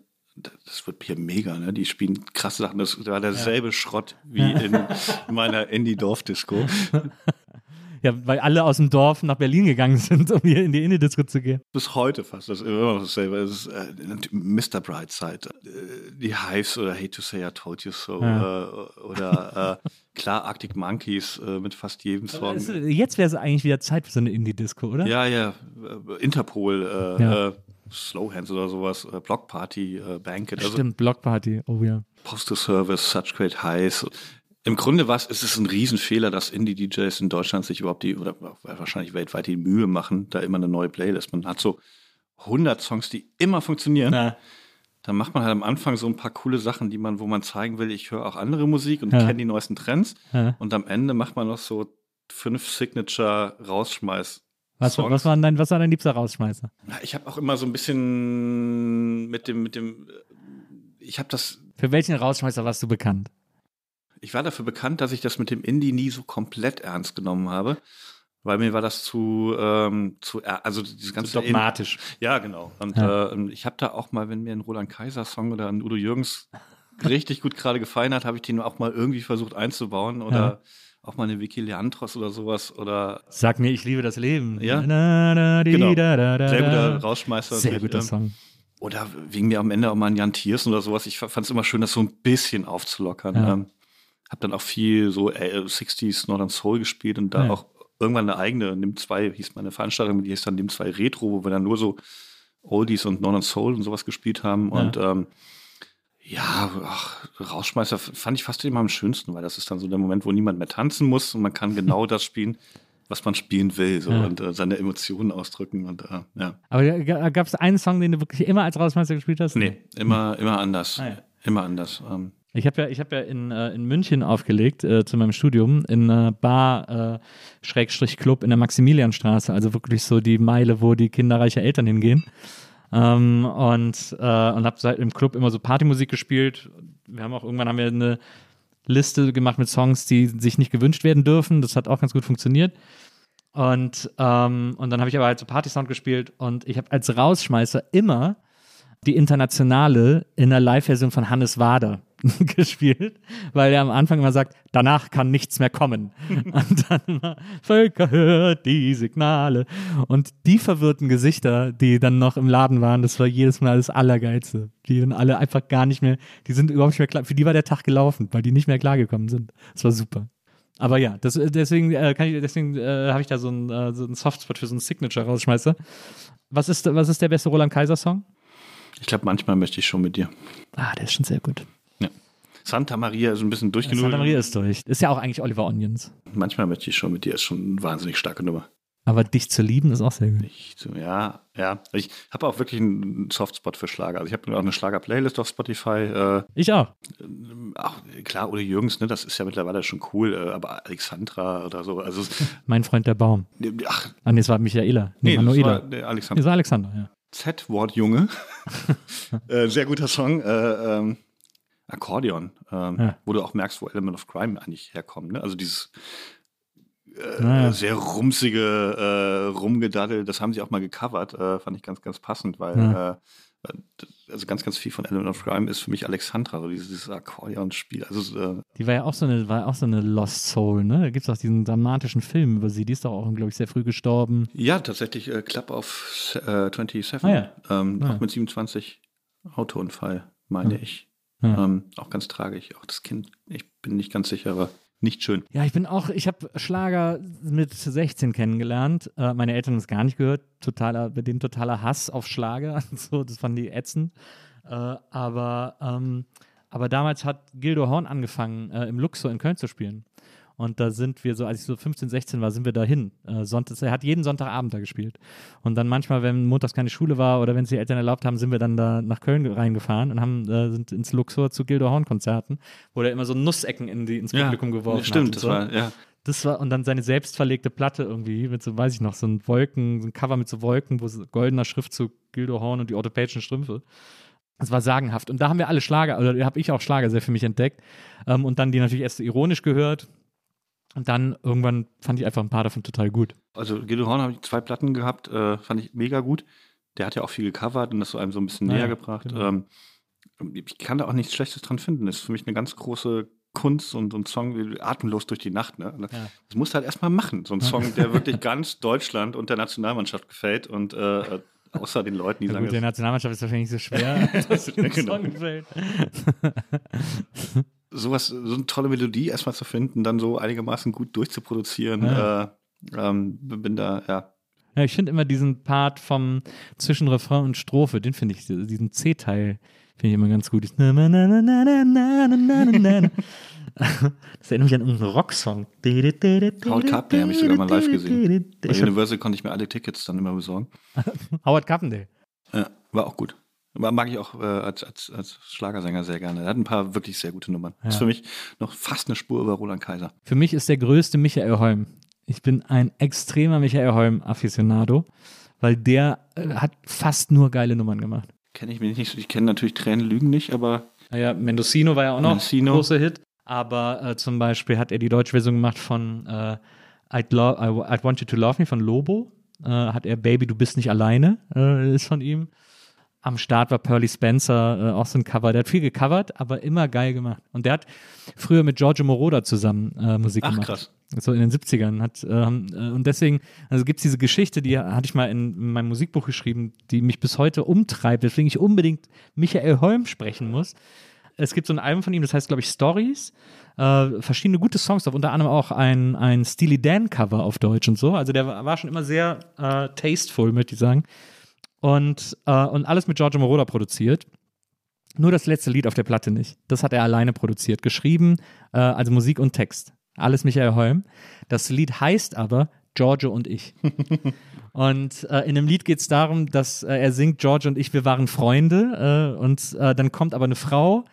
das wird hier mega, ne? Die spielen krasse Sachen. Das war derselbe Schrott wie in meiner Indie-Dorf-Disco. Ja, weil alle aus dem Dorf nach Berlin gegangen sind, um hier in die Indie-Disco zu gehen. Bis heute fast. Das ist immer noch dasselbe. Es ist äh, Mr. Brightside, äh, die Hives oder Hate to Say I Told You So Ja. äh, oder äh, klar Arctic Monkeys äh, mit fast jedem Song. Es- Jetzt wäre es eigentlich wieder Zeit für so eine Indie-Disco, oder? Ja, ja, Interpol, äh, Ja. Slowhands oder sowas, äh, Block Party, äh, Banquet, also Stimmt, Blockparty, oh ja. Postal Service, Such Great Highs. Im Grunde was, ist es ein Riesenfehler, dass Indie-DJs in Deutschland sich überhaupt die, oder wahrscheinlich weltweit die Mühe machen, da immer eine neue Playlist. Man hat so 100 Songs, die immer funktionieren. Ja. Dann macht man halt am Anfang so ein paar coole Sachen, die man, wo man zeigen will, ich höre auch andere Musik und Ja. kenne die neuesten Trends. Ja. Und am Ende macht man noch so fünf Signature rausschmeiß. Was, Songs. was, war dein, was war dein liebster Rausschmeißer? Ich habe auch immer so ein bisschen mit dem, mit dem, ich habe das Für welchen Rausschmeißer warst du bekannt? Ich war dafür bekannt, dass ich das mit dem Indie nie so komplett ernst genommen habe, weil mir war das zu, ähm, zu also dieses ganze Dogmatisch. ja, genau. Und Ja. Äh, ich habe da auch mal, wenn mir ein Roland Kaiser Song oder ein Udo Jürgens richtig gut gerade gefallen hat, habe ich den auch mal irgendwie versucht einzubauen oder Ja. auch mal eine Vicky Leandros oder sowas oder Sag mir, ich liebe das Leben. Ja. Na, na, di, Genau. da, da, da, sehr guter. Rausschmeißer. Sehr guter ähm, Song. Oder wegen mir am Ende auch mal ein Jan Thiersen oder sowas. Ich fand es immer schön, das so ein bisschen aufzulockern. Ja. Ähm, hab dann auch viel so äh, 60s Northern Soul gespielt und da Ja. auch irgendwann eine eigene, Nimm 2 hieß meine Veranstaltung, die hieß dann Nimm 2 Retro, wo wir dann nur so Oldies und Northern Soul und sowas gespielt haben. Ja. Und ähm, ja, ach, Rausschmeißer fand ich fast immer am schönsten, weil das ist dann so der Moment, wo niemand mehr tanzen muss und man kann genau das spielen, was man spielen will so, Ja. und äh, seine Emotionen ausdrücken. Und äh, ja. Aber gab es einen Song, den du wirklich immer als Rausschmeißer gespielt hast? Nee, immer, immer anders. Ah, ja. Immer anders. Ähm, Ich habe ja, ich hab ja in, äh, in München aufgelegt äh, zu meinem Studium in einer Bar äh, Schrägstrich Club in der Maximilianstraße, also wirklich so die Meile, wo die kinderreiche Eltern hingehen. Ähm, und äh, und habe seit im Club immer so Partymusik gespielt. Wir haben auch irgendwann haben wir eine Liste gemacht mit Songs, die sich nicht gewünscht werden dürfen. Das hat auch ganz gut funktioniert. Und, ähm, und dann habe ich aber halt so Party-Sound gespielt und ich habe als Rausschmeißer immer die Internationale in der Live-Version von Hannes Wader gespielt, weil er am Anfang immer sagt, danach kann nichts mehr kommen. Und dann immer, Völker hört die Signale. Und die verwirrten Gesichter, die dann noch im Laden waren, das war jedes Mal das Allergeilste. Die dann alle einfach gar nicht mehr, die sind überhaupt nicht mehr klar, für die war der Tag gelaufen, weil die nicht mehr klargekommen sind. Das war super. Aber ja, das, deswegen äh, kann ich, deswegen äh, habe ich da so einen, äh, so einen Softspot für so einen Signature rausschmeiße. Was ist, was ist der beste Roland Kaiser Song? Ich glaube, manchmal möchte ich schon mit dir. Ah, der ist schon sehr gut. Santa Maria ist ein bisschen durchgenudelt. Santa Maria ist durch. Ist ja auch eigentlich Oliver Onions. Manchmal möchte ich schon mit dir, ist schon eine wahnsinnig starke Nummer. Aber dich zu lieben ist auch sehr gut. Ich, so, ja, ja. Ich habe auch wirklich einen Softspot für Schlager. Also ich habe auch eine Schlager-Playlist auf Spotify. Äh, ich auch. auch. Klar, Ole Jürgens, ne, das ist ja mittlerweile schon cool, äh, aber Alexandra oder so. Also, mein Freund der Baum. Ach. Ah, nee, es war Michaela. Nee, Nee, das war der Alexandra. Das war Alexander, ja. Z-Wort Junge. äh, sehr guter Song. Äh, ähm, Akkordeon, ähm, Ja. wo du auch merkst, wo Element of Crime eigentlich herkommt. Ne? Also dieses äh, Naja. sehr rumsige äh, Rumgedaddel, das haben sie auch mal gecovert, äh, fand ich ganz, ganz passend, weil Ja. äh, also ganz, ganz viel von Element of Crime ist für mich Alexandra, so dieses, dieses Akkordeon-Spiel. Also äh, Die war ja auch so eine, war auch so eine Lost Soul, ne? Da gibt es auch diesen dramatischen Film über sie. Die ist doch auch, glaube ich, sehr früh gestorben. ja, tatsächlich äh, Club of äh, 27, Ah, ja. ähm, Ah. auch mit 27 Autounfall, meine ich. Ja. Ähm, auch ganz tragisch. Auch das Kind, ich bin nicht ganz sicher, aber nicht schön. Ja, ich bin auch, ich habe Schlager mit 16 kennengelernt. Äh, meine Eltern haben es gar nicht gehört. Totaler, bei denen totaler Hass auf Schlager. so, das fanden die ätzend. Äh, aber, ähm, aber damals hat Gildo Horn angefangen, äh, im Luxor in Köln zu spielen. Und da sind wir so, als ich so 15, 16 war, sind wir dahin. Äh, Sonntags, er hat jeden Sonntagabend da gespielt. Und dann manchmal, wenn montags keine Schule war oder wenn es die Eltern erlaubt haben, sind wir dann da nach Köln reingefahren und haben, äh, sind ins Luxor zu Gildo Horn Konzerten, wo der immer so Nussecken in die, ins Publikum geworfen hat. Stimmt, und das so. war, ja. Das war, und dann seine selbst verlegte Platte irgendwie mit so, weiß ich noch, so ein Wolken, so ein Cover mit so Wolken, wo so goldener Schriftzug Gildo Horn und die orthopädischen Strümpfe. Das war sagenhaft. Und da haben wir alle Schlager, oder habe ich auch Schlager sehr für mich entdeckt. Ähm, und dann die natürlich erst ironisch gehört. Und dann irgendwann fand ich einfach ein paar davon total gut. Also Guido Horn habe ich zwei Platten gehabt, äh, fand ich mega gut. Der hat ja auch viel gecovert und das so einem so ein bisschen Ja, näher gebracht. genau. Ähm, ich kann da auch nichts Schlechtes dran finden. Das ist für mich eine ganz große Kunst und, und Song wie atemlos durch die Nacht. Ne? Das musst du halt erstmal machen. So ein Song, der wirklich ganz Deutschland und der Nationalmannschaft gefällt und äh, außer den Leuten, die Ja, sagen, gut, der das- Nationalmannschaft ist wahrscheinlich nicht so schwer, dass dem genau. Song gefällt. sowas, so eine tolle Melodie erstmal zu finden, dann so einigermaßen gut durchzuproduzieren. Ja. Äh, ähm, bin da, ja. ja ich finde immer diesen Part vom zwischen Refrain und Strophe, den finde ich, diesen C-Teil finde ich immer ganz gut. Das erinnert mich an irgendeinen Rocksong. Howard Carpendale habe ich sogar mal live gesehen. Bei Universal konnte ich mir alle Tickets dann immer besorgen. Howard Carpenter. Ja, war auch gut. Mag ich auch äh, als, als, als Schlagersänger sehr gerne. Er hat ein paar wirklich sehr gute Nummern. Ist für mich noch fast eine Spur über Roland Kaiser. Für mich ist der größte Michael Holm. Ich bin ein extremer Michael Holm-Afficionado, weil der äh, hat fast nur geile Nummern gemacht. Kenne ich mich nicht so. Ich kenne natürlich Tränen lügen nicht, aber Naja, Mendocino war ja auch noch Mendocino. ein großer Hit. Aber äh, zum Beispiel hat er die deutsche Version gemacht von äh, I'd, I'd Want You to Love Me von Lobo. Äh, hat er Baby, du bist nicht alleine, äh, ist von ihm. Am Start war Pearly Spencer, äh, auch so ein Cover. Der hat viel gecovert, aber immer geil gemacht. Und der hat früher mit Giorgio Moroder zusammen äh, Musik Ach, gemacht. krass. So in den 70ern. Hat, ähm, äh, und deswegen, also gibt es diese Geschichte, die hatte ich mal in, in meinem Musikbuch geschrieben, die mich bis heute umtreibt, weswegen ich unbedingt Michael Holm sprechen muss. Es gibt so ein Album von ihm, das heißt, glaube ich, Stories. Äh, verschiedene gute Songs drauf, unter anderem auch ein, ein Steely Dan-Cover auf Deutsch und so. Also der war schon immer sehr äh, tasteful, möchte ich sagen. Und, äh, und alles mit Giorgio Moroder produziert. Nur das letzte Lied auf der Platte nicht. Das hat er alleine produziert, geschrieben, äh, also Musik und Text. Alles Michael Holm. Das Lied heißt aber Giorgio und ich. und äh, in dem Lied geht es darum, dass äh, er singt, Giorgio und ich, wir waren Freunde. Äh, und äh, dann kommt aber eine Frau,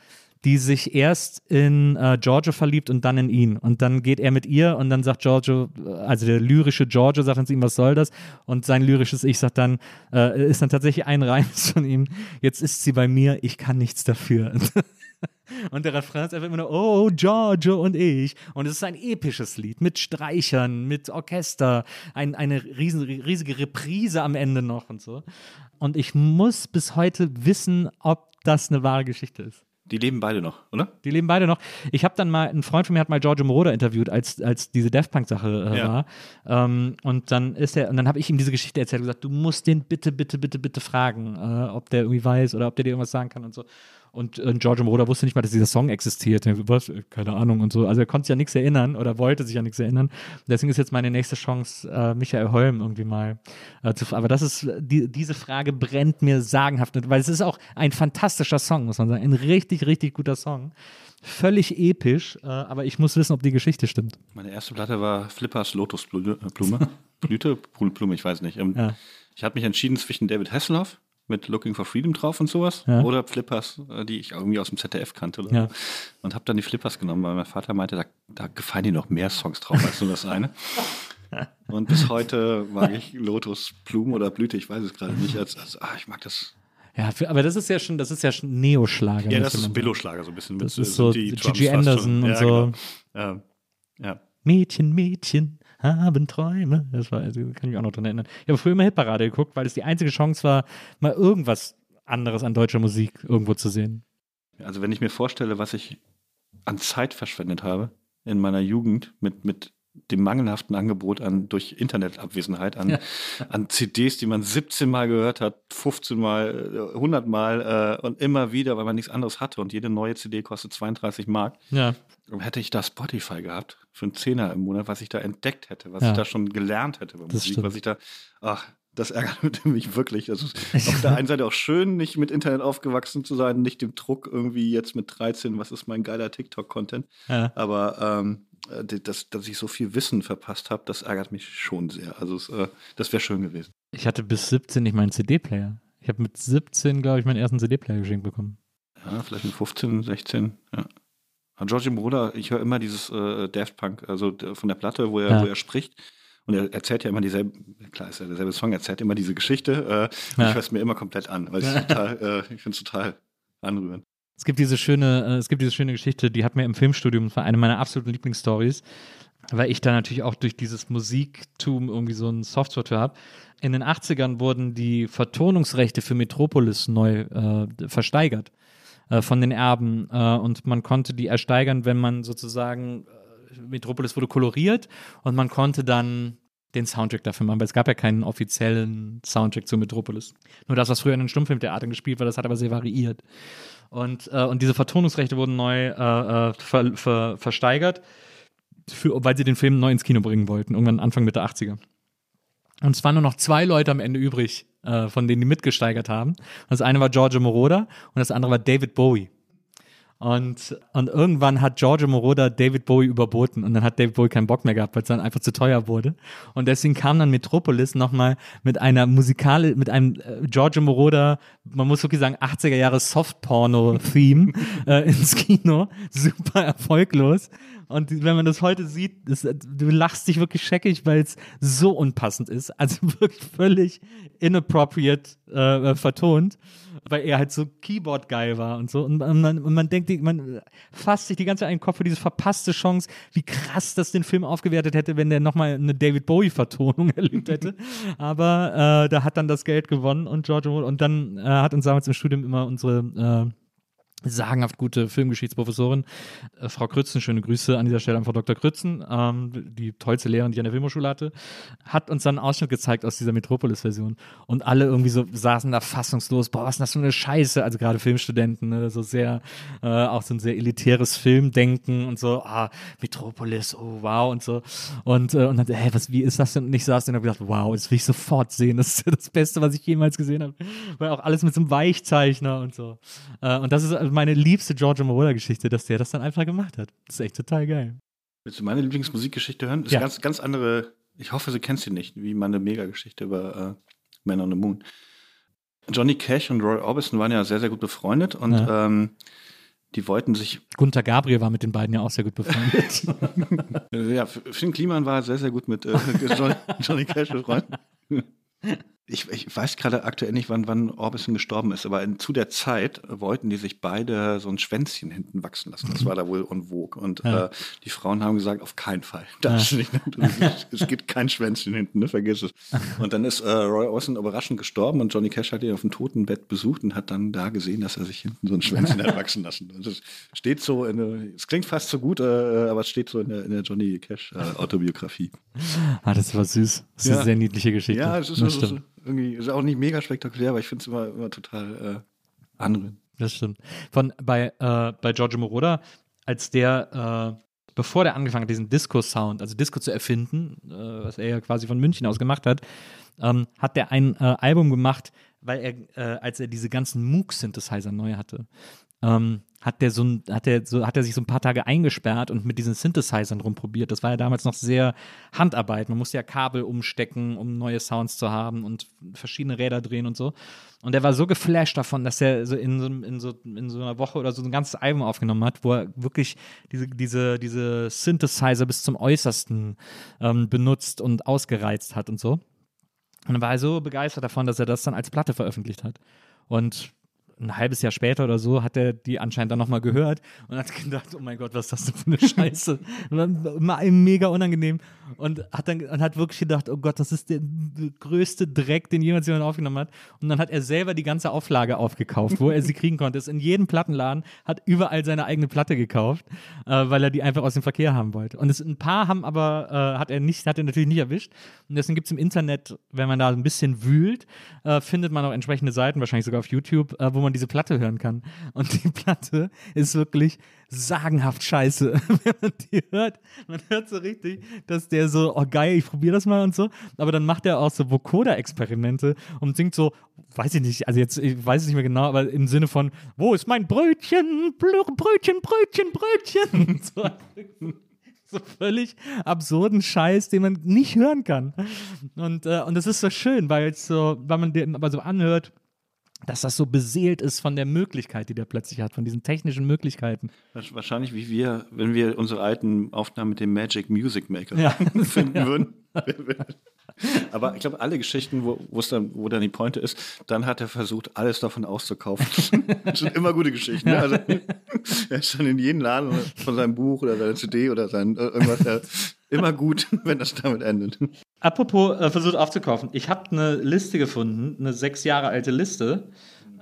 die sich erst in äh, Giorgio verliebt und dann in ihn. Und dann geht er mit ihr und dann sagt Giorgio, also der lyrische Giorgio sagt zu ihm, was soll das? Und sein lyrisches Ich sagt dann, äh, ist dann tatsächlich ein Reim von ihm, jetzt ist sie bei mir, ich kann nichts dafür. Und der Refrain ist einfach immer nur, oh, Giorgio und ich. Und es ist ein episches Lied mit Streichern, mit Orchester, ein, eine riesen, riesige Reprise am Ende noch und so. Und ich muss bis heute wissen, ob das eine wahre Geschichte ist. Die leben beide noch, oder? Die leben beide noch. Ich habe dann mal, ein Freund von mir hat mal Giorgio Moroder interviewt, als, als diese Daft Punk-Sache äh, Ja. war. Ähm, und dann ist er, und dann habe ich ihm diese Geschichte erzählt und gesagt, du musst den bitte, bitte, bitte, bitte fragen, äh, ob der irgendwie weiß oder ob der dir irgendwas sagen kann und so. Und äh, Giorgio Moroder wusste nicht mal, dass dieser Song existiert. Er Was? Keine Ahnung und so. Also er konnte sich ja nichts erinnern oder wollte sich ja nichts erinnern. Deswegen ist jetzt meine nächste Chance, äh, Michael Holm irgendwie mal äh, zu Aber das ist, die, diese Frage brennt mir sagenhaft, weil es ist auch ein fantastischer Song, muss man sagen. Ein richtig, richtig guter Song. Völlig episch, äh, aber ich muss wissen, ob die Geschichte stimmt. Meine erste Platte war Flippers Lotusblume. Blume. Blüte? Blume, ich weiß nicht. Ähm, Ja. Ich habe mich entschieden zwischen David Hasselhoff mit Looking for Freedom drauf und sowas Ja. oder Flippers, äh, die ich irgendwie aus dem ZDF kannte. Ja. Und habe dann die Flippers genommen, weil mein Vater meinte, da, da gefallen dir noch mehr Songs drauf als nur das eine. Und bis heute mag ich Lotus, Blume oder Blüte, ich weiß es gerade nicht. Als, als, ah, ich mag das. Ja, für, aber das ist ja schon, das ist ja schon Neoschlager. Ja, das ist. Billo-Schlager so ein bisschen. Das mit, ist äh, so die Gigi Anderson und ja, so. Genau. Ja, ja. Mädchen, Mädchen haben Träume. Das war, also, kann ich mich auch noch dran erinnern. Ich habe früher immer Hitparade geguckt, weil es die einzige Chance war, mal irgendwas anderes an deutscher Musik irgendwo zu sehen. Also wenn ich mir vorstelle, was ich an Zeit verschwendet habe in meiner Jugend mit, mit dem mangelhaften Angebot an durch Internetabwesenheit an, an CDs, die man 17 Mal gehört hat, 15 Mal, äh, 100 Mal äh, und immer wieder, weil man nichts anderes hatte und jede neue CD kostet 32 Mark. Ja. Hätte ich da Spotify gehabt für einen Zehner im Monat, was ich da entdeckt hätte, was Ja. ich da schon gelernt hätte bei Das Musik, stimmt. was ich da, ach, das ärgert mich wirklich. Das ist auf der einen Seite auch schön, nicht mit Internet aufgewachsen zu sein, nicht dem Druck irgendwie jetzt mit 13, was ist mein geiler TikTok-Content. Ja. Aber ähm, äh, dass, dass ich so viel Wissen verpasst habe, das ärgert mich schon sehr. Also es, äh, das wäre schön gewesen. Ich hatte bis 17 nicht meinen CD-Player. Ich habe mit 17, glaube ich, meinen ersten CD-Player geschenkt bekommen. Ja, vielleicht mit 15, 16, ja. George Bruder, ich höre immer dieses äh, Daft Punk, also von der Platte, wo er, Ja. wo er spricht. Und er erzählt ja immer dieselbe, klar ist ja derselbe Song, er erzählt immer diese Geschichte. Äh, Ja. ich höre es mir immer komplett an, weil ich total, äh, ich finde es total anrührend. Es gibt diese schöne, äh, es gibt diese schöne Geschichte, die hat mir im Filmstudium, das war eine meiner absoluten Lieblingsstories, weil ich da natürlich auch durch dieses Musiktum irgendwie so ein Software für habe. In den 80ern wurden die Vertonungsrechte für Metropolis neu äh, versteigert äh, von den Erben äh, und man konnte die ersteigern, wenn man sozusagen äh, Metropolis wurde koloriert und man konnte dann den Soundtrack dafür machen, weil es gab ja keinen offiziellen Soundtrack zu Metropolis. Nur das, was früher in den Stummfilmtheatern gespielt war, das hat aber sehr variiert. Und, äh, und diese Vertonungsrechte wurden neu äh, äh, ver, ver, versteigert, für, weil sie den Film neu ins Kino bringen wollten, irgendwann Anfang Mitte 80er. Und es waren nur noch zwei Leute am Ende übrig, äh, von denen die mitgesteigert haben. Das eine war Giorgio Moroder und das andere war David Bowie. Und, und irgendwann hat Giorgio Moroder David Bowie überboten und dann hat David Bowie keinen Bock mehr gehabt, weil es dann einfach zu teuer wurde. Und deswegen kam dann Metropolis nochmal mit einer Musikale, mit einem äh, Giorgio Moroder, man muss wirklich sagen, 80er Jahre Softporno-Theme äh, ins Kino. Super erfolglos. Und wenn man das heute sieht, das, du lachst dich wirklich scheckig, weil es so unpassend ist. Also wirklich völlig inappropriate äh, vertont weil er halt so Keyboard-geil war und so. Und man, und man denkt, man fasst sich die ganze Zeit einen Kopf für diese verpasste Chance, wie krass das den Film aufgewertet hätte, wenn der nochmal eine David Bowie-Vertonung erlebt hätte. Aber äh, da hat dann das Geld gewonnen und George und dann äh, hat uns damals im Studium immer unsere äh, sagenhaft gute Filmgeschichtsprofessorin, äh, Frau Krützen, schöne Grüße an dieser Stelle an Frau Dr. Krützen, ähm, die tollste Lehrerin, die ich an der Filmhochschule hatte, hat uns dann einen Ausschnitt gezeigt aus dieser Metropolis-Version. Und alle irgendwie so saßen da fassungslos, boah, was ist das für eine Scheiße, also gerade Filmstudenten, ne, so sehr, äh, auch so ein sehr elitäres Filmdenken und so, ah, Metropolis, oh wow und so. Und, äh, und dann, hä, was, wie ist das denn? Und ich saß dann und hab gedacht, wow, das will ich sofort sehen, das ist das Beste, was ich jemals gesehen habe, weil auch alles mit so einem Weichzeichner und so. Äh, und das ist meine liebste Giorgio Moroder-Geschichte, dass der das dann einfach gemacht hat. Das ist echt total geil. Willst du meine Lieblingsmusikgeschichte hören? Das ist Ja. ganz, ganz andere, ich hoffe, sie kennst sie nicht, wie meine Mega-Geschichte über äh, Man on the Moon. Johnny Cash und Roy Orbison waren ja sehr, sehr gut befreundet und Ja. ähm, die wollten sich, Gunther Gabriel war mit den beiden ja auch sehr gut befreundet. ja, Finn Kliman war sehr, sehr gut mit äh, Johnny Cash befreundet. Ich, ich weiß gerade aktuell nicht, wann, wann Orbison gestorben ist, aber in, zu der Zeit wollten die sich beide so ein Schwänzchen hinten wachsen lassen. Das war da wohl en vogue. Und Ja. äh, die Frauen haben gesagt, auf keinen Fall. Das ist nicht, es gibt kein Schwänzchen hinten, ne? vergiss es. Und dann ist äh, Roy Orbison überraschend gestorben und Johnny Cash hat ihn auf dem Totenbett besucht und hat dann da gesehen, dass er sich hinten so ein Schwänzchen hat wachsen lassen. Und das steht so, in, der- es klingt fast so gut, äh, aber es steht so in der, in der Johnny Cash äh, Autobiografie. ah, das war süß. Das ist Ja. eine sehr niedliche Geschichte. Ja, es ist, das stimmt. Irgendwie ist auch nicht mega spektakulär, aber ich finde es immer, immer total äh, anrührend. Das stimmt. Von bei, äh, bei Giorgio Moroder, als der, äh, bevor der angefangen hat, diesen Disco-Sound, also Disco zu erfinden, äh, was er ja quasi von München aus gemacht hat, ähm, hat der ein äh, Album gemacht, weil er, äh, als er diese ganzen Moog-Synthesizer neu hatte, ähm, hat der so ein, hat der so, hat er sich so ein paar Tage eingesperrt und mit diesen Synthesizern rumprobiert. Das war ja damals noch sehr Handarbeit. Man musste ja Kabel umstecken, um neue Sounds zu haben und verschiedene Räder drehen und so. Und er war so geflasht davon, dass er so in so, in so, in so einer Woche oder so ein ganzes Album aufgenommen hat, wo er wirklich diese, diese, diese Synthesizer bis zum Äußersten ähm, benutzt und ausgereizt hat und so. Und dann war er so begeistert davon, dass er das dann als Platte veröffentlicht hat. Und ein halbes Jahr später oder so hat er die anscheinend dann nochmal gehört und hat gedacht, oh mein Gott, was ist das denn für eine Scheiße? und dann immer einem mega unangenehm und hat dann und hat wirklich gedacht, oh Gott, das ist der größte Dreck, den jemals jemand aufgenommen hat. Und dann hat er selber die ganze Auflage aufgekauft, wo er sie kriegen konnte. Ist in jedem Plattenladen, hat überall seine eigene Platte gekauft, äh, weil er die einfach aus dem Verkehr haben wollte. Und es, ein paar haben aber, äh, hat er nicht, hat er natürlich nicht erwischt. Und deswegen gibt es im Internet, wenn man da ein bisschen wühlt, äh, findet man auch entsprechende Seiten, wahrscheinlich sogar auf YouTube, äh, wo man diese Platte hören kann. Und die Platte ist wirklich sagenhaft scheiße, wenn man die hört. Man hört so richtig, dass der so, oh geil, ich probiere das mal und so. Aber dann macht er auch so Vocoder-Experimente und singt so, weiß ich nicht, also jetzt, ich weiß es nicht mehr genau, aber im Sinne von, wo ist mein Brötchen? Brötchen, Brötchen, Brötchen. so, so völlig absurden Scheiß, den man nicht hören kann. Und, äh, und das ist so schön, weil so, weil man den aber so anhört, dass das so beseelt ist von der Möglichkeit, die der plötzlich hat, von diesen technischen Möglichkeiten. Wahrscheinlich wie wir, wenn wir unsere alten Aufnahmen mit dem Magic Music Maker Ja. finden würden. Aber ich glaube, alle Geschichten, wo, dann, wo dann die Pointe ist, dann hat er versucht, alles davon auszukaufen. Das sind immer gute Geschichten. Ne? Also, er ist dann in jeden Laden von seinem Buch oder seiner CD oder sein äh, irgendwas. Äh, immer gut, wenn das damit endet. Apropos äh, versucht aufzukaufen. Ich habe eine Liste gefunden, eine sechs Jahre alte Liste,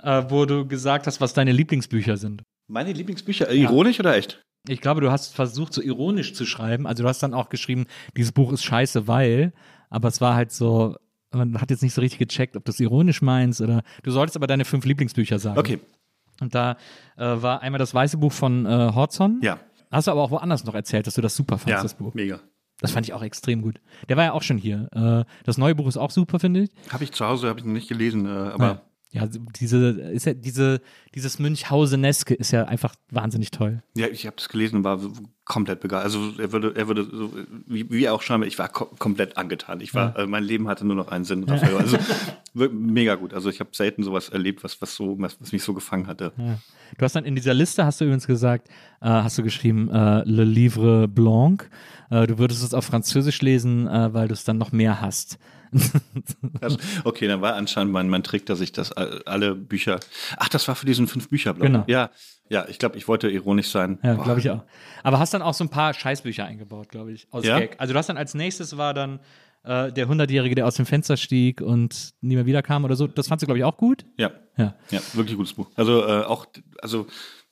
äh, wo du gesagt hast, was deine Lieblingsbücher sind. Meine Lieblingsbücher, äh, ironisch oder echt? Ich glaube, du hast versucht, so ironisch zu schreiben. Also du hast dann auch geschrieben, dieses Buch ist scheiße, weil, aber es war halt so, man hat jetzt nicht so richtig gecheckt, ob du es ironisch meinst oder du solltest aber deine fünf Lieblingsbücher sagen. Okay, Und da äh, war einmal das weiße Buch von äh, Horzon. ja. Hast du aber auch woanders noch erzählt, dass du das super fandst, Ja, das Buch. mega. Das fand ich auch extrem gut. Der war ja auch schon hier. Äh, das neue Buch ist auch super, finde ich. Habe ich zu Hause, habe ich noch nicht gelesen, äh, aber Ja, diese, ist ja, diese, dieses Münchhauseneske ist ja einfach wahnsinnig toll. Ja, ich habe das gelesen und war komplett begeistert. Also er würde, er würde, so, wie, wie auch schon, ich war ko komplett angetan. Ich war, äh, mein Leben hatte nur noch einen Sinn dafür. Also mega gut. Also ich habe selten sowas erlebt, was, was so, was, was mich so gefangen hatte. Du hast dann in dieser Liste, hast du übrigens gesagt, äh, hast du geschrieben, äh, Le Livre Blanc. Äh, du würdest es auf Französisch lesen, äh, weil du es dann noch mehr hast. Okay, dann war anscheinend mein, mein Trick, dass ich das all- alle Bücher. Ach, das war für diesen fünf Bücher Genau. Ja, ja. Ich glaube, ich wollte ironisch sein. Ja, glaube ich auch. Aber hast dann auch so ein paar Scheißbücher eingebaut, glaube ich, aus Ja? Gag. Also du hast dann als nächstes war dann äh, der Hundertjährige, der aus dem Fenster stieg und nie mehr wiederkam oder so. Das fandst du, glaube ich, auch gut. Ja, Ja. ja, wirklich gutes Buch. Also äh, auch, also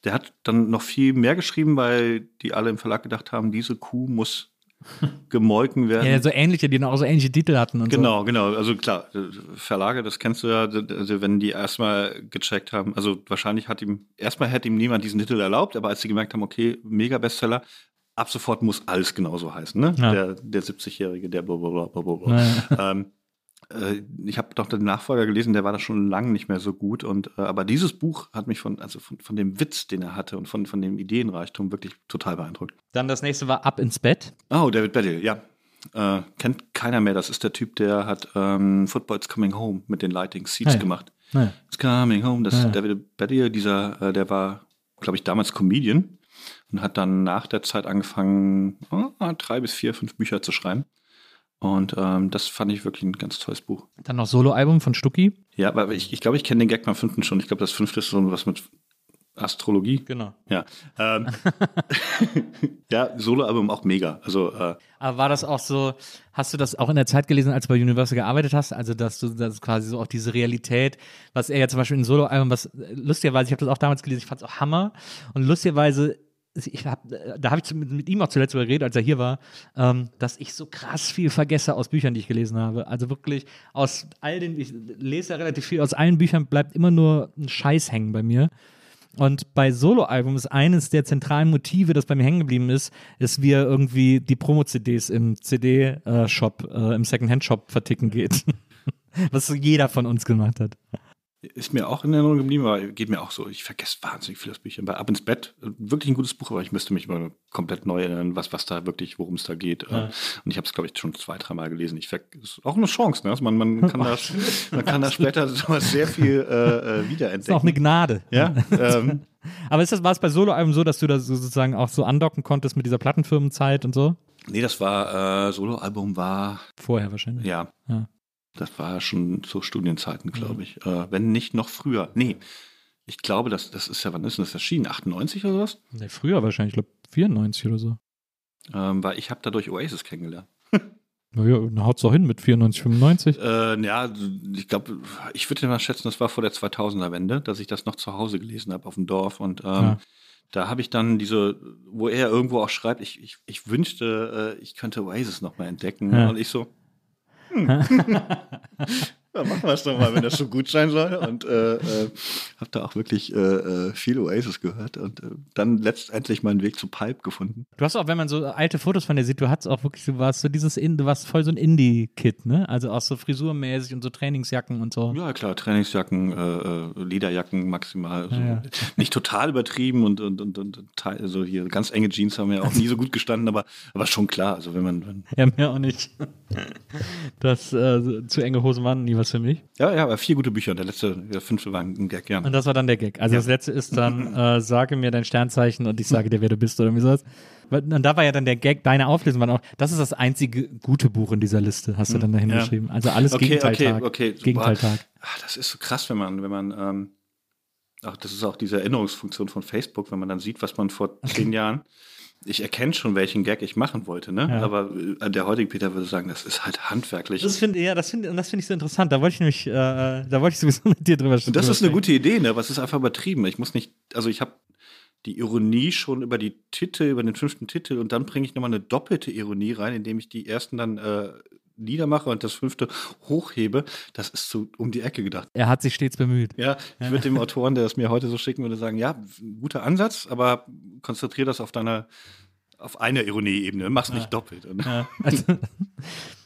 der hat dann noch viel mehr geschrieben, weil die alle im Verlag gedacht haben, diese Kuh muss gemolken werden. Ja, so ähnliche, die dann auch so ähnliche Titel hatten und so. Genau, genau. Also klar, äh, Verlage, das kennst du ja, also wenn die erstmal gecheckt haben, also wahrscheinlich hat ihm, erstmal hätte ihm niemand diesen Titel erlaubt, aber als sie gemerkt haben, okay, mega Bestseller, ab sofort muss alles genauso heißen, ne? Ja. Der, der 70-Jährige, der blablabla. blablabla. Ähm, äh, ich habe doch den Nachfolger gelesen, der war da schon lange nicht mehr so gut. Und äh, aber dieses Buch hat mich von, also von, von dem Witz, den er hatte und von, von dem Ideenreichtum wirklich total beeindruckt. Dann das nächste war Ab ins Bett. Oh, David Baddiel, ja. Äh, kennt keiner mehr. Das ist der Typ, der hat ähm, Football's Coming Home mit den Lighting Seats ja. gemacht. Naja. It's Coming Home. Das Ja. ist David Baddiel, dieser, äh, der war glaube ich, damals Comedian und hat dann nach der Zeit angefangen, oh, drei bis vier, fünf Bücher zu schreiben. Und ähm, das fand ich wirklich ein ganz tolles Buch. Dann noch Soloalbum von Stucki. Ja, aber ich, ich glaube, ich kenne den Gag beim fünften schon. Ich glaube, das fünfte ist so was mit Astrologie. Genau. Ja. Ähm, ja, Soloalbum auch mega. Also äh, Aber war das auch so, hast du das auch in der Zeit gelesen, als du bei Universal gearbeitet hast? Also, dass du das quasi so auch diese Realität, was er ja zum Beispiel in Soloalbum, was lustigerweise, ich habe das auch damals gelesen, ich fand es auch Hammer. Und lustigerweise ich hab, da habe ich mit, ihm auch zuletzt darüber geredet, als er hier war, ähm, dass ich so krass viel vergesse aus Büchern, die ich gelesen habe. Also wirklich aus all den, ich lese ja relativ viel, aus allen Büchern bleibt immer nur ein Scheiß hängen bei mir. Und bei Soloalbum ist eines der zentralen Motive, das bei mir hängen geblieben ist, ist, wie er irgendwie die Promo-CDs im CD-Shop, äh, im Secondhand-Shop verticken geht. Was jeder von uns gemacht hat. Ist mir auch in Erinnerung geblieben, aber geht mir auch so. Ich vergesse wahnsinnig viel das Bücher. Bei Ab ins Bett, wirklich ein gutes Buch, aber ich müsste mich mal komplett neu erinnern, was, was da wirklich, worum es da geht. Ja. Und ich habe es, glaube ich, schon zwei, dreimal gelesen. Ich ist auch eine Chance, ne? Also man, man kann da, man kann da später sehr viel äh, äh, wiederentdecken. Ist auch eine Gnade. Ja. ähm. aber ist das, war es bei Soloalbum so, dass du da sozusagen auch so andocken konntest mit dieser Plattenfirmenzeit und so? Nee, das war, äh, Soloalbum war. Vorher wahrscheinlich. Ja. ja. Das war schon zu Studienzeiten, glaube ich. Mhm. Äh, wenn nicht noch früher. Nee, ich glaube, das, das ist ja, wann ist denn das erschienen? 98 oder was? Nee, früher wahrscheinlich, ich glaube 94 oder so. Ähm, weil ich habe dadurch Oasis kennengelernt. Naja, dann haut's doch hin mit 94, 95. Äh, ja, ich glaube, ich würde mal schätzen, das war vor der 2000er-Wende, dass ich das noch zu Hause gelesen habe auf dem Dorf und ähm, ja. da habe ich dann diese, wo er irgendwo auch schreibt, ich, ich, ich wünschte, äh, ich könnte Oasis noch mal entdecken ja. und ich so, hm. ja, machen wir es doch mal, wenn das so gut sein soll. Und äh, äh, habe da auch wirklich äh, äh, viel Oasis gehört und äh, dann letztendlich meinen Weg zu Pipe gefunden. Du hast auch, wenn man so alte Fotos von dir sieht, du hast auch wirklich, du warst so dieses, du warst voll so ein Indie-Kid, ne? Also auch so frisurmäßig und so Trainingsjacken und so. Ja, klar, Trainingsjacken, äh, Lederjacken maximal. So. Ja. Nicht total übertrieben und, und, und, und also hier ganz enge Jeans haben ja auch nie so gut gestanden, aber, aber schon klar. Also wenn man. Wenn ja, mir auch nicht. Das zu enge Hosen waren nie was was für mich. Ja, ja, aber vier gute Bücher. Der letzte, der fünfte war ein Gag, ja. Und das war dann der Gag. Also ja. das letzte ist dann, äh, sage mir dein Sternzeichen und ich sage dir, wer du bist oder wie sowas. Und da war ja dann der Gag, deine Auflösung war auch, das ist das einzige gute Buch in dieser Liste, hast du dann dahin ja. geschrieben. Also alles okay, Gegenteiltag. Okay, okay. Gegenteiltag. Ach, das ist so krass, wenn man, wenn man, ähm, ach, das ist auch diese Erinnerungsfunktion von Facebook, wenn man dann sieht, was man vor zehn Jahren ich erkenne schon, welchen Gag ich machen wollte, ne? Ja. Aber äh, der heutige Peter würde sagen, das ist halt handwerklich. Das finde ja, das finde das finde ich so interessant. Da wollte ich nämlich, äh, da wollte ich sowieso mit dir drüber sprechen. Das ist eine gute Idee, ne? Aber es ist einfach übertrieben. Ich muss nicht, also ich habe die Ironie schon über die Titel, über den fünften Titel und dann bringe ich nochmal eine doppelte Ironie rein, indem ich die ersten dann äh, niedermache und das fünfte hochhebe, das ist so um die Ecke gedacht. Er hat sich stets bemüht. Ja, ich würde dem Autoren, der es mir heute so schicken würde, sagen, ja, guter Ansatz, aber konzentriere das auf deiner auf einer Ironie-Ebene, mach's nicht doppelt. Ja. Also,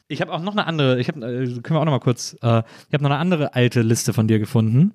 ich habe auch noch eine andere, ich habe, äh, können wir auch noch mal kurz, äh, ich habe noch eine andere alte Liste von dir gefunden.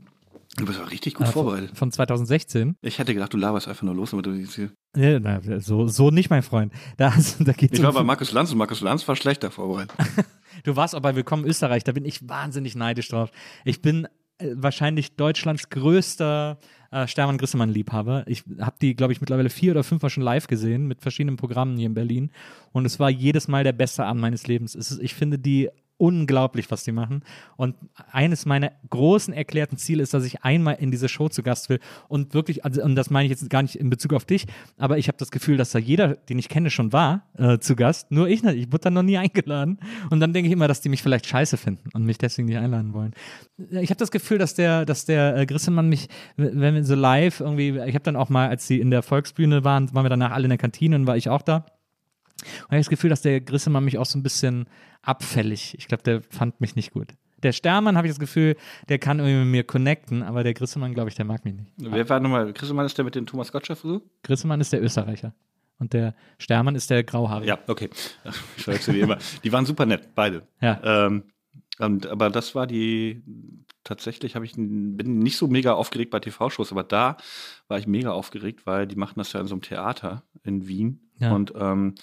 Du bist aber richtig gut äh, vorbereitet. Von 2016. Ich hätte gedacht, du laberst einfach nur los, aber du hier. Ja, na, so, so nicht, mein Freund. Da, da geht's ich war um bei Markus Lanz und Markus Lanz war schlechter vorbereitet. du warst auch bei Willkommen Österreich, da bin ich wahnsinnig neidisch drauf. Ich bin äh, wahrscheinlich Deutschlands größter äh, Stermann Grissemann Liebhaber. Ich habe die, glaube ich, mittlerweile vier oder fünfmal schon live gesehen mit verschiedenen Programmen hier in Berlin und es war jedes Mal der beste Abend meines Lebens. Ist, ich finde die unglaublich, was die machen. Und eines meiner großen erklärten Ziele ist, dass ich einmal in diese Show zu Gast will und wirklich, also, und das meine ich jetzt gar nicht in Bezug auf dich, aber ich habe das Gefühl, dass da jeder, den ich kenne, schon war äh, zu Gast. Nur ich nicht. Ich wurde da noch nie eingeladen. Und dann denke ich immer, dass die mich vielleicht scheiße finden und mich deswegen nicht einladen wollen. Ich habe das Gefühl, dass der, dass der äh, Grissemann mich, wenn wir so live irgendwie, ich habe dann auch mal, als sie in der Volksbühne waren, waren wir danach alle in der Kantine und war ich auch da. Und ich habe das Gefühl, dass der Grissemann mich auch so ein bisschen abfällig. Ich glaube, der fand mich nicht gut. Der Stermann habe ich das Gefühl, der kann irgendwie mit mir connecten, aber der Grissemann, glaube ich, der mag mich nicht. Wer war nochmal? Grissemann ist der mit dem Thomas Gottschalk Frisur? Grissemann ist der Österreicher. Und der Stermann ist der Grauhaarige. Ja, okay. Ich verwechsel die immer. Die waren super nett, beide. Ja. Ähm, und, aber das war die, tatsächlich habe ich, bin nicht so mega aufgeregt bei TV-Shows, aber da war ich mega aufgeregt, weil die machen das ja in so einem Theater in Wien. Ja. Und ähm,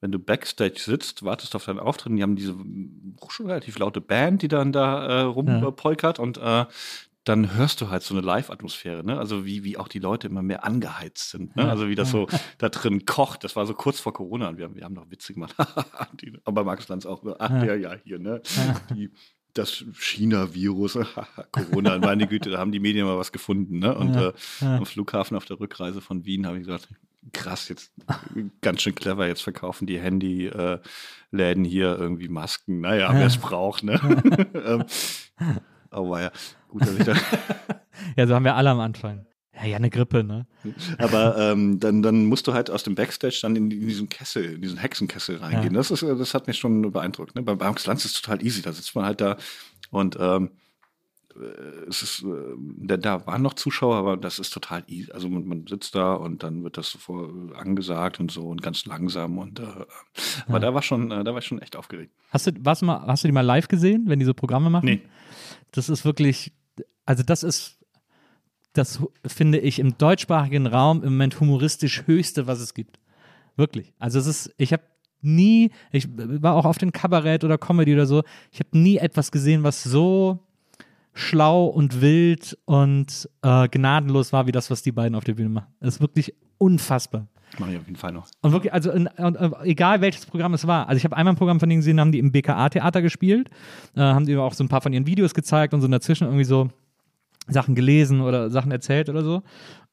wenn du Backstage sitzt, wartest auf deinen Auftritt, die haben diese schon relativ laute Band, die dann da äh, rumpolkert ja. und äh, dann hörst du halt so eine Live-Atmosphäre, ne? Also wie, wie auch die Leute immer mehr angeheizt sind, ne? Also wie das so da drin kocht. Das war so kurz vor Corona und wir haben, wir haben noch Witze gemacht. Die- Aber Max Lanz auch, ach ja, ja, hier, ne? Die, das China-Virus, Corona, meine Güte, da haben die Medien mal was gefunden, ne? Und äh, am Flughafen auf der Rückreise von Wien habe ich gesagt, krass, jetzt ganz schön clever, jetzt verkaufen die Handy-Läden hier irgendwie Masken. Naja, wer es braucht, ne? ähm, aber ja, gut, dass ich da Ja, so haben wir alle am Anfang. Ja, ja, eine Grippe, ne? Aber ähm, dann, dann musst du halt aus dem Backstage dann in, in diesen Kessel, in diesen Hexenkessel reingehen. Ja. Das, ist, äh, das hat mich schon beeindruckt. Ne? Bei Max Lanz ist es total easy. Da sitzt man halt da und ähm, äh, es ist, äh, da, da waren noch Zuschauer, aber das ist total easy. Also man, man sitzt da und dann wird das so vor, angesagt und so und ganz langsam. Und äh, aber da war schon, äh, da war ich schon echt aufgeregt. Hast du, warst du mal, hast du die mal live gesehen, wenn die so Programme machen? Nee. Das ist wirklich, also das ist, das finde ich im deutschsprachigen Raum im Moment humoristisch höchste, was es gibt. Wirklich. Also es ist, ich habe nie, ich war auch auf den Kabarett oder Comedy oder so, ich habe nie etwas gesehen, was so schlau und wild und äh, gnadenlos war, wie das, was die beiden auf der Bühne machen. Das ist wirklich unfassbar. Mache ich auf jeden Fall noch. Und wirklich, also in, und, äh, egal welches Programm es war. Also ich habe einmal ein Programm von denen gesehen, haben die im BKA-Theater gespielt, äh, haben die auch so ein paar von ihren Videos gezeigt und so dazwischen irgendwie so Sachen gelesen oder Sachen erzählt oder so.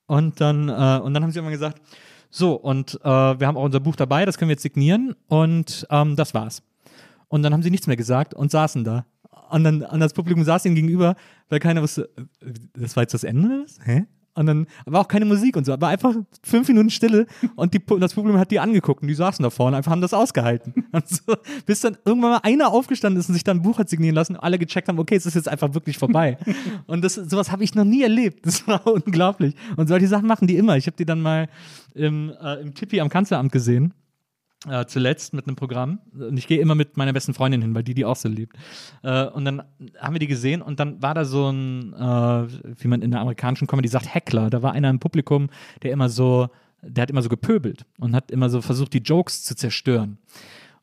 Und dann, äh, und dann haben sie immer gesagt, so, und äh, wir haben auch unser Buch dabei, das können wir jetzt signieren und ähm, das war's. Und dann haben sie nichts mehr gesagt und saßen da. Und dann und das Publikum saß ihnen gegenüber, weil keiner wusste, äh, das war jetzt das Ende? oder was? Hä? Und dann war auch keine Musik und so, aber einfach fünf Minuten Stille und die, das Publikum hat die angeguckt und die saßen da vorne, einfach haben das ausgehalten. So, bis dann irgendwann mal einer aufgestanden ist und sich dann ein Buch hat signieren lassen und alle gecheckt haben, okay, es ist jetzt einfach wirklich vorbei. und das, sowas habe ich noch nie erlebt. Das war unglaublich. Und solche Sachen machen die immer. Ich habe die dann mal im, äh, im Tippi am Kanzleramt gesehen äh, zuletzt mit einem Programm. Und ich gehe immer mit meiner besten Freundin hin, weil die die auch so liebt. Äh, und dann haben wir die gesehen und dann war da so ein, äh, wie man in der amerikanischen Comedy sagt, Heckler. Da war einer im Publikum, der immer so, der hat immer so gepöbelt und hat immer so versucht, die Jokes zu zerstören.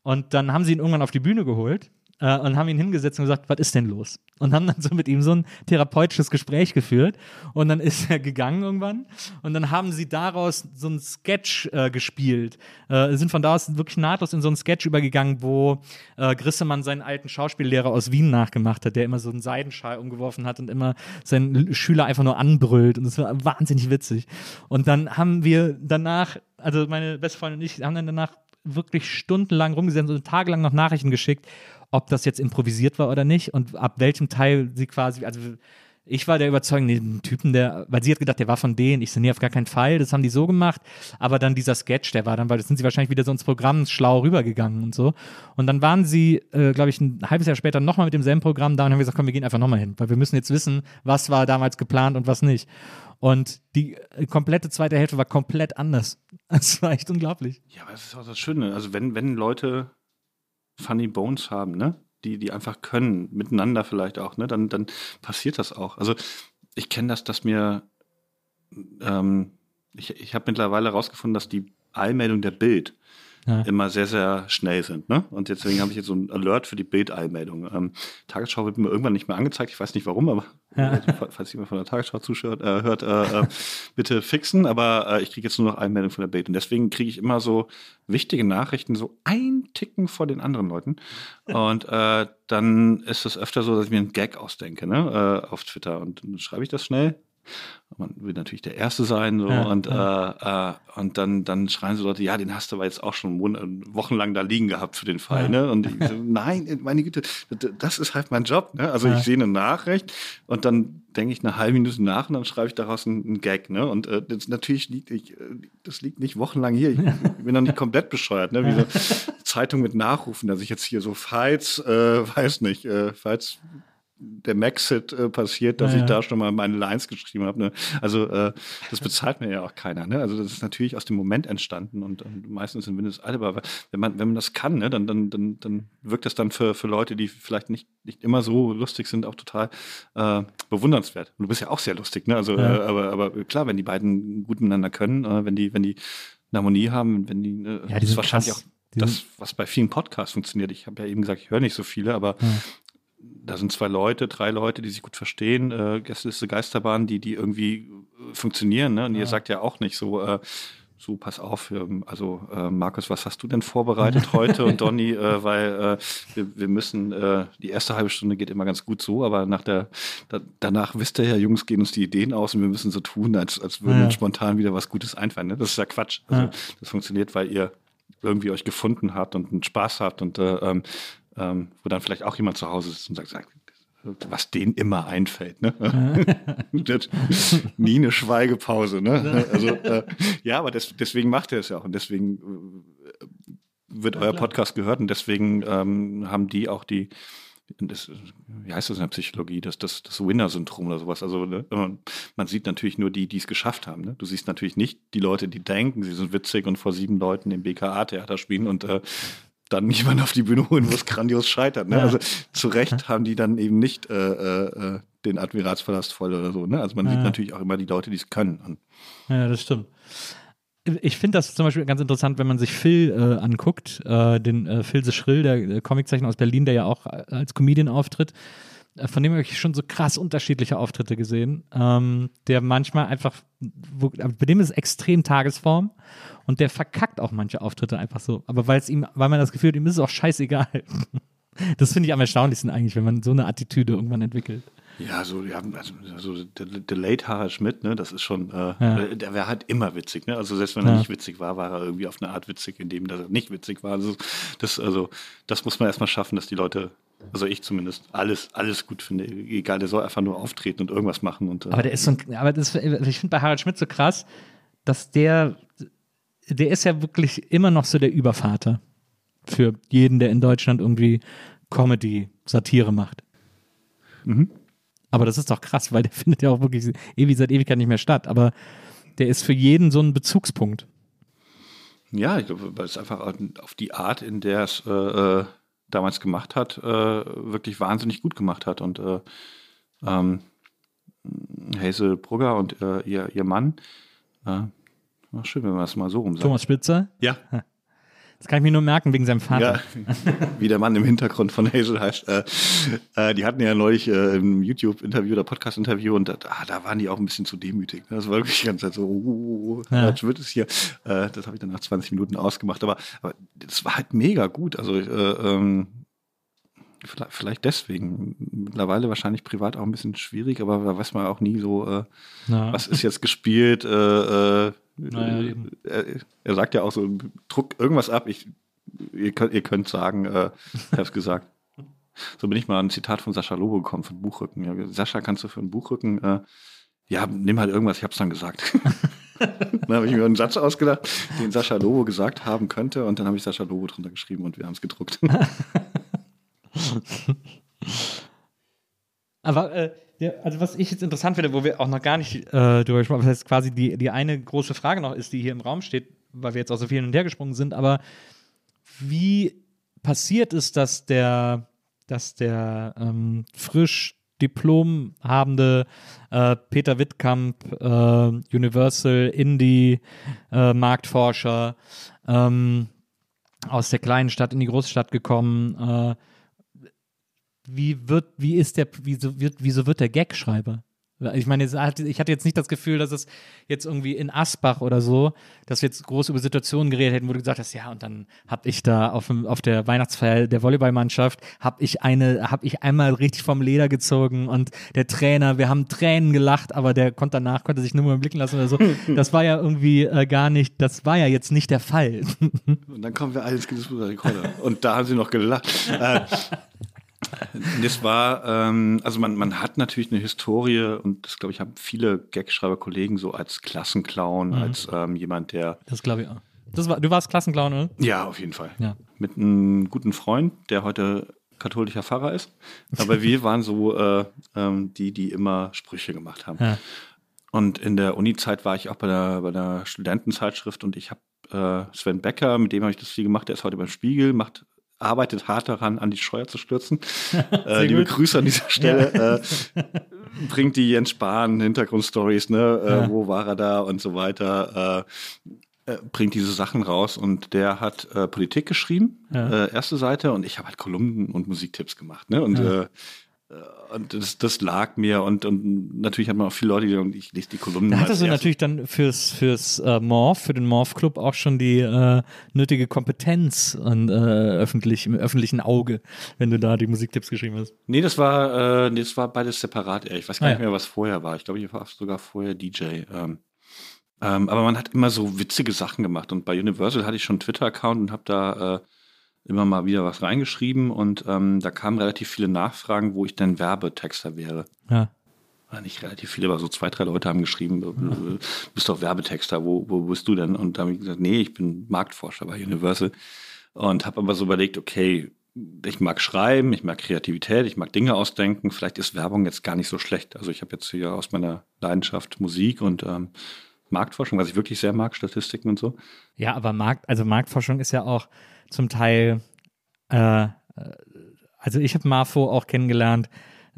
Und dann haben sie ihn irgendwann auf die Bühne geholt äh, und haben ihn hingesetzt und gesagt, was ist denn los? Und haben dann so mit ihm so ein therapeutisches Gespräch geführt. Und dann ist er gegangen irgendwann. Und dann haben sie daraus so ein Sketch äh, gespielt. Äh, sind von da aus wirklich nahtlos in so einen Sketch übergegangen, wo äh, Grissemann seinen alten Schauspiellehrer aus Wien nachgemacht hat, der immer so einen Seidenschal umgeworfen hat und immer seinen Schüler einfach nur anbrüllt. Und das war wahnsinnig witzig. Und dann haben wir danach, also meine beste Freundin und ich, haben dann danach wirklich stundenlang rumgesessen und tagelang noch Nachrichten geschickt, ob das jetzt improvisiert war oder nicht und ab welchem Teil sie quasi, also ich war der Überzeugung, den Typen, der, weil sie hat gedacht, der war von denen. Ich so, nee, auf gar keinen Fall, das haben die so gemacht. Aber dann dieser Sketch, der war dann, weil das sind sie wahrscheinlich wieder so ins Programm schlau rübergegangen und so. Und dann waren sie, äh, glaube ich, ein halbes Jahr später nochmal mit demselben Programm da und haben gesagt, komm, wir gehen einfach nochmal hin, weil wir müssen jetzt wissen, was war damals geplant und was nicht. Und die äh, komplette zweite Hälfte war komplett anders. Das war echt unglaublich. Ja, aber das ist auch das Schöne. Also wenn, wenn Leute Funny Bones haben, ne? Die, die einfach können, miteinander vielleicht auch, ne? Dann, dann passiert das auch. Also ich kenne das, dass mir ähm, ich, ich habe mittlerweile herausgefunden, dass die Eilmeldung der Bild Ja. immer sehr, sehr schnell sind. Ne? Und deswegen habe ich jetzt so ein Alert für die Bild-Eilmeldung. Ähm, Tagesschau wird mir irgendwann nicht mehr angezeigt. Ich weiß nicht warum, aber Ja. falls jemand von der Tagesschau zuschaut, äh, hört, äh, äh, bitte fixen. Aber äh, ich kriege jetzt nur noch Eilmeldung von der Bild. Und deswegen kriege ich immer so wichtige Nachrichten so ein Ticken vor den anderen Leuten. Und äh, dann ist es öfter so, dass ich mir einen Gag ausdenke ne? auf Twitter. Und dann schreibe ich das schnell. Man will natürlich der Erste sein, so, Ja, und, Äh, äh, und dann, dann schreien so Leute, ja, den hast du aber jetzt auch schon wochenlang da liegen gehabt für den Fall, Ja. ne? Und ich so, nein, meine Güte, das ist halt mein Job, ne? Also Ja. ich sehe eine Nachricht und dann denke ich eine halbe Minute nach und dann schreibe ich daraus einen, einen Gag, ne? Und äh, das natürlich liegt, ich, äh, das liegt nicht wochenlang hier. Ich, bin noch nicht komplett bescheuert, ne? Wie so Zeitung mit Nachrufen, dass ich jetzt hier so, falls, äh, weiß nicht, äh, falls der Maxit äh, passiert, dass Ja, ich ja. da schon mal meine Lines geschrieben habe. Ne? Also äh, das bezahlt mir ja auch keiner. Ne? Also das ist natürlich aus dem Moment entstanden und, und meistens in Windesalter. Aber wenn man, wenn man das kann, ne, dann, dann, dann, dann wirkt das dann für, für Leute, die vielleicht nicht, nicht immer so lustig sind, auch total äh, bewundernswert. Und du bist ja auch sehr lustig, ne? Also, Ja. äh, aber, aber klar, wenn die beiden gut miteinander können, äh, wenn die, wenn die eine Harmonie haben, wenn die, äh, Ja, die das ist sind wahrscheinlich krass. auch das, was bei vielen Podcasts funktioniert. Ich habe ja eben gesagt, ich höre nicht so viele, aber da sind zwei Leute, drei Leute, die sich gut verstehen, äh, Gästeliste Geisterbahn, die, die irgendwie äh, funktionieren, ne? Und ihr sagt ja auch nicht so, äh, so, pass auf, ähm, also äh, Markus, was hast du denn vorbereitet heute und Donny, äh, weil äh, wir, wir müssen, äh, die erste halbe Stunde geht immer ganz gut so, aber nach der, da, danach wisst ihr ja, Jungs, gehen uns die Ideen aus und wir müssen so tun, als, als würden Ja. uns spontan wieder was Gutes einfallen. Ne? Das ist ja Quatsch. Also, Ja. Das funktioniert, weil ihr irgendwie euch gefunden habt und einen Spaß habt und äh, ähm, ähm, wo dann vielleicht auch jemand zu Hause sitzt und sagt, sagt was denen immer einfällt. Ne? Nie eine Schweigepause. Ne? Also, äh, ja, aber des, deswegen macht er es ja auch und deswegen äh, wird euer Podcast gehört und deswegen ähm, haben die auch die, das, wie heißt das in der Psychologie, das, das, das Winner-Syndrom oder sowas. Also ne, man- man sieht natürlich nur die, die es geschafft haben. Ne? Du siehst natürlich nicht die Leute, die denken, sie sind witzig und vor sieben Leuten im BKA-Theater spielen und äh, dann jemand auf die Bühne holen, wo es grandios scheitert. Ne? Ja. Also zu Recht haben die dann eben nicht äh, äh, den Admiralspalast voll oder so. Ne? Also man sieht Ja. natürlich auch immer die Leute, die es können. Und Ja, das stimmt. Ich finde das zum Beispiel ganz interessant, wenn man sich Phil äh, anguckt, äh, den äh, Phil the Schrill, der äh, Comiczeichner aus Berlin, der ja auch als Comedian auftritt. Von dem habe ich schon so krass unterschiedliche Auftritte gesehen, ähm, der manchmal einfach, wo, bei dem ist es extrem Tagesform und der verkackt auch manche Auftritte einfach so. Aber weil es ihm, weil man das Gefühl hat, ihm ist es auch scheißegal. Das finde ich am erstaunlichsten eigentlich, wenn man so eine Attitüde irgendwann entwickelt. Ja, so, ja, also, also der, der Late Harald Schmidt, ne, das ist schon, äh, Ja. der wäre halt immer witzig, ne? Also selbst wenn er Ja. nicht witzig war, war er irgendwie auf eine Art witzig, indem er nicht witzig war. Also das, also, das muss man erstmal schaffen, dass die Leute, also ich zumindest, alles, alles gut finde. Egal, der soll einfach nur auftreten und irgendwas machen. Und, äh, Aber der ist so ein, aber das, ich finde bei Harald Schmidt so krass, dass der, der ist ja wirklich immer noch so der Übervater für jeden, der in Deutschland irgendwie Comedy, Satire macht. Aber das ist doch krass, weil der findet ja auch wirklich ewig seit Ewigkeit nicht mehr statt. Aber der ist für jeden so ein Bezugspunkt. Ja, ich glaube, weil es einfach auf die Art, in der es äh, äh, damals gemacht hat, äh, wirklich wahnsinnig gut gemacht hat. Und äh, ähm, Hazel Brugger und äh, ihr, ihr Mann, äh, war schön, wenn man das mal so rum sagt. Thomas Spitzer, Ja, das kann ich mir nur merken wegen seinem Vater. ja, wie der Mann im Hintergrund von Hazel heißt. Äh, äh, die hatten ja neulich äh, ein YouTube-Interview oder Podcast-Interview und da, ah, da waren die auch ein bisschen zu demütig. ne? Das war wirklich die ganze Zeit so, uh, Ja. jetzt wird es hier. Äh, das habe ich dann nach 20 Minuten ausgemacht, aber, aber das war halt mega gut. Also äh, ähm, vielleicht, vielleicht deswegen. Mittlerweile wahrscheinlich privat auch ein bisschen schwierig, aber da weiß man auch nie so, äh, Ja. was ist jetzt gespielt. Äh, äh, Naja, eben. er, er sagt ja auch so, druck irgendwas ab. Ich, ihr, könnt, ihr könnt sagen, äh, ich habe es gesagt. So bin ich mal ein Zitat von Sascha Lobo gekommen, von Buchrücken. Ja, Sascha, kannst du für einen Buchrücken, äh, ja, nimm halt irgendwas, ich hab's dann gesagt. dann habe ich mir einen Satz ausgedacht, den Sascha Lobo gesagt haben könnte und dann habe ich Sascha Lobo drunter geschrieben und wir haben es gedruckt. Aber äh, der, also was ich jetzt interessant finde, wo wir auch noch gar nicht äh, drüber gesprochen haben, das heißt quasi die, die eine große Frage noch ist, die hier im Raum steht, weil wir jetzt auch so viel hin und her gesprungen sind, aber wie passiert es, dass der, dass der ähm, frisch Diplom habende äh, Peter Wittkamp, äh, Universal Indie äh, Marktforscher ähm, aus der kleinen Stadt in die große Stadt gekommen, äh, wie wird, wie ist der, wieso wird, wieso wird der Gagschreiber? Ich meine, ich hatte jetzt nicht das Gefühl, dass es jetzt irgendwie in Asbach oder so, dass wir jetzt groß über Situationen geredet hätten, wo du gesagt hast, ja, und dann habe ich da auf, dem, auf der Weihnachtsfeier der Volleyballmannschaft, habe ich eine, habe ich einmal richtig vom Leder gezogen und der Trainer, wir haben Tränen gelacht, aber der konnte danach, konnte sich nur mal blicken lassen oder so. Das war ja irgendwie äh, gar nicht, das war ja jetzt nicht der Fall. Und dann kommen wir alle ins Guinness Buch der Rekorde. Und da haben sie noch gelacht. Äh, das war, ähm, also man, man hat natürlich eine Historie und das glaube ich haben viele Gagschreiber-Kollegen so als Klassenclown, als ähm, jemand, der Das glaube ich auch. Das war, du warst Klassenclown, oder? ja, auf jeden Fall. Ja. Mit einem guten Freund, der heute katholischer Pfarrer ist. Aber wir waren so äh, ähm, die, die immer Sprüche gemacht haben. Ja. Und in der Uni-Zeit war ich auch bei der, bei der Studentenzeitschrift und ich habe äh, Sven Becker, mit dem habe ich das viel gemacht, der ist heute beim Spiegel, macht arbeitet hart daran, an die Scheuer zu stürzen. äh, liebe gut. Grüße an dieser Stelle. äh, bringt die Jens Spahn Hintergrundstories, ne? Äh, Ja. Wo war er da und so weiter. Äh, äh, bringt diese Sachen raus und der hat äh, Politik geschrieben, Ja. erste Seite, und ich habe halt Kolumnen und Musiktipps gemacht. Ne? Und, Ja. Äh, und das, das lag mir und, und natürlich hat man auch viele Leute, die sagen, ich lese die Kolumnen. Da hattest du erstes. natürlich dann fürs, fürs äh, Morph, für den Morph Club auch schon die äh, nötige Kompetenz und, äh, öffentlich, im öffentlichen Auge, wenn du da die Musiktipps geschrieben hast. Nee, das war, äh, nee, das war beides separat. eher. Ich weiß gar Ah, nicht mehr, was vorher war. Ich glaube, ich war sogar vorher DJ. Ähm, ähm, aber man hat immer so witzige Sachen gemacht. Und bei Universal hatte ich schon einen Twitter-Account und habe da äh, immer mal wieder was reingeschrieben. Und ähm, da kamen relativ viele Nachfragen, wo ich denn Werbetexter wäre. Ja. War nicht relativ viele, aber so zwei, drei Leute haben geschrieben, du du bist doch Werbetexter, wo, wo bist du denn? Und da habe ich gesagt, nee, ich bin Marktforscher bei Universal. Und habe aber so überlegt, okay, ich mag schreiben, ich mag Kreativität, ich mag Dinge ausdenken. Vielleicht ist Werbung jetzt gar nicht so schlecht. Also ich habe jetzt hier aus meiner Leidenschaft Musik und ähm, Marktforschung, was ich wirklich sehr mag, Statistiken und so. Ja, aber Markt, also Marktforschung ist ja auch zum Teil, äh, also ich habe Marfo auch kennengelernt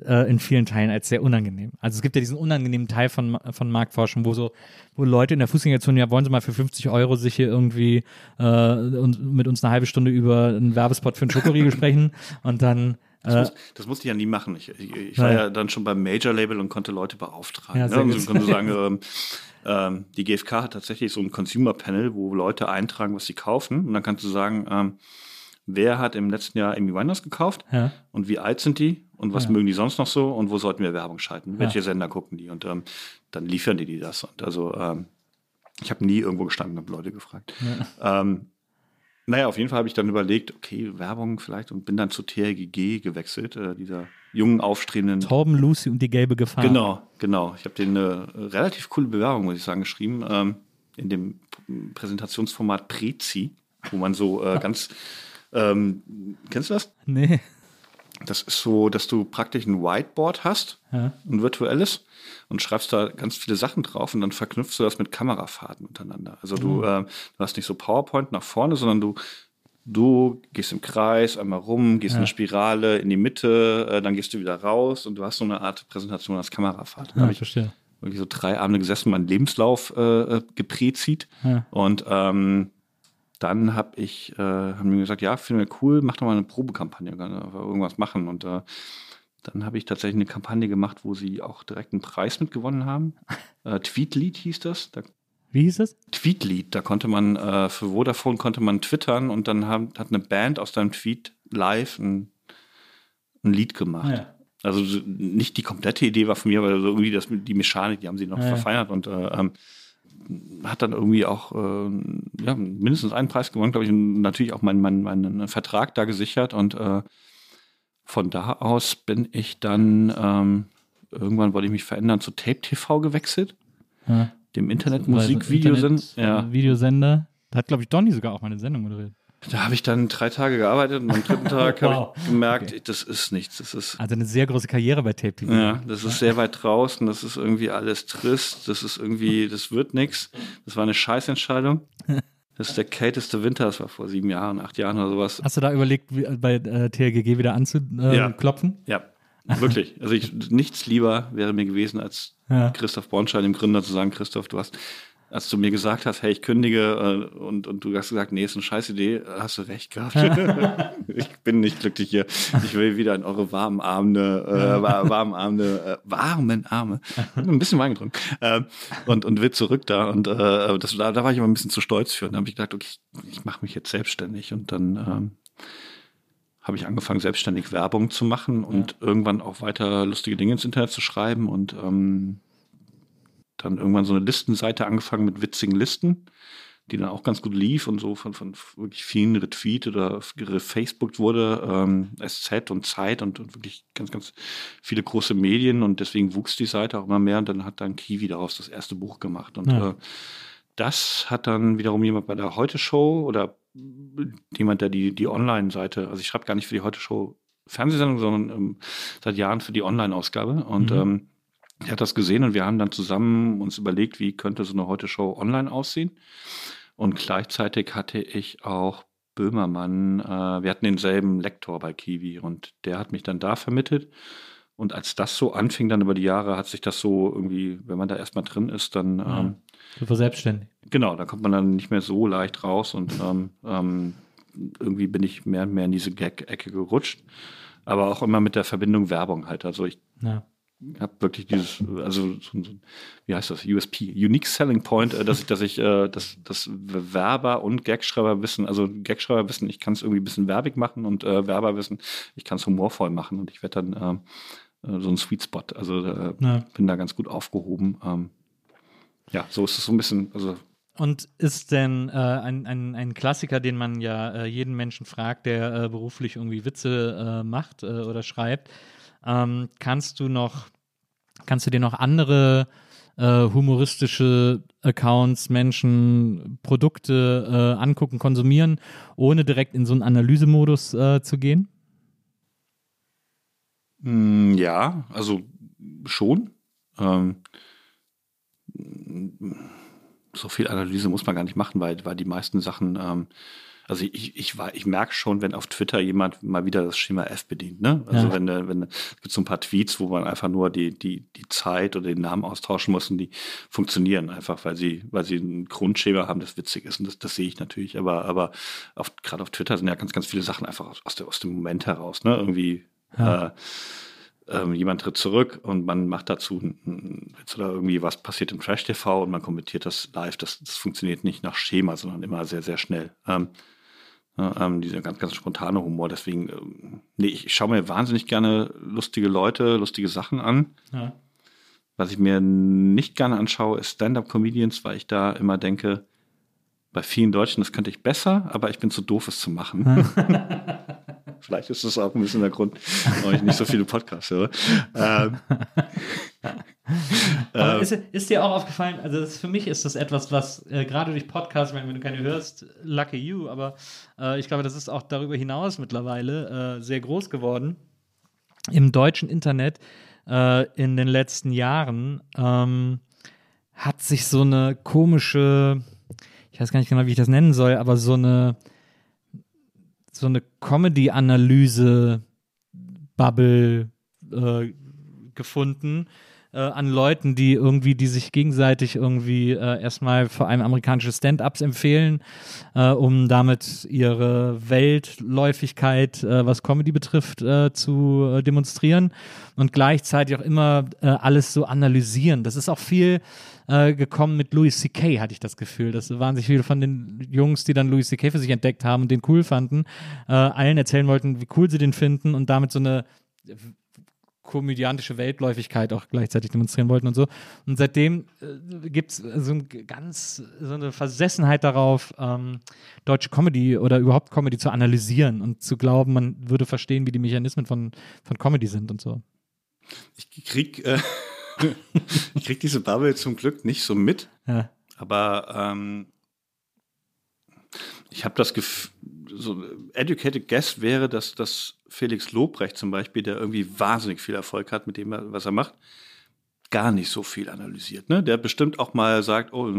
äh, in vielen Teilen als sehr unangenehm. Also es gibt ja diesen unangenehmen Teil von, von Marktforschung, wo so, wo Leute in der Fußgängerzone, ja, wollen sie mal für 50 Euro sich hier irgendwie äh, und mit uns eine halbe Stunde über einen Werbespot für einen Schokoriegel sprechen und dann Das, äh, muss, das musste ich ja nie machen. Ich, ich, ich war Ja. ja dann schon beim Major-Label und konnte Leute beauftragen. Ja, ne? Und konnte sagen, ähm, ähm, die GfK hat tatsächlich so ein Consumer-Panel, wo Leute eintragen, was sie kaufen. Und dann kannst du sagen, ähm, wer hat im letzten Jahr Amy Winehouse gekauft Ja. und wie alt sind die und was Ja. mögen die sonst noch so und wo sollten wir Werbung schalten? Ja. Welche Sender gucken die? Und ähm, dann liefern die die das. Und also ähm, ich habe nie irgendwo gestanden und habe Leute gefragt. Ähm, naja, auf jeden Fall habe ich dann überlegt, okay, Werbung vielleicht und bin dann zu TRGG gewechselt, äh, dieser jungen, aufstrebenden. Torben, Lucy und die gelbe Gefahr. Genau, genau. Ich habe denen eine relativ coole Bewerbung, muss ich sagen, geschrieben, ähm, in dem Präsentationsformat Prezi, wo man so äh, ganz, ähm, kennst du das? Nee. Das ist so, dass du praktisch ein Whiteboard hast, Ja. ein virtuelles, und schreibst da ganz viele Sachen drauf und dann verknüpfst du das mit Kamerafahrten untereinander. Also du, äh, du hast nicht so PowerPoint nach vorne, sondern du, du gehst im Kreis einmal rum, gehst in eine Spirale in die Mitte, äh, dann gehst du wieder raus und du hast so eine Art Präsentation als Kamerafahrt. Da Ja, ich verstehe. wirklich so drei Abende gesessen, meinen Lebenslauf äh, äh, geprezit. Ja. Und ähm, dann habe ich, äh, haben die gesagt, ja, finden wir cool, mach doch mal eine Probekampagne, irgendwas machen. Und äh, dann habe ich tatsächlich eine Kampagne gemacht, wo sie auch direkt einen Preis mitgewonnen haben. Äh, Tweetlead hieß das. Da, Wie hieß es? Tweetlead, da konnte man äh, für Vodafone konnte man twittern und dann haben, hat eine Band aus deinem Tweet live ein, ein Lied gemacht. Ja. Also so- nicht die komplette Idee war von mir, aber so irgendwie das, die Mechanik, die haben sie noch Ja. verfeinert und äh, ähm, hat dann irgendwie auch äh, ja, mindestens einen Preis gewonnen, glaube ich, und natürlich auch meinen mein, meinen Vertrag da gesichert und äh, von da aus bin ich dann ähm, irgendwann wollte ich mich verändern zu Tape TV gewechselt, Ja. dem Internet- Internet-Musikvideosender. Ja, Videosender. Da hat, glaube ich, Donny sogar auch mal eine Sendung moderiert. Da habe ich dann drei Tage gearbeitet und am dritten Tag Wow. habe ich gemerkt, Okay. das ist nichts, das ist Also eine sehr große Karriere bei Tape TV. Ja, das ist sehr weit draußen, das ist irgendwie alles trist, das ist irgendwie, das wird nichts. Das war eine Scheißentscheidung. Das ist der kälteste Winter, das war vor sieben Jahren, acht Jahren oder sowas. Hast du da überlegt, bei äh, TLGG wieder Ja. anzuklopfen? Ja, wirklich. Also ich, nichts lieber wäre mir gewesen, als Ja. Christoph Bornstein, dem Gründer, zu sagen, Christoph, du hast, als du mir gesagt hast, hey, ich kündige äh, und, und du hast gesagt, nee, ist eine scheiß Idee, hast du recht gehabt. ich bin nicht glücklich hier. Ich will wieder in eure warmen äh, wa- warmen Abende, äh, warmen Arme. Ein bisschen Wein getrunken. Ähm, und, und will zurück da. Und äh, das, da, da war ich aber ein bisschen zu stolz für. Und dann habe ich gedacht, okay, ich, ich mache mich jetzt selbstständig. Und dann ähm, habe ich angefangen, selbstständig Werbung zu machen und irgendwann auch weiter lustige Dinge ins Internet zu schreiben und ähm, dann irgendwann so eine Listenseite angefangen mit witzigen Listen, die dann auch ganz gut lief und so von, von wirklich vielen retweetet oder gefacebookt wurde, ähm, SZ und Zeit und, und wirklich ganz, ganz viele große Medien und deswegen wuchs die Seite auch immer mehr und dann hat dann Kiwi daraus das erste Buch gemacht und Ja. äh, das hat dann wiederum jemand bei der Heute-Show oder jemand, der die, die Online-Seite, also ich schreibe gar nicht für die Heute-Show Fernsehsendung, sondern ähm, seit Jahren für die Online-Ausgabe. Und Mhm. ähm, er hat das gesehen und wir haben dann zusammen uns überlegt, wie könnte so eine Heute-Show online aussehen. Und gleichzeitig hatte ich auch Böhmermann, äh, wir hatten denselben Lektor bei Kiwi und der hat mich dann da vermittelt. Und als das so anfing, dann über die Jahre, hat sich das so irgendwie, wenn man da erstmal drin ist, dann Ja. ähm, war selbstständig. Genau, da kommt man dann nicht mehr so leicht raus und ähm, ähm, irgendwie bin ich mehr und mehr in diese Gag-Ecke gerutscht. Aber auch immer mit der Verbindung Werbung halt. Also ich Ja. Habe wirklich dieses, also so, so, wie heißt das, USP, Unique Selling Point, äh, dass ich, dass ich, äh, dass, dass Werber und Gagschreiber wissen, also Gagschreiber wissen, ich kann es irgendwie ein bisschen werbig machen und äh, Werber wissen, ich kann es humorvoll machen und ich werde dann ähm, äh, so ein Sweet Spot. Also äh, Ja. bin da ganz gut aufgehoben. Ähm, ja, so ist es so ein bisschen, also Und ist denn äh, ein, ein, ein Klassiker, den man ja äh, jeden Menschen fragt, der äh, beruflich irgendwie Witze äh, macht oder schreibt, ähm, kannst du noch, kannst du dir noch andere äh, humoristische Accounts, Menschen, Produkte äh, angucken, konsumieren, ohne direkt in so einen Analysemodus äh, zu gehen? Mm, Ja, also schon. Ähm, so viel Analyse muss man gar nicht machen, weil, weil die meisten Sachen, ähm, also ich, ich, war- ich merke schon, wenn auf Twitter jemand mal wieder das Schema F bedient, ne? Also Ja. wenn, wenn es gibt so ein paar Tweets, wo man einfach nur die, die, die Zeit oder den Namen austauschen muss und die funktionieren einfach, weil sie, weil sie ein Grundschema haben, das witzig ist. Und das, das sehe ich natürlich. Aber, aber auf, gerade auf Twitter sind ja ganz, ganz viele Sachen einfach aus, aus, der, aus dem Moment heraus, ne? Irgendwie äh, ähm, jemand tritt zurück und man macht dazu einen- Witz oder irgendwie was passiert im Trash TV und man kommentiert das live. Das, das funktioniert nicht nach Schema, sondern immer sehr, sehr schnell. Ähm, ja, ähm, dieser ganz, ganz spontane Humor. Deswegen, ähm, nee, ich, ich schaue mir wahnsinnig gerne lustige Leute, lustige Sachen an. Ja. Was ich mir nicht gerne anschaue, ist Stand-up-Comedians, weil ich da immer denke, bei vielen Deutschen, das könnte ich besser, aber ich bin zu doof, es zu machen. Vielleicht ist das auch ein bisschen der Grund, warum ich nicht so viele Podcasts höre. Ähm, Aber ist, ist dir auch aufgefallen, also das, für mich ist das etwas, was äh, gerade durch Podcasts, wenn, wenn du keine hörst, lucky you, aber äh, ich glaube, das ist auch darüber hinaus mittlerweile äh, sehr groß geworden. Im deutschen Internet äh, in den letzten Jahren ähm, hat sich so eine komische, ich weiß gar nicht genau, wie ich das nennen soll, aber so eine so eine Comedy-Analyse-Bubble äh, gefunden äh, an Leuten, die irgendwie, die sich gegenseitig irgendwie äh, erstmal vor allem amerikanische Stand-ups empfehlen, äh, um damit ihre Weltläufigkeit, äh, was Comedy betrifft, äh, zu demonstrieren und gleichzeitig auch immer alles so analysieren. Das ist auch viel äh, gekommen mit Louis C.K., hatte ich das Gefühl. Das waren sich viele von den Jungs, die dann Louis C.K. für sich entdeckt haben und den cool fanden, äh, allen erzählen wollten, wie cool sie den finden und damit so eine komödiantische Weltläufigkeit auch gleichzeitig demonstrieren wollten und so. Und seitdem äh, gibt es so ein ganz so eine Versessenheit darauf, ähm, deutsche Comedy oder überhaupt Comedy zu analysieren und zu glauben, man würde verstehen, wie die Mechanismen von, von Comedy sind und so. ich krieg, äh, ich krieg diese Bubble zum Glück nicht so mit. Ja. Aber ähm, ich habe das Gefühl, so educated guess wäre, dass, dass Felix Lobrecht zum Beispiel, der irgendwie wahnsinnig viel Erfolg hat mit dem, was er macht, gar nicht so viel analysiert. Ne? Der bestimmt auch mal sagt, oh,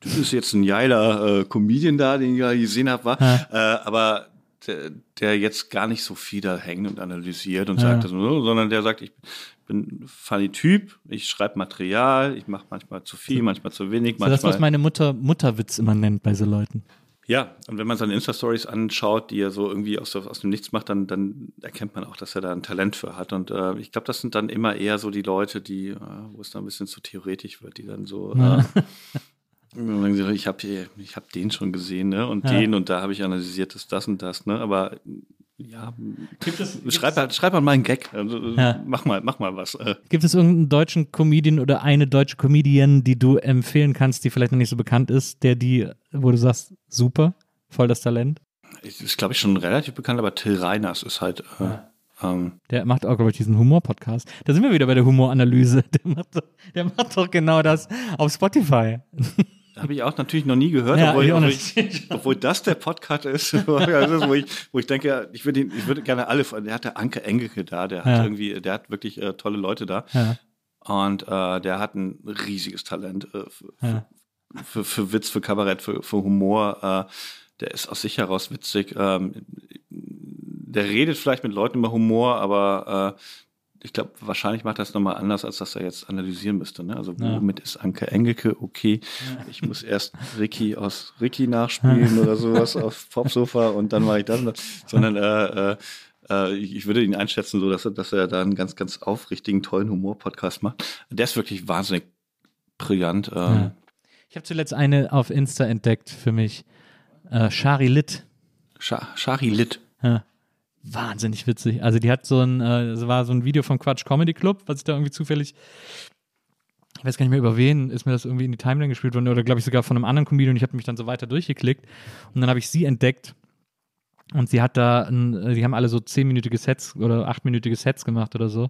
das ist jetzt ein geiler äh, Comedian da, den ich ja gesehen habe, war. Äh, aber der, der jetzt gar nicht so viel da hängt und analysiert und sagt das so, sondern der sagt, ich bin funny Typ, ich schreibe Material, ich mache manchmal zu viel, manchmal zu wenig. So das, manchmal, was meine Mutter Mutterwitz immer nennt bei so Leuten. ja, und wenn man seine Insta-Stories anschaut, die er so irgendwie aus, aus dem Nichts macht, dann, dann erkennt man auch, dass er da ein Talent für hat. Und äh, ich glaube, das sind dann immer eher so die Leute, die, äh, wo es dann ein bisschen zu theoretisch wird, die dann so, äh, ich habe ich hab den schon gesehen, ne? Und Ja. den und da habe ich analysiert, das, das und das, ne? Aber ja, Gibt es, schreib, halt, schreib mal mal einen Gag. Also, Ja. Mach mal, mach mal was. Äh, gibt es irgendeinen deutschen Comedian oder eine deutsche Comedian, die du empfehlen kannst, die vielleicht noch nicht so bekannt ist, der die, wo du sagst, super, voll das Talent? ist, ist glaube ich, schon relativ bekannt, aber Till Reiners ist halt. Äh, ähm, Der macht auch, glaube ich, diesen Humor-Podcast. Da sind wir wieder bei der Humoranalyse. Der macht, doch, der macht doch genau das auf Spotify. Habe ich auch natürlich noch nie gehört, Ja, obwohl, obwohl, ich, obwohl das der Podcast ist, wo, ich, wo ich denke, ich würde, ihn- ich würde gerne alle, der hatte Anke Engelke da, der hat Ja. irgendwie, der hat wirklich äh, tolle Leute da Ja. und äh, der hat ein riesiges Talent äh, für, für, für Witz, für Kabarett, für, für Humor. Äh, der ist aus sich heraus witzig. Ähm, der redet vielleicht mit Leuten über Humor, aber äh, ich glaube, wahrscheinlich macht das nochmal anders, als dass er jetzt analysieren müsste. Ne? Also Ja. womit ist Anke Engelke okay? Ich muss erst Ricky aus Ricky nachspielen oder sowas auf Popsofa und dann mache ich das. Sondern äh, äh, äh, ich würde ihn einschätzen, so dass er, dass er da einen ganz, ganz aufrichtigen, tollen Humor-Podcast macht. Der ist wirklich wahnsinnig brillant. Ähm, Ja. Ich habe zuletzt eine auf Insta entdeckt für mich. Äh, Shari Litt. Scha Shari Litt. Ja. Wahnsinnig witzig. Also die hat so ein, äh, es war so ein Video vom Quatsch Comedy Club, was ich da irgendwie zufällig, ich weiß gar nicht mehr über wen, ist mir das irgendwie in die Timeline gespielt worden oder glaube ich sogar von einem anderen Comedian und ich habe mich dann so weiter durchgeklickt und dann habe ich sie entdeckt und sie hat da, ein, äh, die haben alle so zehnminütige Sets oder achtminütige Sets gemacht oder so.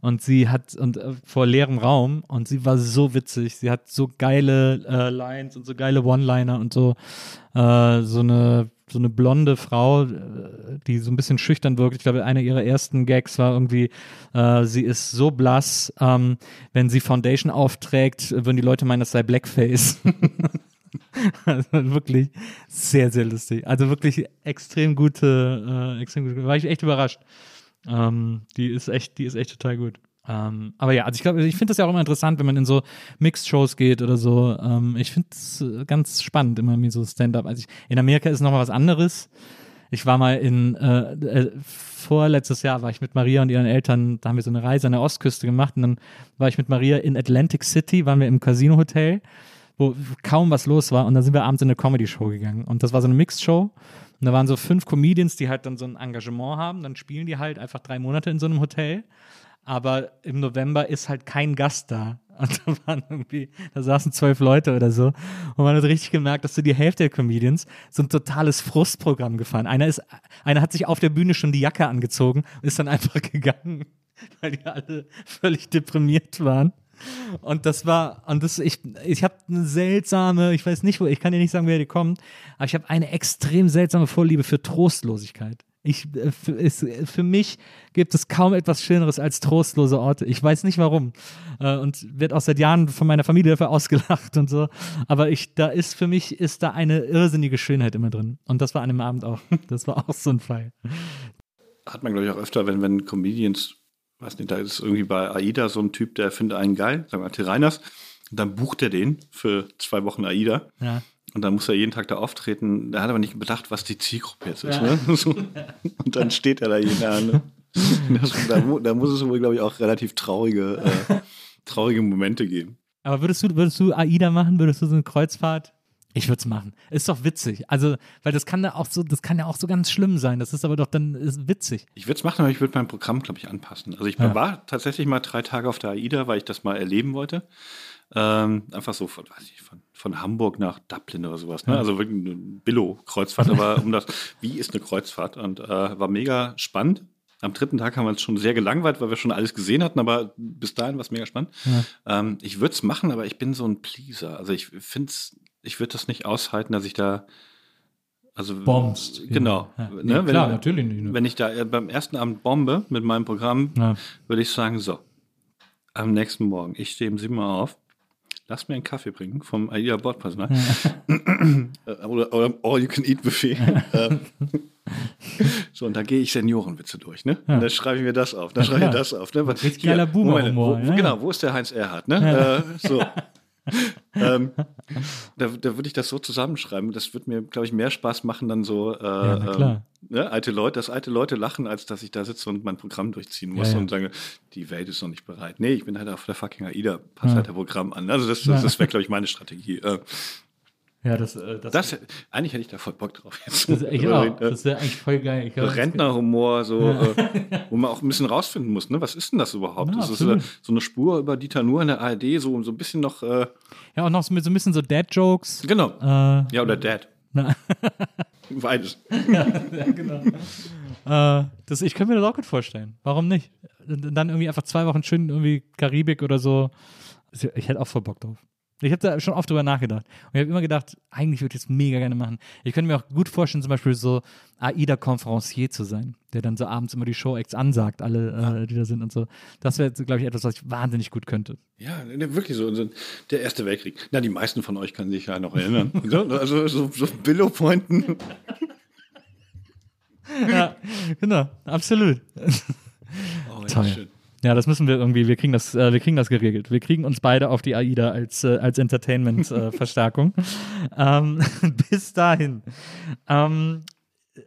Und sie hat, und äh, vor leerem Raum, und sie war so witzig. Sie hat so geile äh, Lines und so geile One-Liner und so, äh, so eine, so eine blonde Frau, äh, die so ein bisschen schüchtern wirkt. Ich glaube, einer ihrer ersten Gags war irgendwie, äh, sie ist so blass, ähm, wenn sie Foundation aufträgt, würden die Leute meinen, das sei Blackface. Also wirklich sehr, sehr lustig. Also wirklich extrem gute, äh, extrem gute, war ich echt überrascht. Ähm, die ist echt, die ist echt total gut. Ähm, aber ja, also ich glaube, ich finde das ja auch immer interessant, wenn man in so Mixed-Shows geht oder so. Ähm, ich finde es äh, ganz spannend, immer mir so Stand-up. Also ich, in Amerika ist noch mal was anderes. Ich war mal in, äh, äh, vorletztes Jahr war ich mit Maria und ihren Eltern, da haben wir so eine Reise an der Ostküste gemacht und dann war ich mit Maria in Atlantic City, waren wir im Casino-Hotel wo kaum was los war. Und dann sind wir abends in eine Comedy-Show gegangen. Und das war so eine Mixed-Show. Und da waren so fünf Comedians, die halt dann so ein Engagement haben. Dann spielen die halt einfach drei Monate in so einem Hotel. Aber im November ist halt kein Gast da. Und da waren irgendwie, da saßen zwölf Leute oder so. Und man hat richtig gemerkt, dass so die Hälfte der Comedians so ein totales Frustprogramm gefahren. Einer ist, einer hat sich auf der Bühne schon die Jacke angezogen und ist dann einfach gegangen, weil die alle völlig deprimiert waren. Und das war, und das, ich, ich habe eine seltsame, ich weiß nicht, wo, ich kann dir nicht sagen, wer die kommt, aber ich habe eine extrem seltsame Vorliebe für Trostlosigkeit. Ich, äh, für, ist, für mich gibt es kaum etwas Schöneres als trostlose Orte. Ich weiß nicht warum. Äh, Und wird auch seit Jahren von meiner Familie dafür ausgelacht und so. Aber ich, da ist für mich, ist da eine irrsinnige Schönheit immer drin. Und das war an dem Abend auch. Das war auch so ein Fall. Hat man, glaube ich, auch öfter, wenn, wenn Comedians, weiß nicht, da ist irgendwie bei AIDA so ein Typ, der findet einen geil, sagen wir Till Reiners, dann bucht er den für zwei Wochen AIDA. Ja. Und dann muss er jeden Tag da auftreten. Der hat aber nicht bedacht, was die Zielgruppe jetzt ist. Ja. Ne? So. Und dann steht er da jeden Abend. Ne? Da, da muss es wohl, glaube ich, auch relativ traurige, äh, traurige Momente geben. Aber würdest du, würdest du AIDA machen? Würdest du so eine Kreuzfahrt? Ich würde es machen. Ist doch witzig. Also, weil das kann da auch so, das kann ja auch so ganz schlimm sein. Das ist aber doch dann ist witzig. Ich würde es machen, aber ich würde mein Programm, glaube ich, anpassen. Also ich Ja. war tatsächlich mal drei Tage auf der AIDA, weil ich das mal erleben wollte. Ähm, einfach so von, weiß ich, von, von Hamburg nach Dublin oder sowas. Ne? Ja. Also wirklich eine Billo-Kreuzfahrt, aber um das, wie ist eine Kreuzfahrt? Und äh, war mega spannend. Am dritten Tag haben wir uns schon sehr gelangweilt, weil wir schon alles gesehen hatten, aber bis dahin war es mega spannend. Ähm, ich würde es machen, aber ich bin so ein Pleaser. Also ich finde es, ich würde das nicht aushalten, dass ich da also Bombst. Genau. Ja. Ne, wenn, klar, natürlich nicht, ne. Wenn ich da äh, beim ersten Abend bombe mit meinem Programm, Ja. würde ich sagen, so, am nächsten Morgen, ich stehe um sieben Uhr auf, lass mir einen Kaffee bringen vom AIDA Bordpersonal. Äh, oder, oder All-You-Can-Eat-Buffet. Ähm, so, und da gehe ich Seniorenwitze durch, ne? Ja. Und dann schreibe ich mir das auf, dann schreibe ich das auf. Ne? Richtig geiler Boomer-Humor, ja. Genau, wo ist der Heinz Erhardt, ne? Äh, so. ähm, da, da würde ich das so zusammenschreiben. Das würde mir, glaube ich, mehr Spaß machen, dann so äh, Ja, ähm, ne, alte Leute, dass alte Leute lachen, als dass ich da sitze und mein Programm durchziehen muss Ja, ja. und sage, die Welt ist noch nicht bereit. Nee, ich bin halt auf der fucking AIDA, pass Ja. halt der Programm an. Also das, das, das wäre, glaube ich, meine Strategie. Äh, Ja, das, äh, das, das, eigentlich hätte ich da voll Bock drauf jetzt. das, Oder, auch. äh, Das wäre eigentlich voll geil. Rentnerhumor, so, äh, wo man auch ein bisschen rausfinden muss, ne? Was ist denn das überhaupt? Ja, das ist absolut. äh, so eine Spur über Dieter Nur in der ARD, so, so ein bisschen noch, äh, Ja, auch noch so mit so ein bisschen so Dad-Jokes. genau. Äh, Ja, oder Dad. Beides. ja, genau. äh, das, ich könnte mir das auch gut vorstellen. Warum nicht? Dann irgendwie einfach zwei Wochen schön irgendwie Karibik oder so. Ich hätte auch voll Bock drauf. Ich habe da schon oft drüber nachgedacht. Und ich habe immer gedacht, eigentlich würde ich es mega gerne machen. Ich könnte mir auch gut vorstellen, zum Beispiel so AIDA-Konferencier zu sein, der dann so abends immer die Show-Acts ansagt, alle, äh, die da sind und so. Das wäre, glaube ich, etwas, was ich wahnsinnig gut könnte. Ja, ne, wirklich so. Der Erste Weltkrieg. Na, die meisten von euch können sich ja noch erinnern. so, also so, so Billo-Pointen. ja, genau, absolut. Oh, ja, Toll. schön. Ja, das müssen wir irgendwie, wir kriegen das, äh, wir kriegen das geregelt. Wir kriegen uns beide auf die AIDA als, äh, als Entertainment-Verstärkung. ähm, bis dahin. Ähm,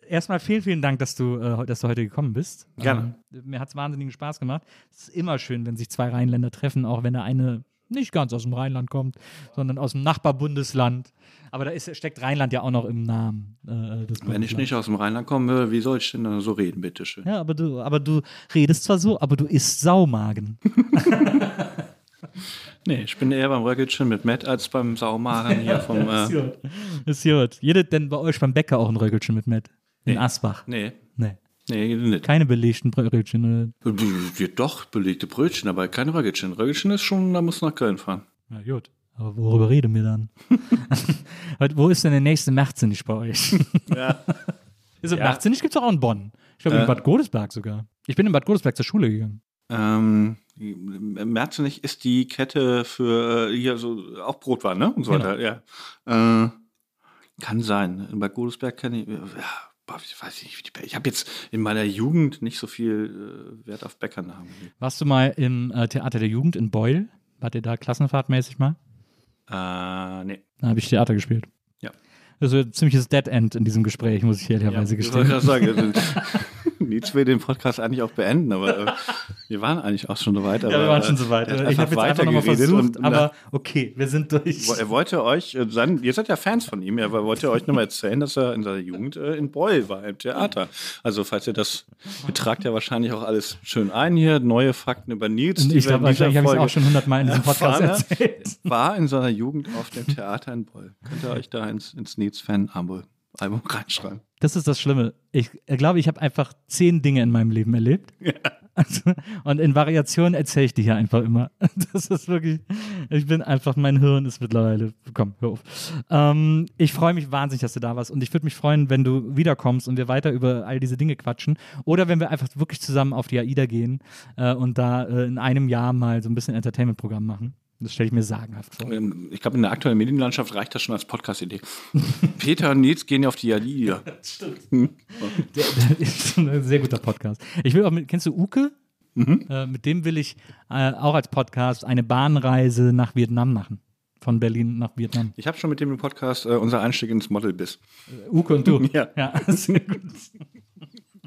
erstmal vielen, vielen Dank, dass du, äh, dass du heute gekommen bist. Gerne. Ähm, mir hat es wahnsinnigen Spaß gemacht. Es ist immer schön, wenn sich zwei Rheinländer treffen, auch wenn der eine nicht ganz aus dem Rheinland kommt, sondern aus dem Nachbarbundesland. Aber da ist, steckt Rheinland ja auch noch im Namen. Äh, des Wenn ich nicht aus dem Rheinland kommen würde, wie soll ich denn dann so reden, bitteschön? Ja, aber du, aber du redest zwar so, aber du isst Saumagen. Nee, ich bin eher beim Röckelchen mit Matt als beim Saumagen hier vom. Ist Äh, gut. Ist gut. Jede denn bei euch beim Bäcker auch ein Röckelchen mit Matt? In Nee. Asbach? nee, Nee. Nee, nicht. Keine belegten oder? Wir doch belegte Brötchen, aber keine Röckelchen. Röckelchen ist schon, da muss nach Köln fahren. Na gut. Aber worüber reden wir dann? Wo ist denn der nächste Märzenich bei euch? Ja. Ist Ja. Märzenich gibt es auch in Bonn. Ich glaube in Äh. Bad Godesberg sogar. Ich bin in Bad Godesberg zur Schule gegangen. Ähm, Merzenich ist die Kette für äh, hier so auch Brotwaren, ne? Und so Genau. weiter, ja. Äh, kann sein. In Bad Godesberg kenne ich, ja, ich weiß nicht, wie die, ich habe jetzt in meiner Jugend nicht so viel äh, Wert auf Bäckernamen. Warst du mal im äh, Theater der Jugend in Beul? Wart ihr da klassenfahrtmäßig mal? Äh, nee. Da habe ich Theater gespielt. Ja. Also ein ziemliches Dead End in diesem Gespräch, muss ich ehrlicherweise ich wollte gestehen. gerade sagen, Nils will den Podcast eigentlich auch beenden, aber äh, wir waren eigentlich auch schon so weit. Aber, Ja, wir waren schon äh, so weit. Ich habe jetzt einfach nochmal versucht, und- aber okay, wir sind durch. Er wollte euch, äh, sein, ihr seid ja Fans von ihm, er wollte euch nochmal erzählen, dass er in seiner Jugend äh, in Beul war, im Theater. Also, falls ihr das, ihr tragt ja wahrscheinlich auch alles schön ein hier, neue Fakten über Nils. Ich glaube, wahrscheinlich habe ich es auch schon hundertmal in diesem Podcast erfahren, ne? erzählt. War in seiner Jugend auf dem Theater in Beul. Könnt ihr euch da ins, ins Nils-Fan-Album Album reinschreiben. Das ist das Schlimme. Ich äh, glaube, ich habe einfach zehn Dinge in meinem Leben erlebt. Also, und in Variationen erzähle ich die hier einfach immer. Das ist wirklich, ich bin einfach, mein Hirn ist mittlerweile, komm, hör auf. Ähm, ich freue mich wahnsinnig, dass du da warst und ich würde mich freuen, wenn du wiederkommst und wir weiter über all diese Dinge quatschen oder wenn wir einfach wirklich zusammen auf die AIDA gehen äh, und da äh, in einem Jahr mal so ein bisschen Entertainment-Programm machen. Das stelle ich mir sagenhaft vor. Ähm, Ich glaube, in der aktuellen Medienlandschaft reicht das schon als Podcast-Idee. Peter und Nils gehen auf die Alida. Der, der ist ein sehr guter Podcast. Ich will auch mit, kennst du Uke? Äh, mit dem will ich äh, auch als Podcast eine Bahnreise nach Vietnam machen. Von Berlin nach Vietnam. Ich habe schon mit dem Podcast äh, unser Einstieg ins Model-Biss. Uke und du. Ja. ja sehr gut.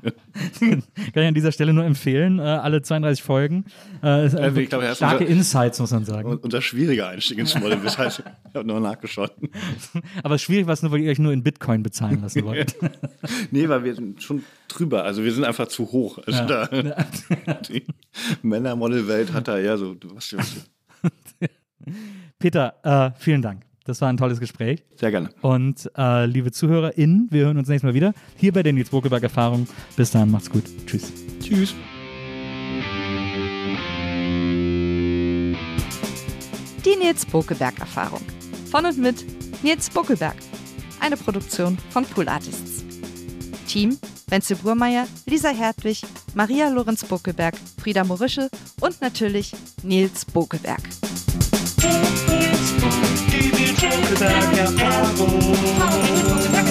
Kann ich an dieser Stelle nur empfehlen, äh, alle 32 Folgen. Äh, einfach ich glaube, starke unser- Insights, muss man sagen. Und unser schwieriger Einstieg ins Model-Biss. heißt, ich habe nur nachgeschaut. Aber schwierig war es nur, weil ihr euch nur in Bitcoin bezahlen lassen wollt. Nee, weil wir sind schon drüber. Also wir sind einfach zu hoch. Also da, die Männer-Model-Welt hat da eher so, was, was, Peter, äh, vielen Dank. Das war ein tolles Gespräch. sehr gerne. Und äh, liebe ZuhörerInnen, wir hören uns nächstes Mal wieder hier bei der Nils Bokelberg Erfahrung. Bis dann, macht's gut. Tschüss. Tschüss. Die Nils Bokelberg Erfahrung. Von und mit Nils Bokelberg. Eine Produktion von Pool Artists. Team Wenzel Burmeier, Lisa Hertwig, Maria Lorenz Bokelberg, Frieda Morische und natürlich Nils Bokelberg. Nils Bokelberg Without your power.